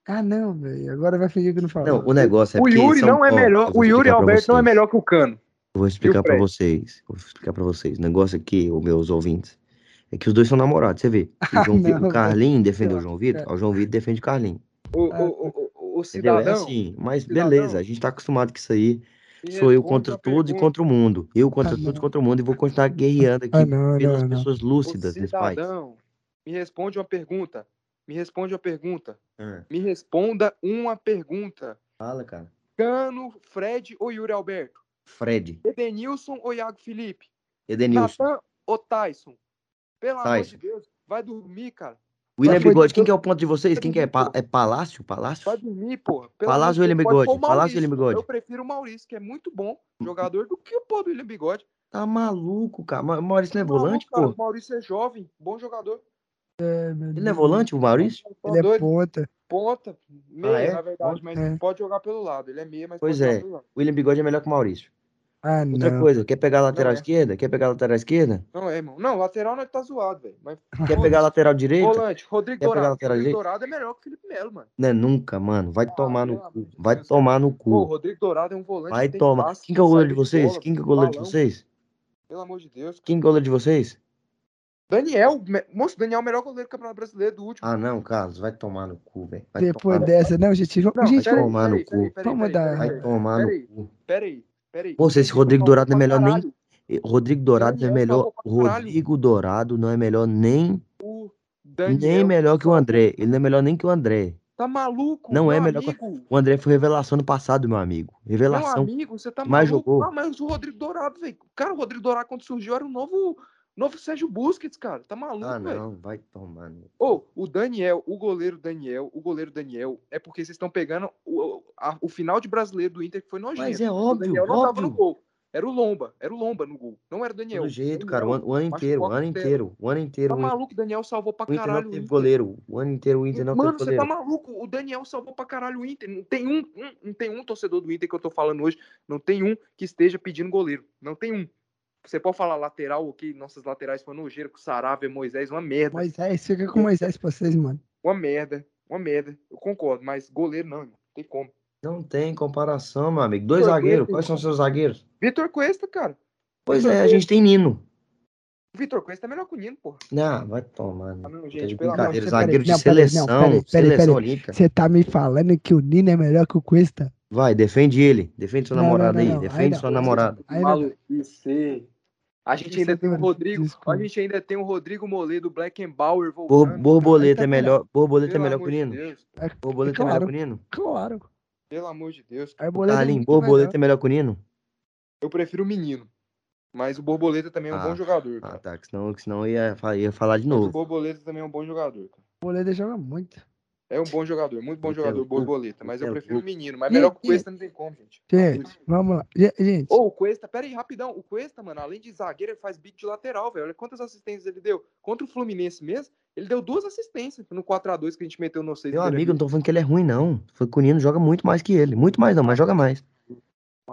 Ah, não, velho. Agora vai fingir que não falou. Não, o negócio é o porque Yuri não é melhor. eu vou O Yuri Alberto não é melhor que o Cano. Eu vou explicar pra Fred? vocês. Vou explicar pra vocês. O negócio aqui, os meus ouvintes, é que os dois são namorados, você vê. O, João Vi- não, o Carlinho defendeu o João Vitor, o João Vitor defende o Carlinho. O, Ah, o, o, o, o Entendeu? É cidadão. assim, mas Cidadão. beleza, a gente tá acostumado com isso aí. Sou eu contra todos e contra o mundo. Eu contra Ah, todos e não. contra o mundo e vou continuar guerreando aqui Ah, não, pelas não, não. pessoas O lúcidas país. cidadão, me responde uma pergunta. Me responde uma pergunta. Ah, Me responda uma pergunta. fala, cara. Cano, Fred ou Yuri Alberto? Fred, Edenilson ou Iago Felipe? Edenilson. Natan ou Tyson? Pelo amor Tyson. de Deus, vai dormir, cara. William Mas Bigode, de quem que é o ponto de vocês? Quem que é? Pô. Pa- É Palácio? Palácio? Dormir, porra. Pelo Palácio ou William pode Bigode? o Palácio William. Bigode? Eu prefiro o Maurício, que é muito bom jogador, do que o pô do William Bigode. Tá maluco, cara. Ma- Maurício não é Maluco, volante, pô? O Maurício é jovem, bom jogador. É, meu Ele não é volante, o Maurício? Tá Ele é doido? ponta. Ponta, meia, é? na verdade, mas É. pode jogar pelo lado. Ele é meia, mas Pois pode é. jogar pelo lado. William Bigode é melhor que o Maurício. Ah, Outra não. coisa, quer pegar a lateral Não é. esquerda? Quer pegar a lateral esquerda? Não é, irmão. Não, lateral não tá zoado, velho. Mas Quer pegar a lateral direita? volante, Rodrigo Quer pegar a Dourado. lateral Rodrigo direita? Dourado é melhor que o Felipe Melo, mano. Não é nunca, mano. Vai Ah, tomar no cu. Vai Deus, tomar no Pô, o cu. Rodrigo Dourado é um volante Vai que tomar. passe, Quem que é o goleiro de vocês? bola, Quem que é o goleiro de vocês? Pelo amor de Deus. Quem que é o goleiro de vocês? Daniel, moço, Daniel é o melhor goleiro do Campeonato Brasileiro do último. Ah, não, Carlos. Vai tomar no cu, velho. Vai Depois tomar no- dessa, não, gente. Não, gente, peraí. vamos- tomar no cu. Vamos dar- Vai tomar no Peraí, cu. Peraí, peraí. Moço, esse Rodrigo Rodrigo Dourado não é melhor nem. Rodrigo Dourado não é melhor. Rodrigo Dourado não é melhor nem. Nem melhor que o André. Ele não é melhor nem que o André. Tá maluco? Não é meu melhor que- amigo. O André foi revelação no passado, meu amigo. Meu Revelação. amigo, você tá que mais maluco? jogou. Ah, mas o Rodrigo Dourado, velho. Cara, o Rodrigo Dourado, quando surgiu, era o novo, novo Sérgio Busquets, cara. Tá maluco, Ah, velho. não. Vai tomar. no- Ô, o Daniel, o goleiro Daniel, o goleiro Daniel, é porque vocês estão pegando o, a- o final de brasileiro do Inter que foi nojento. Mas é o óbvio, Daniel não tava no óbvio. gol. Era o Lomba, era o Lomba no gol. Não era o Daniel. Todo jeito, cara. O ano, o ano inteiro, o ano inteiro. O ano inteiro. Tá O maluco, o Daniel salvou pra o Inter caralho não o teve Inter. goleiro. O ano inteiro o Inter não Mano, teve você tá goleiro. maluco? O Daniel salvou pra caralho o Inter. Não tem um, um- não tem um torcedor do Inter que eu tô falando hoje. Não tem um que esteja pedindo goleiro. Não tem um. Você pode falar lateral, ok? Nossas laterais foi nojeira com o Sarave, Moisés, uma merda. Moisés, fica com Moisés pra vocês, mano. Uma merda. Uma merda. Eu concordo, mas goleiro não. Não tem como. Não tem comparação, meu amigo. Dois Vitor zagueiros. Cuesta, Quais são os seus zagueiros? Vitor Cuesta, cara. Pois Vitor é, a Cuesta. gente tem Nino. O Vitor Cuesta é melhor que o Nino, porra. Não, vai tomar. Né? não, Tá gente, amor brincadeira. Zagueiro de Não, peraí, não, seleção. peraí, peraí, Seleção olímpica. Você tá me falando que o Nino é melhor que o Cuesta? Vai, defende ele. Defende sua Não, namorada não, aí. não. Aí Defende não. sua namorada. Aí não- Maluquice. A gente ainda tem o Rodrigo. A gente ainda tem o Rodrigo Moledo, do Blackenbauer voltando. Borboleta Aí é tá melhor. Borboleta é Pelo melhor que o Nino. É, Borboleta é melhor que o Nino. claro. Pelo amor de Deus. Arboleda é Carlinhos, Borboleta é melhor que o Nino? Eu prefiro o menino. Mas o Borboleta também é um Ah, bom jogador. Ah, Cara. tá. que Senão, que senão eu ia, ia falar de Mas o novo. Borboleta também é um bom jogador. Cara. O Arboleda joga muito. É um bom jogador, muito bom jogador, Borboleta. Mas eu prefiro o menino. Mas E- melhor que o Cuesta não tem como, gente. Gente, vamos lá. Ge- Gente, Ô, o Cuesta, pera aí, rapidão. O Cuesta, mano, além de zagueiro, ele faz bico de lateral, velho. Olha quantas assistências ele deu. Contra o Fluminense mesmo, ele deu duas assistências no 4x2 que a gente meteu no 6. Meu amigo, não tô falando que ele é ruim, não. Foi que o Nino joga muito mais que ele. Muito mais não, mas joga mais.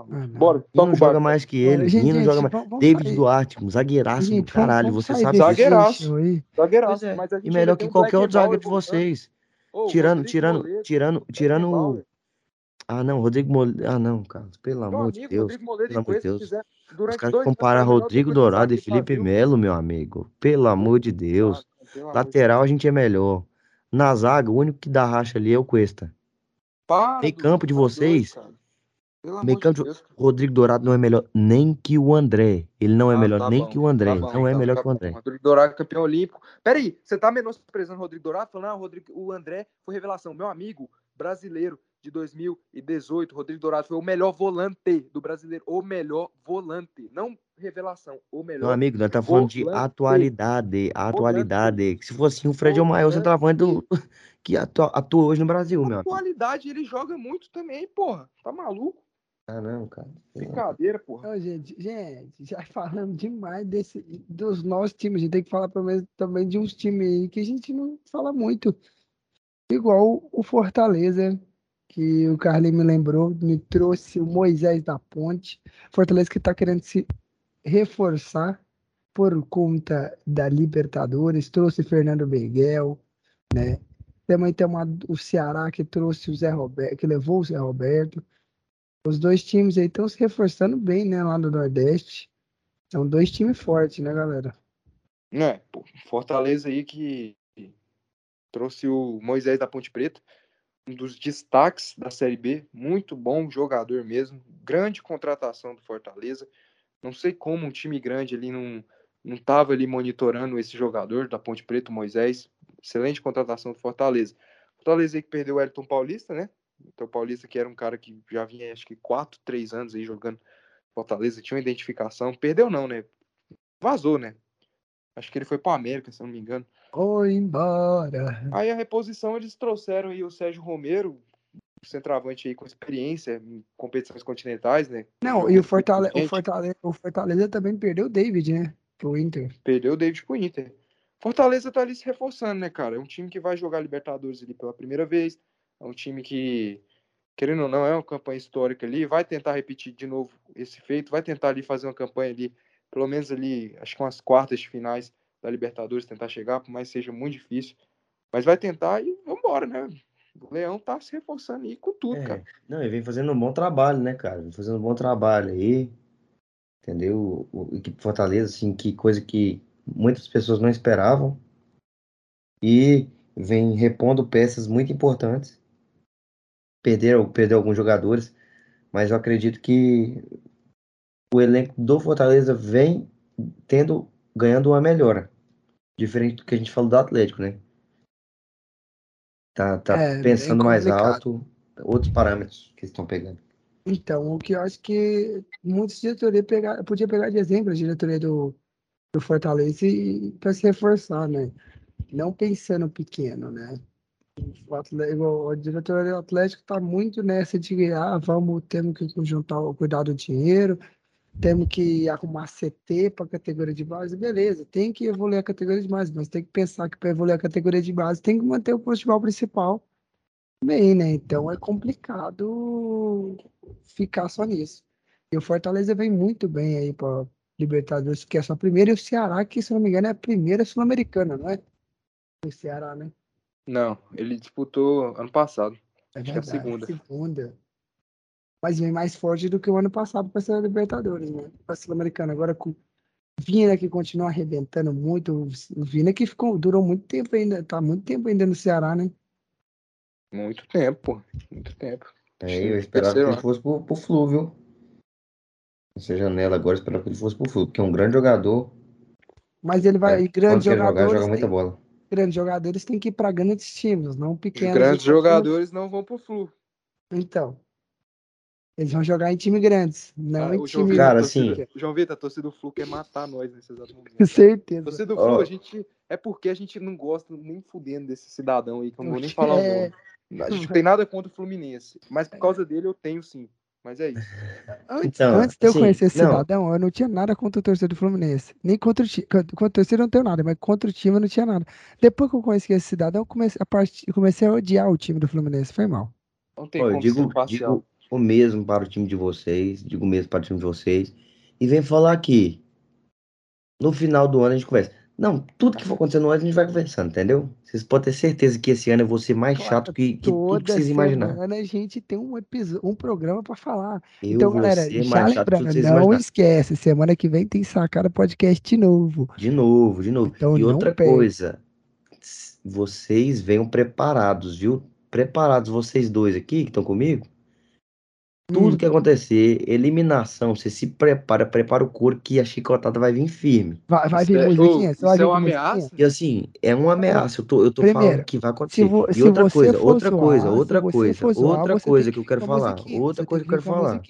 Ah, não. Bora, toca o joga mais que ele. Gente, Nino gente, joga mais. vamos- vamos David sair- Duarte, um zagueiraço Gente, do caralho. vamos Você sair sabe. Zagueiraço. Zagueiraço, é, mas a E melhor que tem qualquer outro zagueiro de voltando. vocês. Ô, Tirando, Rodrigo tirando, Moledo, tirando, tirando. Ah, não, Rodrigo Moledo. Ah, não, cara. Pelo Meu amor de Deus. Pelo amor de Deus. Os caras comparam Rodrigo Dourado e Felipe Brasil. Melo, meu amigo. Pelo amor de Deus. Ah, Lateral a gente é melhor. Na zaga, o único que dá racha ali é o Cuesta. Para, Dudu, campo de vocês. Pelo de Deus. Rodrigo Dourado não é melhor nem que o André. Ele não é Ah, melhor tá nem bom, que o André. tá bom, não é então, melhor tá que o. André. Rodrigo Dourado, campeão olímpico. Peraí, você tá menosprezando o Rodrigo Dourado? Falando, ah, o, Rodrigo, o André foi revelação. Meu amigo brasileiro de 2018, Rodrigo Dourado foi o melhor volante do brasileiro. O melhor volante. Não revelação, o melhor. Meu amigo, nós tá falando de Volante. atualidade. Atualidade. Se fosse assim, o Fred é o maior Volante. centroavante do... que atua, atua hoje no Brasil, meu amigo. atualidade, ele joga muito também, porra. Tá maluco? Ah, não, cara. Brincadeira, porra. Ô, gente, gente, já falamos demais desse, dos nossos times. A gente tem que falar pelo menos também de uns times aí que a gente não fala muito. Igual o Fortaleza, que o Carlinhos me lembrou, me trouxe o Moisés da Ponte. Fortaleza que está querendo se reforçar por conta da Libertadores, trouxe Fernando Miguel, né? Também tem uma, o Ceará que trouxe o Zé Roberto, que levou o Zé Roberto. Os dois times aí estão se reforçando bem, né, lá no Nordeste. São dois times fortes, né, galera? É, pô, Fortaleza aí que trouxe o Moisés da Ponte Preta, um dos destaques da Série B, muito bom jogador mesmo, grande contratação do Fortaleza. Não sei como um time grande ali não não estava ali monitorando esse jogador da Ponte Preta, Moisés. Excelente contratação do Fortaleza. Fortaleza aí que perdeu o Elton Paulista, né? Então o Paulista que era um cara que já vinha acho que 4, 3 anos aí jogando Fortaleza, tinha uma identificação, perdeu não, né? Vazou, né? Acho que ele foi pro América, se não me engano. Ou embora. Aí a reposição eles trouxeram aí o Sérgio Romero, centroavante aí com experiência em competições continentais, né? Não, e o Fortaleza, o Fortaleza, o Fortaleza também perdeu o David, né? Pro Inter. Perdeu o David pro Inter. Fortaleza tá ali se reforçando, né, cara? É um time que vai jogar Libertadores ali pela primeira vez. É um time que, querendo ou não, é uma campanha histórica ali. Vai tentar repetir de novo esse feito. Vai tentar ali fazer uma campanha ali, pelo menos ali, acho que umas quartas de finais da Libertadores, tentar chegar, por mais que seja muito difícil. Mas vai tentar e vambora, né? O Leão tá se reforçando aí com tudo, É, cara. não, e vem fazendo um bom trabalho, né, cara? Vem fazendo um bom trabalho aí, entendeu? O, o equipe Fortaleza, assim, que coisa que muitas pessoas não esperavam. E vem repondo peças muito importantes. Perderam, perdeu alguns jogadores, mas eu acredito que o elenco do Fortaleza vem tendo, ganhando uma melhora. Diferente do que a gente falou do Atlético, né? Tá, tá É, pensando mais alto, outros parâmetros que estão pegando. Então, o que eu acho que muitos diretoria pegar, podia pegar de exemplo a diretoria do, do Fortaleza e para se reforçar, né? Não pensando pequeno, né? O diretoria do Atlético está muito nessa de ah, vamos, temos que juntar, cuidar do dinheiro, temos que arrumar CT para a categoria de base, beleza, tem que evoluir a categoria de base, mas tem que pensar que para evoluir a categoria de base tem que manter o futebol principal bem, né? Então é complicado ficar só nisso. E o Fortaleza vem muito bem aí para Libertadores, que é a sua primeira, e o Ceará, que se não me engano é a primeira sul-americana, não é? O Ceará, né? Não, ele disputou ano passado. É Acho que é a verdade, segunda. segunda. Mas vem mais forte do que o ano passado para ser Libertadores, né? Para Sul-Americana. Agora com o Vina que continua arrebentando muito. O Vina que ficou, durou muito tempo ainda, tá muito tempo ainda no Ceará, né? Muito tempo, pô. Muito tempo. É, eu esperava que ele fosse pro, pro Flu, viu? Essa janela agora, eu esperava que ele fosse pro Flu, porque é um grande jogador. Mas ele vai. É, e grandes quando quer jogar, joga muita tem- bola. Grandes jogadores têm que ir para grandes times, não Os pequenos. grandes igual foi- jogadores não vão pro Flu. Então. Eles vão jogar em time grandes, não Ah, em o time. Vitor, Cara, a assim- o João Vitor, a torcida do Flu quer matar nós nesse exato momento. Com certeza. Torcida do. Flu, a gente. É porque a gente não gosta nem fudendo desse cidadão aí, que eu não vou nem falar o é- nome. A gente não tem nada contra o Fluminense. Mas por causa dele eu tenho sim. Mas é isso. Antes, Então, antes de eu assim, conhecer esse não. cidadão, eu não tinha nada contra o torcedor do Fluminense. Nem contra o time. Contra o torcedor eu não tenho nada, mas contra o time eu não tinha nada. Depois que eu conheci esse cidadão, eu comecei a, part... eu comecei a odiar o time do Fluminense. Foi mal. Não tem como ser digo, digo o mesmo para o time de vocês, digo o mesmo para o time de vocês. E vem falar aqui. No final do ano a gente conversa. Não, tudo que for acontecer no ano a gente vai conversando, entendeu? Vocês podem ter certeza que esse ano eu vou ser mais Claro, chato que, que tudo Toda que vocês imaginarem. semana a gente tem um episódio, um programa pra falar. Eu então, galera, já lembrando, não esquece, semana que vem tem Sacada Podcast de novo. De novo, de novo. Então e outra perde. coisa, vocês venham preparados, viu? Preparados vocês dois aqui que estão comigo. Tudo Hum, que acontecer, eliminação, você se prepara, prepara o corpo que a chicotada vai vir firme. vai, vai vir é- musiquinha? isso vir é uma musiquinha? ameaça? E assim, é uma ameaça, eu tô, eu tô Primeiro, falando que vai Se, acontecer. vo, E outra coisa, outra zoar, coisa, outra coisa, zoar, outra coisa que eu quero falar, outra coisa que eu que quero falar,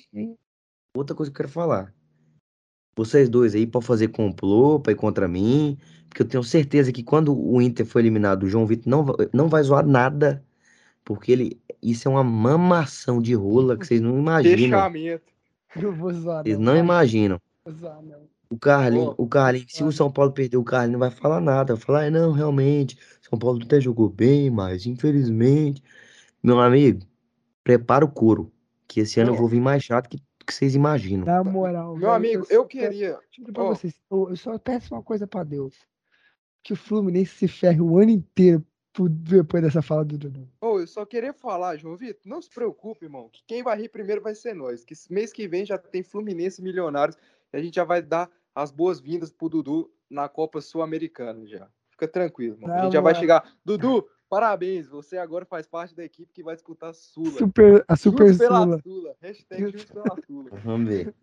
outra coisa que eu quero falar. Vocês dois aí pra fazer complô, pra ir contra mim, porque eu tenho certeza que quando o Inter for eliminado, o João Vitor não, não vai zoar nada, porque ele, isso é uma mamação de rola que vocês não imaginam. Fechamento. Eu vou zoar, Vocês não. imaginam. Vou zoar, não. O Carlinhos, Ó, o Carlinhos, se o. São Paulo perder, o Carlinhos não vai falar nada. Vai falar, "Ah, não, realmente, São Paulo até jogou bem, mas infelizmente. Meu amigo, prepara o couro, que esse ano eu Ó. vou vir mais chato que, que vocês imaginam. Na moral, Meu velho, amigo, eu queria. eu dizer pra Ó, vocês, eu, eu só peço uma coisa pra Deus. Que o Fluminense se ferre o ano inteiro depois dessa fala do Dudu. Ô, eu só queria falar, João Vitor, não se preocupe, irmão, que quem vai rir primeiro vai ser nós. Que mês que vem já tem Fluminense Milionários e a gente já vai dar as boas-vindas pro Dudu na Copa Sul-Americana já. Fica tranquilo, irmão. A gente já vai chegar. Dudu, parabéns, você agora faz parte da equipe que vai disputar a Sula. Super, a Super Juntos Sula. Sula. Hashtag Juntos pela Sula. Vamos ver.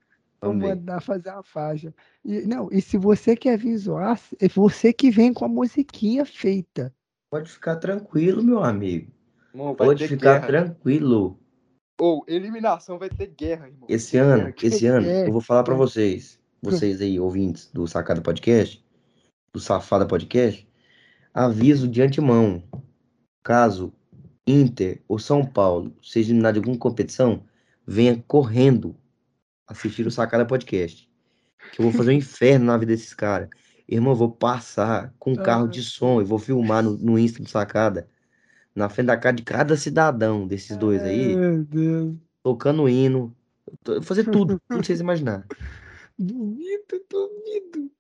Vamos mandar fazer a faixa. E, não, e se você quer vir zoar, é você que vem com a musiquinha feita. Pode ficar tranquilo, meu amigo. Irmão, Pode ficar guerra. tranquilo. Ou eliminação vai ter guerra, irmão. Esse ano, Guerra. esse ano, é, eu vou falar pra é. vocês, vocês aí, ouvintes do Sacada Podcast, do Safada Podcast, aviso de antemão, caso Inter ou São Paulo seja eliminado de alguma competição, venha correndo assistir o Sacada Podcast. Que eu vou fazer um inferno na vida desses caras. Irmão, eu vou passar com um carro de som e vou filmar no, no Insta do Sacada, na frente da casa de cada cidadão desses dois aí, Meu Deus. tocando hino. Fazer tudo, tudo que vocês imaginar. Duvido, duvido,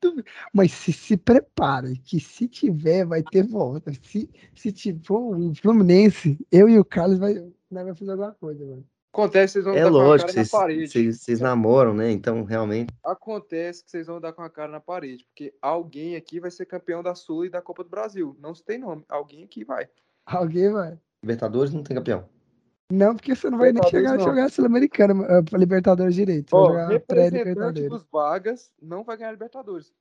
duvido. Mas se se prepara, que se tiver, vai ter volta. Se, se tiver o Fluminense, eu e o Carlos vai, vai fazer alguma coisa, mano. Acontece que vocês vão É dar com a lógico, cara na vocês, parede. vocês, vocês namoram, né? Então, realmente, Acontece que vocês vão dar com a cara na parede, porque alguém aqui vai ser campeão da Sul e da Copa do Brasil. Não se tem nome, alguém aqui vai. Alguém vai. Libertadores não tem campeão. Não, porque você não vai nem chegar a jogar Sul-Americana, pra Libertadores direito. Ó, vai jogar representante dos Vagas não vai ganhar Libertadores.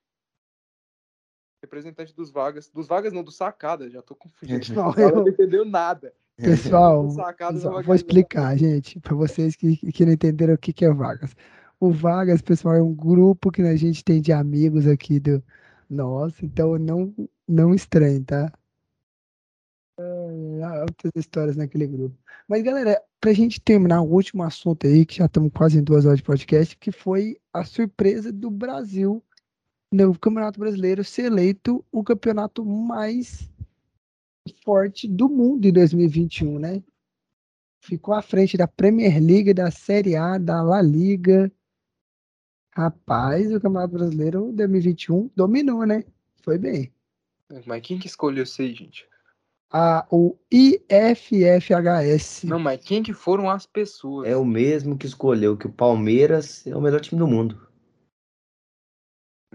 Representante dos Vagas. Dos Vagas não, do Sacada, já tô confundindo. Não, Ela não eu- entendeu nada. Pessoal, não pessoal, vai vou explicar, gente, para vocês que, que não entenderam o que, que é Vagas. O Vagas, pessoal, é um grupo que a gente tem de amigos aqui do nosso, então não, não estranhe, tá? É, há outras histórias naquele grupo. Mas, galera, pra gente terminar o último assunto aí, que já estamos quase em duas horas de podcast, que foi a surpresa do Brasil no Campeonato Brasileiro ser eleito o campeonato mais forte do mundo em 2021, né? Ficou à frente da Premier League, da Série A, da La Liga. Rapaz, o Campeonato Brasileiro 2021 dominou, né? Foi bem. Mas quem que escolheu isso aí, gente? A, o IFFHS. Não, mas quem que foram as pessoas? É o mesmo que escolheu que o Palmeiras é o melhor time do mundo.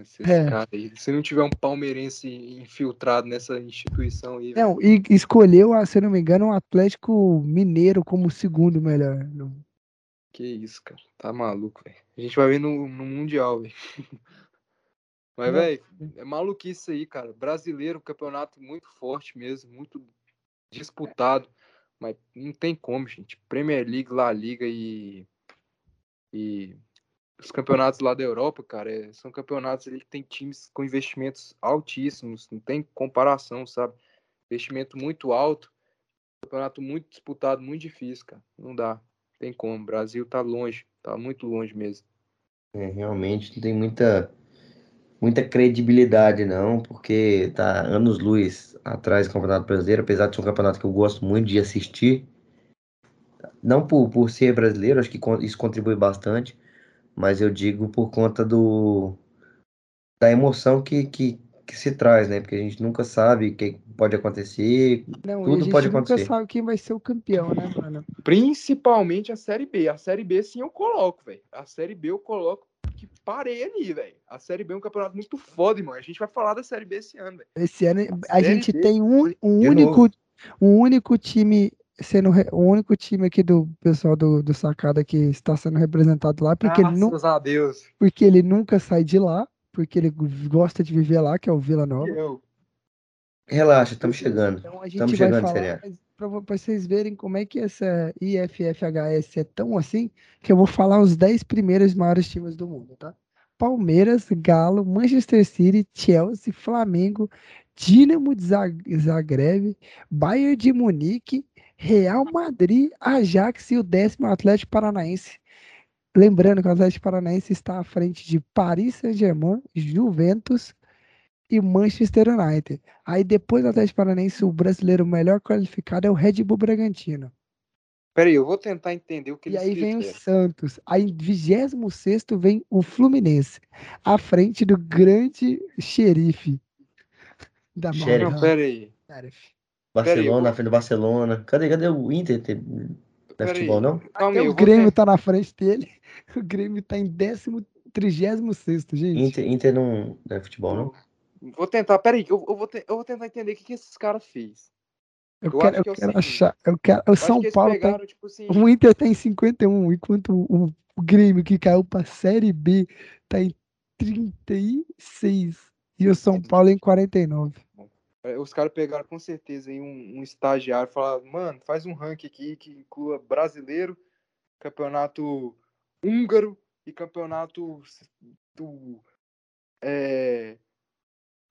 Esse É. cara aí. Se não tiver um palmeirense infiltrado nessa instituição aí. velho. Não, e escolheu, se eu não me engano, o Atlético Mineiro como segundo melhor. Que isso, cara. Tá maluco, velho. A gente vai ver no, no Mundial, velho. Mas, velho, é maluquice isso aí, cara. Brasileiro, campeonato muito forte mesmo, muito disputado. Mas não tem como, gente. Premier League, La Liga e. E os campeonatos lá da Europa, cara, é- são campeonatos ali que tem times com investimentos altíssimos, não tem comparação, sabe? Investimento muito alto, campeonato muito disputado, muito difícil, cara. Não dá, tem como. O Brasil tá longe, tá muito longe mesmo. É, realmente não tem muita, muita credibilidade, não, porque tá anos-luz atrás do Campeonato Brasileiro, apesar de ser um campeonato que eu gosto muito de assistir. Não por, por ser brasileiro, acho que isso contribui bastante, mas eu digo por conta do, da emoção que, que, que se traz, né? Porque a gente nunca sabe o que pode acontecer. Não, Tudo a gente pode nunca acontecer. sabe quem vai ser o campeão, né, mano? Principalmente a Série B. A Série B sim eu coloco, velho. A Série B eu coloco que parei ali, velho. A Série B é um campeonato muito foda, irmão. A gente vai falar da Série B esse ano, velho. Esse ano a Série gente B. tem um, um único, novo. um único time sendo re- o único time aqui do pessoal do, do Sacada que está sendo representado lá, porque ele, nu, a Deus. porque ele nunca sai de lá, porque ele gosta de viver lá, que é o Vila Nova. Eu. Relaxa, estamos chegando. Então a gente Estamos vai chegando, falar, Série A. mas pra, vo- pra vocês verem como é que essa IFFHS é tão assim, que eu vou falar os 10 primeiros maiores times do mundo, tá? Palmeiras, Galo, Manchester City, Chelsea, Flamengo, Dinamo de Zag- Zagreb, Bayern de Munique, Real Madrid, Ajax e o décimo Atlético Paranaense. Lembrando que o Atlético Paranaense está à frente de Paris Saint-Germain, Juventus e Manchester United. Aí depois do Atlético Paranaense, o brasileiro melhor qualificado é o Red Bull Bragantino. Peraí, eu vou tentar entender o que E aí vem o. Santos. Aí em 26 vem o Fluminense, à frente do grande xerife da Xerife. Não, peraí. Xerife. Barcelona, vou- na frente do Barcelona. Cadê, cadê o Inter? Tem- Não é futebol, não? Calma Até o vou Grêmio tentar- tá na frente dele. O Grêmio tá em décimo, 36 gente. Inter, Inter não, não é futebol, não? Vou tentar, peraí, eu, eu, vou te- eu vou tentar entender o que, que esses caras fez. Eu eu quero, acho eu que é quero seguinte, achar. Eu quero, o São que Paulo tá pegaram, tipo assim, O Inter tá em 51, enquanto o, o Grêmio, que caiu pra Série B, tá em 36. E o São Paulo em 49. É, os caras pegaram com certeza aí um, um estagiário e falaram, mano, faz um ranking aqui que inclua brasileiro, campeonato húngaro e campeonato do, é,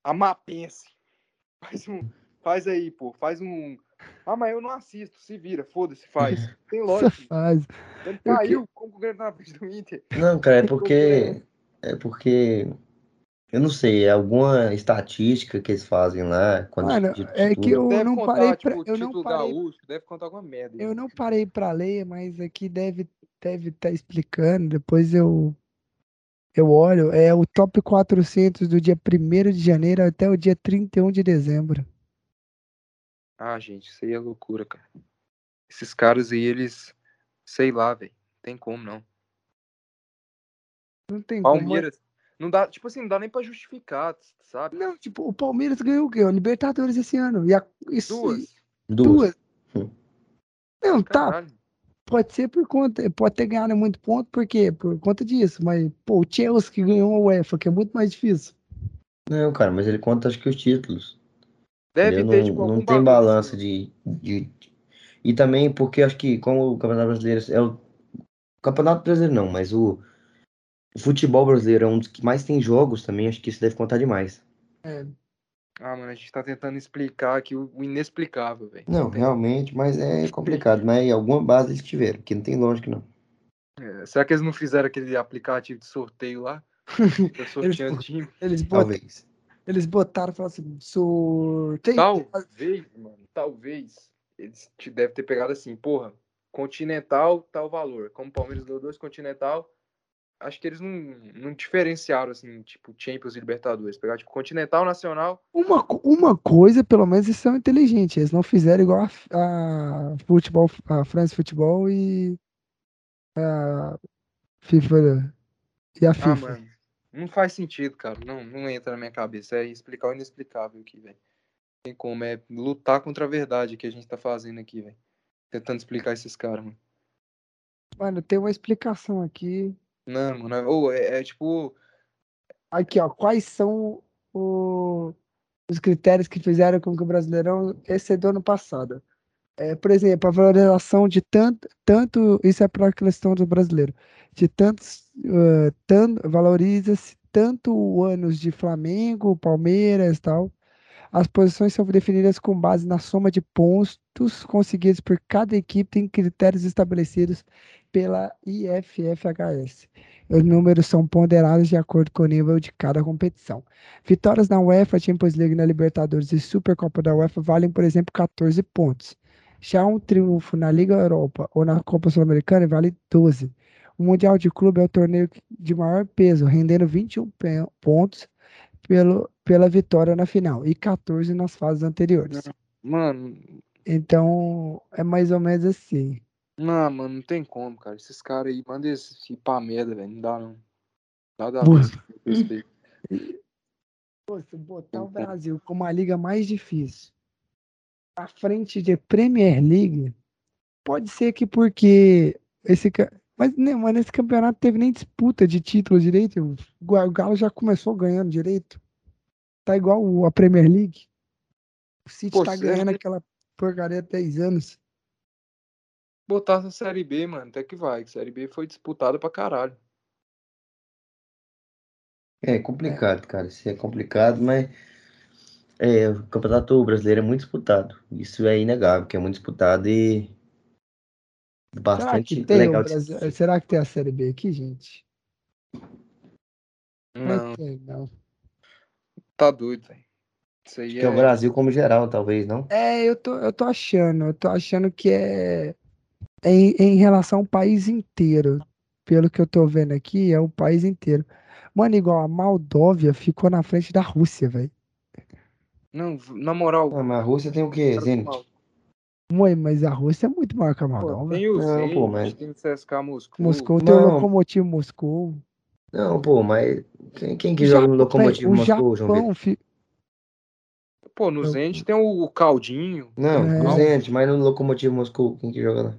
Amapense. Faz um. Faz aí, pô. Faz um. Ah, mas eu não assisto. Se vira, foda-se, faz. Tem lógica. faz. Ele Eu caiu como que o Grêmio tá na frente do Inter. Não, cara, é porque. É porque. Eu não sei, é alguma estatística que eles fazem lá. Quando Mano, é que eu deve não contar, parei tipo, pra, o eu não título parei, gaúcho, deve contar alguma merda. eu não parei pra ler, mas aqui deve deve estar explicando. Depois eu eu olho, é o top 400 do dia 1º de janeiro até o dia 31 de dezembro. Ah, gente, isso aí é loucura, cara. Esses caras aí, eles. Sei lá, velho. Tem como, não. Não tem como. Não dá, tipo assim, não dá nem pra justificar, sabe? Não, tipo, o Palmeiras ganhou o quê? O Libertadores esse ano. E a, isso, Duas. Duas. duas. Não, tá, Caralho. pode ser por conta, pode ter ganhado muito ponto, por quê? Por conta disso, mas, pô, o Chelsea que ganhou a UEFA, que é muito mais difícil. Não, cara, mas ele conta acho que os títulos. Deve entendeu? ter, não, tipo, não tem balança assim. de, de. E também porque acho que, como o Campeonato Brasileiro é o Campeonato Brasileiro não, mas o, o futebol brasileiro é um dos que mais tem jogos também, acho que isso deve contar demais. É, Ah, mano, a gente tá tentando explicar aqui o inexplicável, velho. Não, tem- realmente, mas é complicado, mas alguma base eles tiveram, porque não tem lógica não. É, será que eles não fizeram aquele aplicativo de sorteio lá? Eu sorteando time. eles, botam, Talvez. eles botaram e falaram assim, sorteio. Talvez, mano, talvez. Eles te devem ter pegado assim, porra, Continental, tal valor. Como o Palmeiras deu dois Continental, acho que eles não, não diferenciaram, assim, tipo, Champions e Libertadores. Pegaram, tipo, Continental, Nacional. Uma, uma coisa, pelo menos, eles são inteligentes. Eles não fizeram igual a, a futebol, a France Futebol e a FIFA e a Ah, FIFA. mano, não faz sentido, cara. Não, não entra na minha cabeça. É explicar o inexplicável aqui, velho. Tem como, é lutar contra a verdade que a gente tá fazendo aqui, velho. Tentando explicar esses caras, mano. Mano, tem uma explicação aqui. Não, mano, é, ô, é, é tipo. Aqui, ó. Quais são o- os critérios que fizeram com que o Brasileirão excedeu ano passado? É, por exemplo, a valorização de tanto, tanto isso é para a questão do brasileiro, de tantos, eh, tan- valoriza-se tanto anos de Flamengo, Palmeiras tal. As posições são definidas com base na soma de pontos conseguidos por cada equipe em critérios estabelecidos pela IFFHS. Os números são ponderados de acordo com o nível de cada competição. Vitórias na UEFA, Champions League, na Libertadores e Supercopa da UEFA valem, por exemplo, 14 pontos. Já um triunfo na Liga Europa ou na Copa Sul-Americana vale 12. O Mundial de Clube é o torneio de maior peso, rendendo 21 pe- pontos pelo, pela vitória na final e 14 nas fases anteriores. Mano, Então, é mais ou menos assim. Não, mano, não tem como, cara. Esses caras aí, manda eles ir pra merda, velho. Não dá, não. Nada a ver. Pô, se botar o Brasil como a liga mais difícil à frente de Premier League, pode ser que porque esse mas, né, mas nesse campeonato teve nem disputa de título direito. O Galo já começou ganhando direito. Tá igual a Premier League. O City Pô, tá ganhando é- aquela porcaria há 10 anos. Botar essa Série B, mano, até que vai. que Série B foi disputada pra caralho. É complicado, cara. Isso é complicado, mas é, o Campeonato Brasileiro é muito disputado. Isso é inegável, que é muito disputado e Será bastante o legal assistir. Será que tem a Série B aqui, gente? Não, tem, não. tá doido, velho. Isso aí Que é o Brasil como geral, talvez, não? É, eu tô, eu tô achando, eu tô achando que é em, em relação ao país inteiro. Pelo que eu tô vendo aqui, é o país inteiro. Mano, igual a Moldóvia ficou na frente da Rússia, velho. Não, na moral. Ah, mas a Rússia tem o quê? Zenit? Mãe, mas a Rússia é muito maior que a Pô, Moldóvia. tem o Não, Zenit, pô, mas- tem o CSK Moscou. Moscou tem o Não. Lokomotiv Moscou. Não, pô, mas quem, quem que O joga no Japão- Lokomotiv o Moscou, João Vitor? Japão, fi- Pô, no Zenit tem o Caldinho. Não, É. no Zenit, mas no Lokomotiv Moscou, quem que joga lá?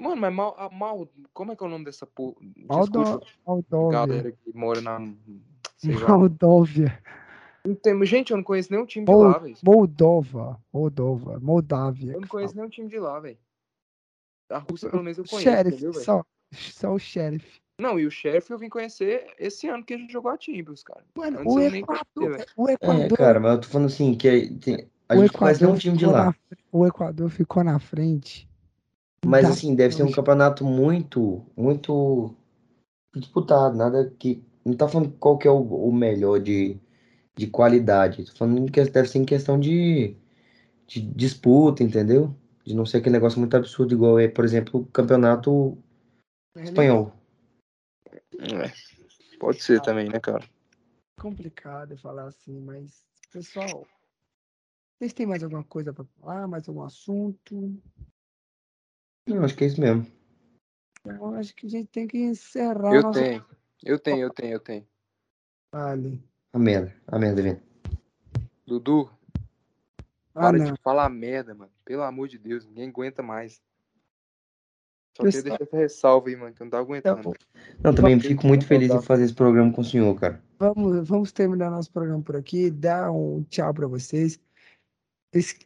Mano, mas mal, a mal. Como é que é o nome dessa porra? Moldóvia. galera que mora na. Não tem- gente, eu não conheço nenhum time de lá, velho. Moldova. Moldova. Moldávia. Eu não conheço nenhum time de lá, velho. Da Rússia, pelo menos, eu O conheço, Sheriff, entendeu, só, só o Sheriff. Não, e o Sheffield eu vim conhecer esse ano que a gente jogou a Champions, cara. Mano, Antes o Equador, conhecia, velho. o É, Equador, cara, mas eu tô falando assim, que é- tem- a o gente conhece não Equador um time de lá. na, o Equador ficou na frente. Mas da assim, deve ser um campeonato muito, muito disputado, nada que. Não tá falando qual que é o, o melhor de, de qualidade. Tô falando que deve ser em questão de, de disputa, entendeu? De não ser aquele negócio muito absurdo, igual é, por exemplo, o campeonato espanhol. É, pode ser também, né, cara? complicado falar assim, mas, pessoal, vocês têm mais alguma coisa para falar? Mais algum assunto? Não, acho que é isso mesmo. Eu acho que a gente tem que encerrar Eu nossa tenho, eu tenho, eu tenho, eu tenho. Vale. A merda, a merda, vem. Dudu, Ah, para não. de falar merda, mano. Pelo amor de Deus, ninguém aguenta mais. Só queria deixar essa ressalva aí, mano, que eu não tá aguentando. Então, Não, também Vamos- fico muito feliz em fazer esse programa com o senhor, cara. vamos, vamos terminar nosso programa por aqui. Dar um tchau para vocês.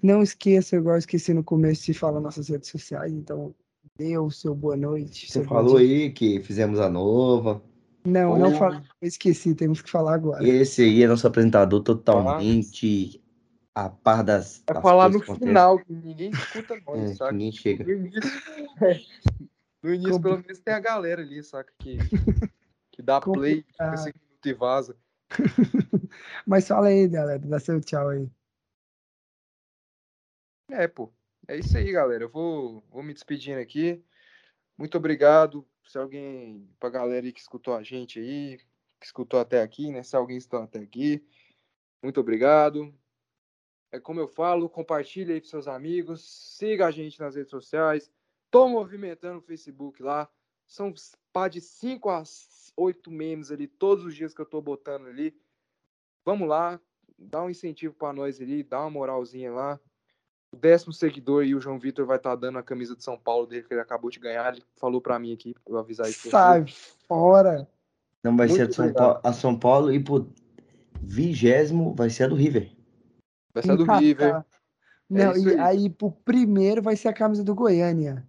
Não esqueça, igual eu esqueci no começo, de falar nossas redes sociais. Então, dê o seu boa noite. Você falou aí que fizemos a nova. Não, não falei. Esqueci, temos que falar agora. Esse aí é nosso apresentador totalmente a par das. Vai das falar no final, que ninguém escuta É, nós, que saca? ninguém chega. No início, no início pelo menos tem a galera ali, saca? Que, que dá play, fica e vaza. Mas fala aí, galera. Dá seu tchau aí. É, pô. É isso aí, galera. Eu vou, vou me despedindo aqui. Muito obrigado. Se alguém, pra galera aí que escutou a gente aí, que escutou até aqui, né? Se alguém está até aqui, muito obrigado. É como eu falo, compartilhe aí com seus amigos, siga a gente nas redes sociais. Tô movimentando o Facebook lá. São pá de 5 a 8 memes ali todos os dias que eu tô botando ali. Vamos lá, dá um incentivo pra nós ali, dá uma moralzinha lá. O décimo seguidor e o João Vitor vai estar dando a camisa de São Paulo dele, que ele acabou de ganhar. Ele falou pra mim aqui, pra eu avisar isso. Sai fora. Não vai Muito ser a São. Paulo, a São Paulo e pro vigésimo vai ser a do River. Vai ser a do Empatar. River. Não, isso e aí. aí pro primeiro vai ser a camisa do Goiânia.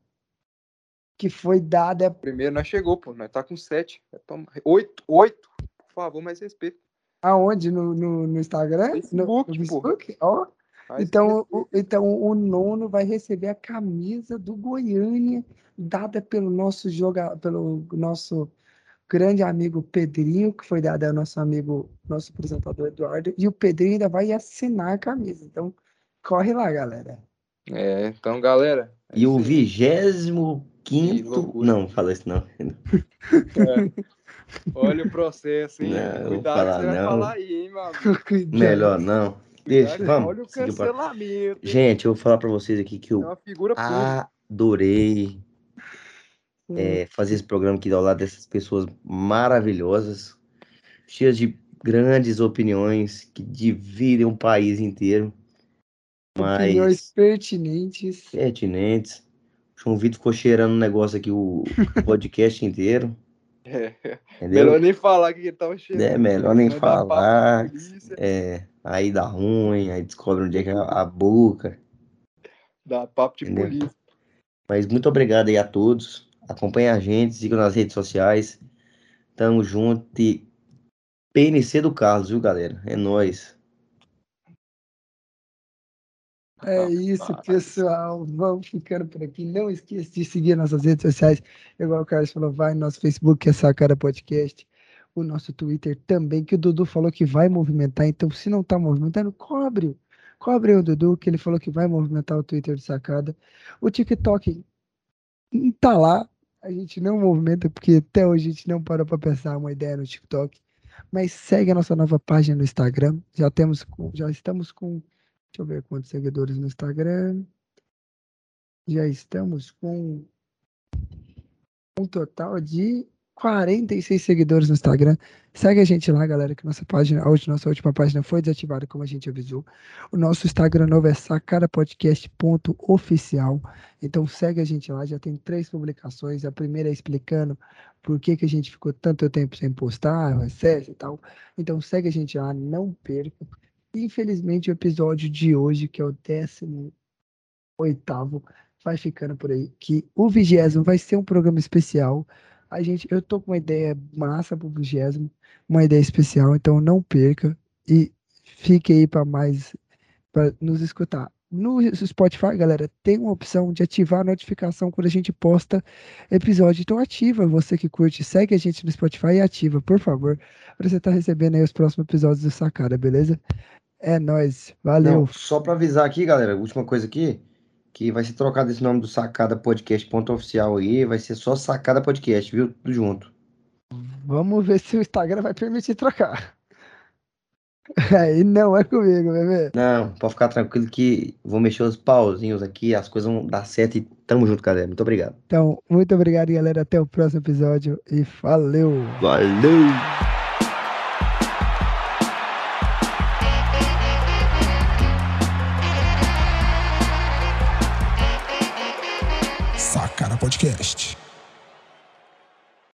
Que foi dada. Primeiro nós chegou, pô. Nós tá com sete. Oito, oito. Por favor, mais respeito. Aonde? No, no, no Instagram? Facebook, no, no. Facebook? Ó. Então, o, então o nono vai receber a camisa do Goiânia, dada pelo nosso joga, pelo nosso grande amigo Pedrinho, que foi dada ao nosso amigo, nosso apresentador Eduardo, e o Pedrinho ainda vai assinar a camisa. Então, corre lá, galera. É, então, galera. é E o vigésimo quinto. Não, fala isso não. É. Olha o processo, hein? Não, Cuidado falar você vai não. falar aí, hein, meu amigo? Cuidado. Melhor não. Deixa, vamos. Olha o cancelamento. Gente, eu vou falar pra vocês aqui que É eu pública. adorei é, fazer esse programa aqui ao lado dessas pessoas maravilhosas, cheias de grandes opiniões que dividem o país inteiro, Opiniões mas pertinentes. pertinentes. O João Vitor ficou cheirando um negócio aqui o podcast inteiro, É. entendeu? Melhor nem falar que ele tava. É melhor nem Vai dar papo pra falar. É, aí dá ruim, aí descobre onde é que é a boca. Dá papo de Entendeu? polícia. Mas muito obrigado aí a todos. Acompanhe a gente, sigam nas redes sociais. Tamo junto e PNC do Carlos, viu, galera? É nóis. É isso, pessoal. Vamos ficando por aqui. Não esqueça de seguir nossas redes sociais. Igual o Carlos falou, vai no nosso Facebook, que é Sacara Podcast. O nosso Twitter também, que o Dudu falou que vai movimentar. Então, se não tá movimentando, cobre. Cobre o Dudu, que ele falou que vai movimentar o Twitter do Sacada. O TikTok não tá lá. A gente não movimenta, porque até hoje a gente não parou para pensar uma ideia no TikTok. Mas segue a nossa nova página no Instagram. Já temos, já estamos com Deixa eu ver quantos seguidores no Instagram. Já estamos com um total de 46 seguidores no Instagram. Segue a gente lá, galera, que nossa página, hoje nossa última página foi desativada, como a gente avisou. O nosso Instagram novo é sacarapodcast.oficial. Então segue a gente lá, já tem três publicações. A primeira é explicando por que, que a gente ficou tanto tempo sem postar, o excesso e tal. Então segue a gente lá, não perca. Infelizmente, o episódio de hoje, que é o 18 vai ficando por aí. Que o vigésimo vai ser um programa especial. A gente, eu tô com uma ideia massa pro vigésimo, uma ideia especial, então não perca e fique aí para mais para nos escutar. No Spotify, galera, tem uma opção de ativar a notificação quando a gente posta episódio. Então ativa, você que curte, segue a gente no Spotify e ativa, por favor, para você estar tá recebendo aí os próximos episódios do Sacada, beleza? É nóis, valeu. Não, só para avisar aqui, galera, última coisa aqui, que vai ser trocado esse nome do Sacada Podcast ponto oficial aí, vai ser só Sacada Podcast, viu? Tudo junto. Vamos ver se o Instagram vai permitir trocar. Aí não é comigo, bebê. Não, pode ficar tranquilo que vou mexer os pauzinhos aqui, as coisas vão dar certo e tamo junto, galera. Muito obrigado. Então, muito obrigado, galera. Até o próximo episódio e valeu! Valeu! Sacana Podcast.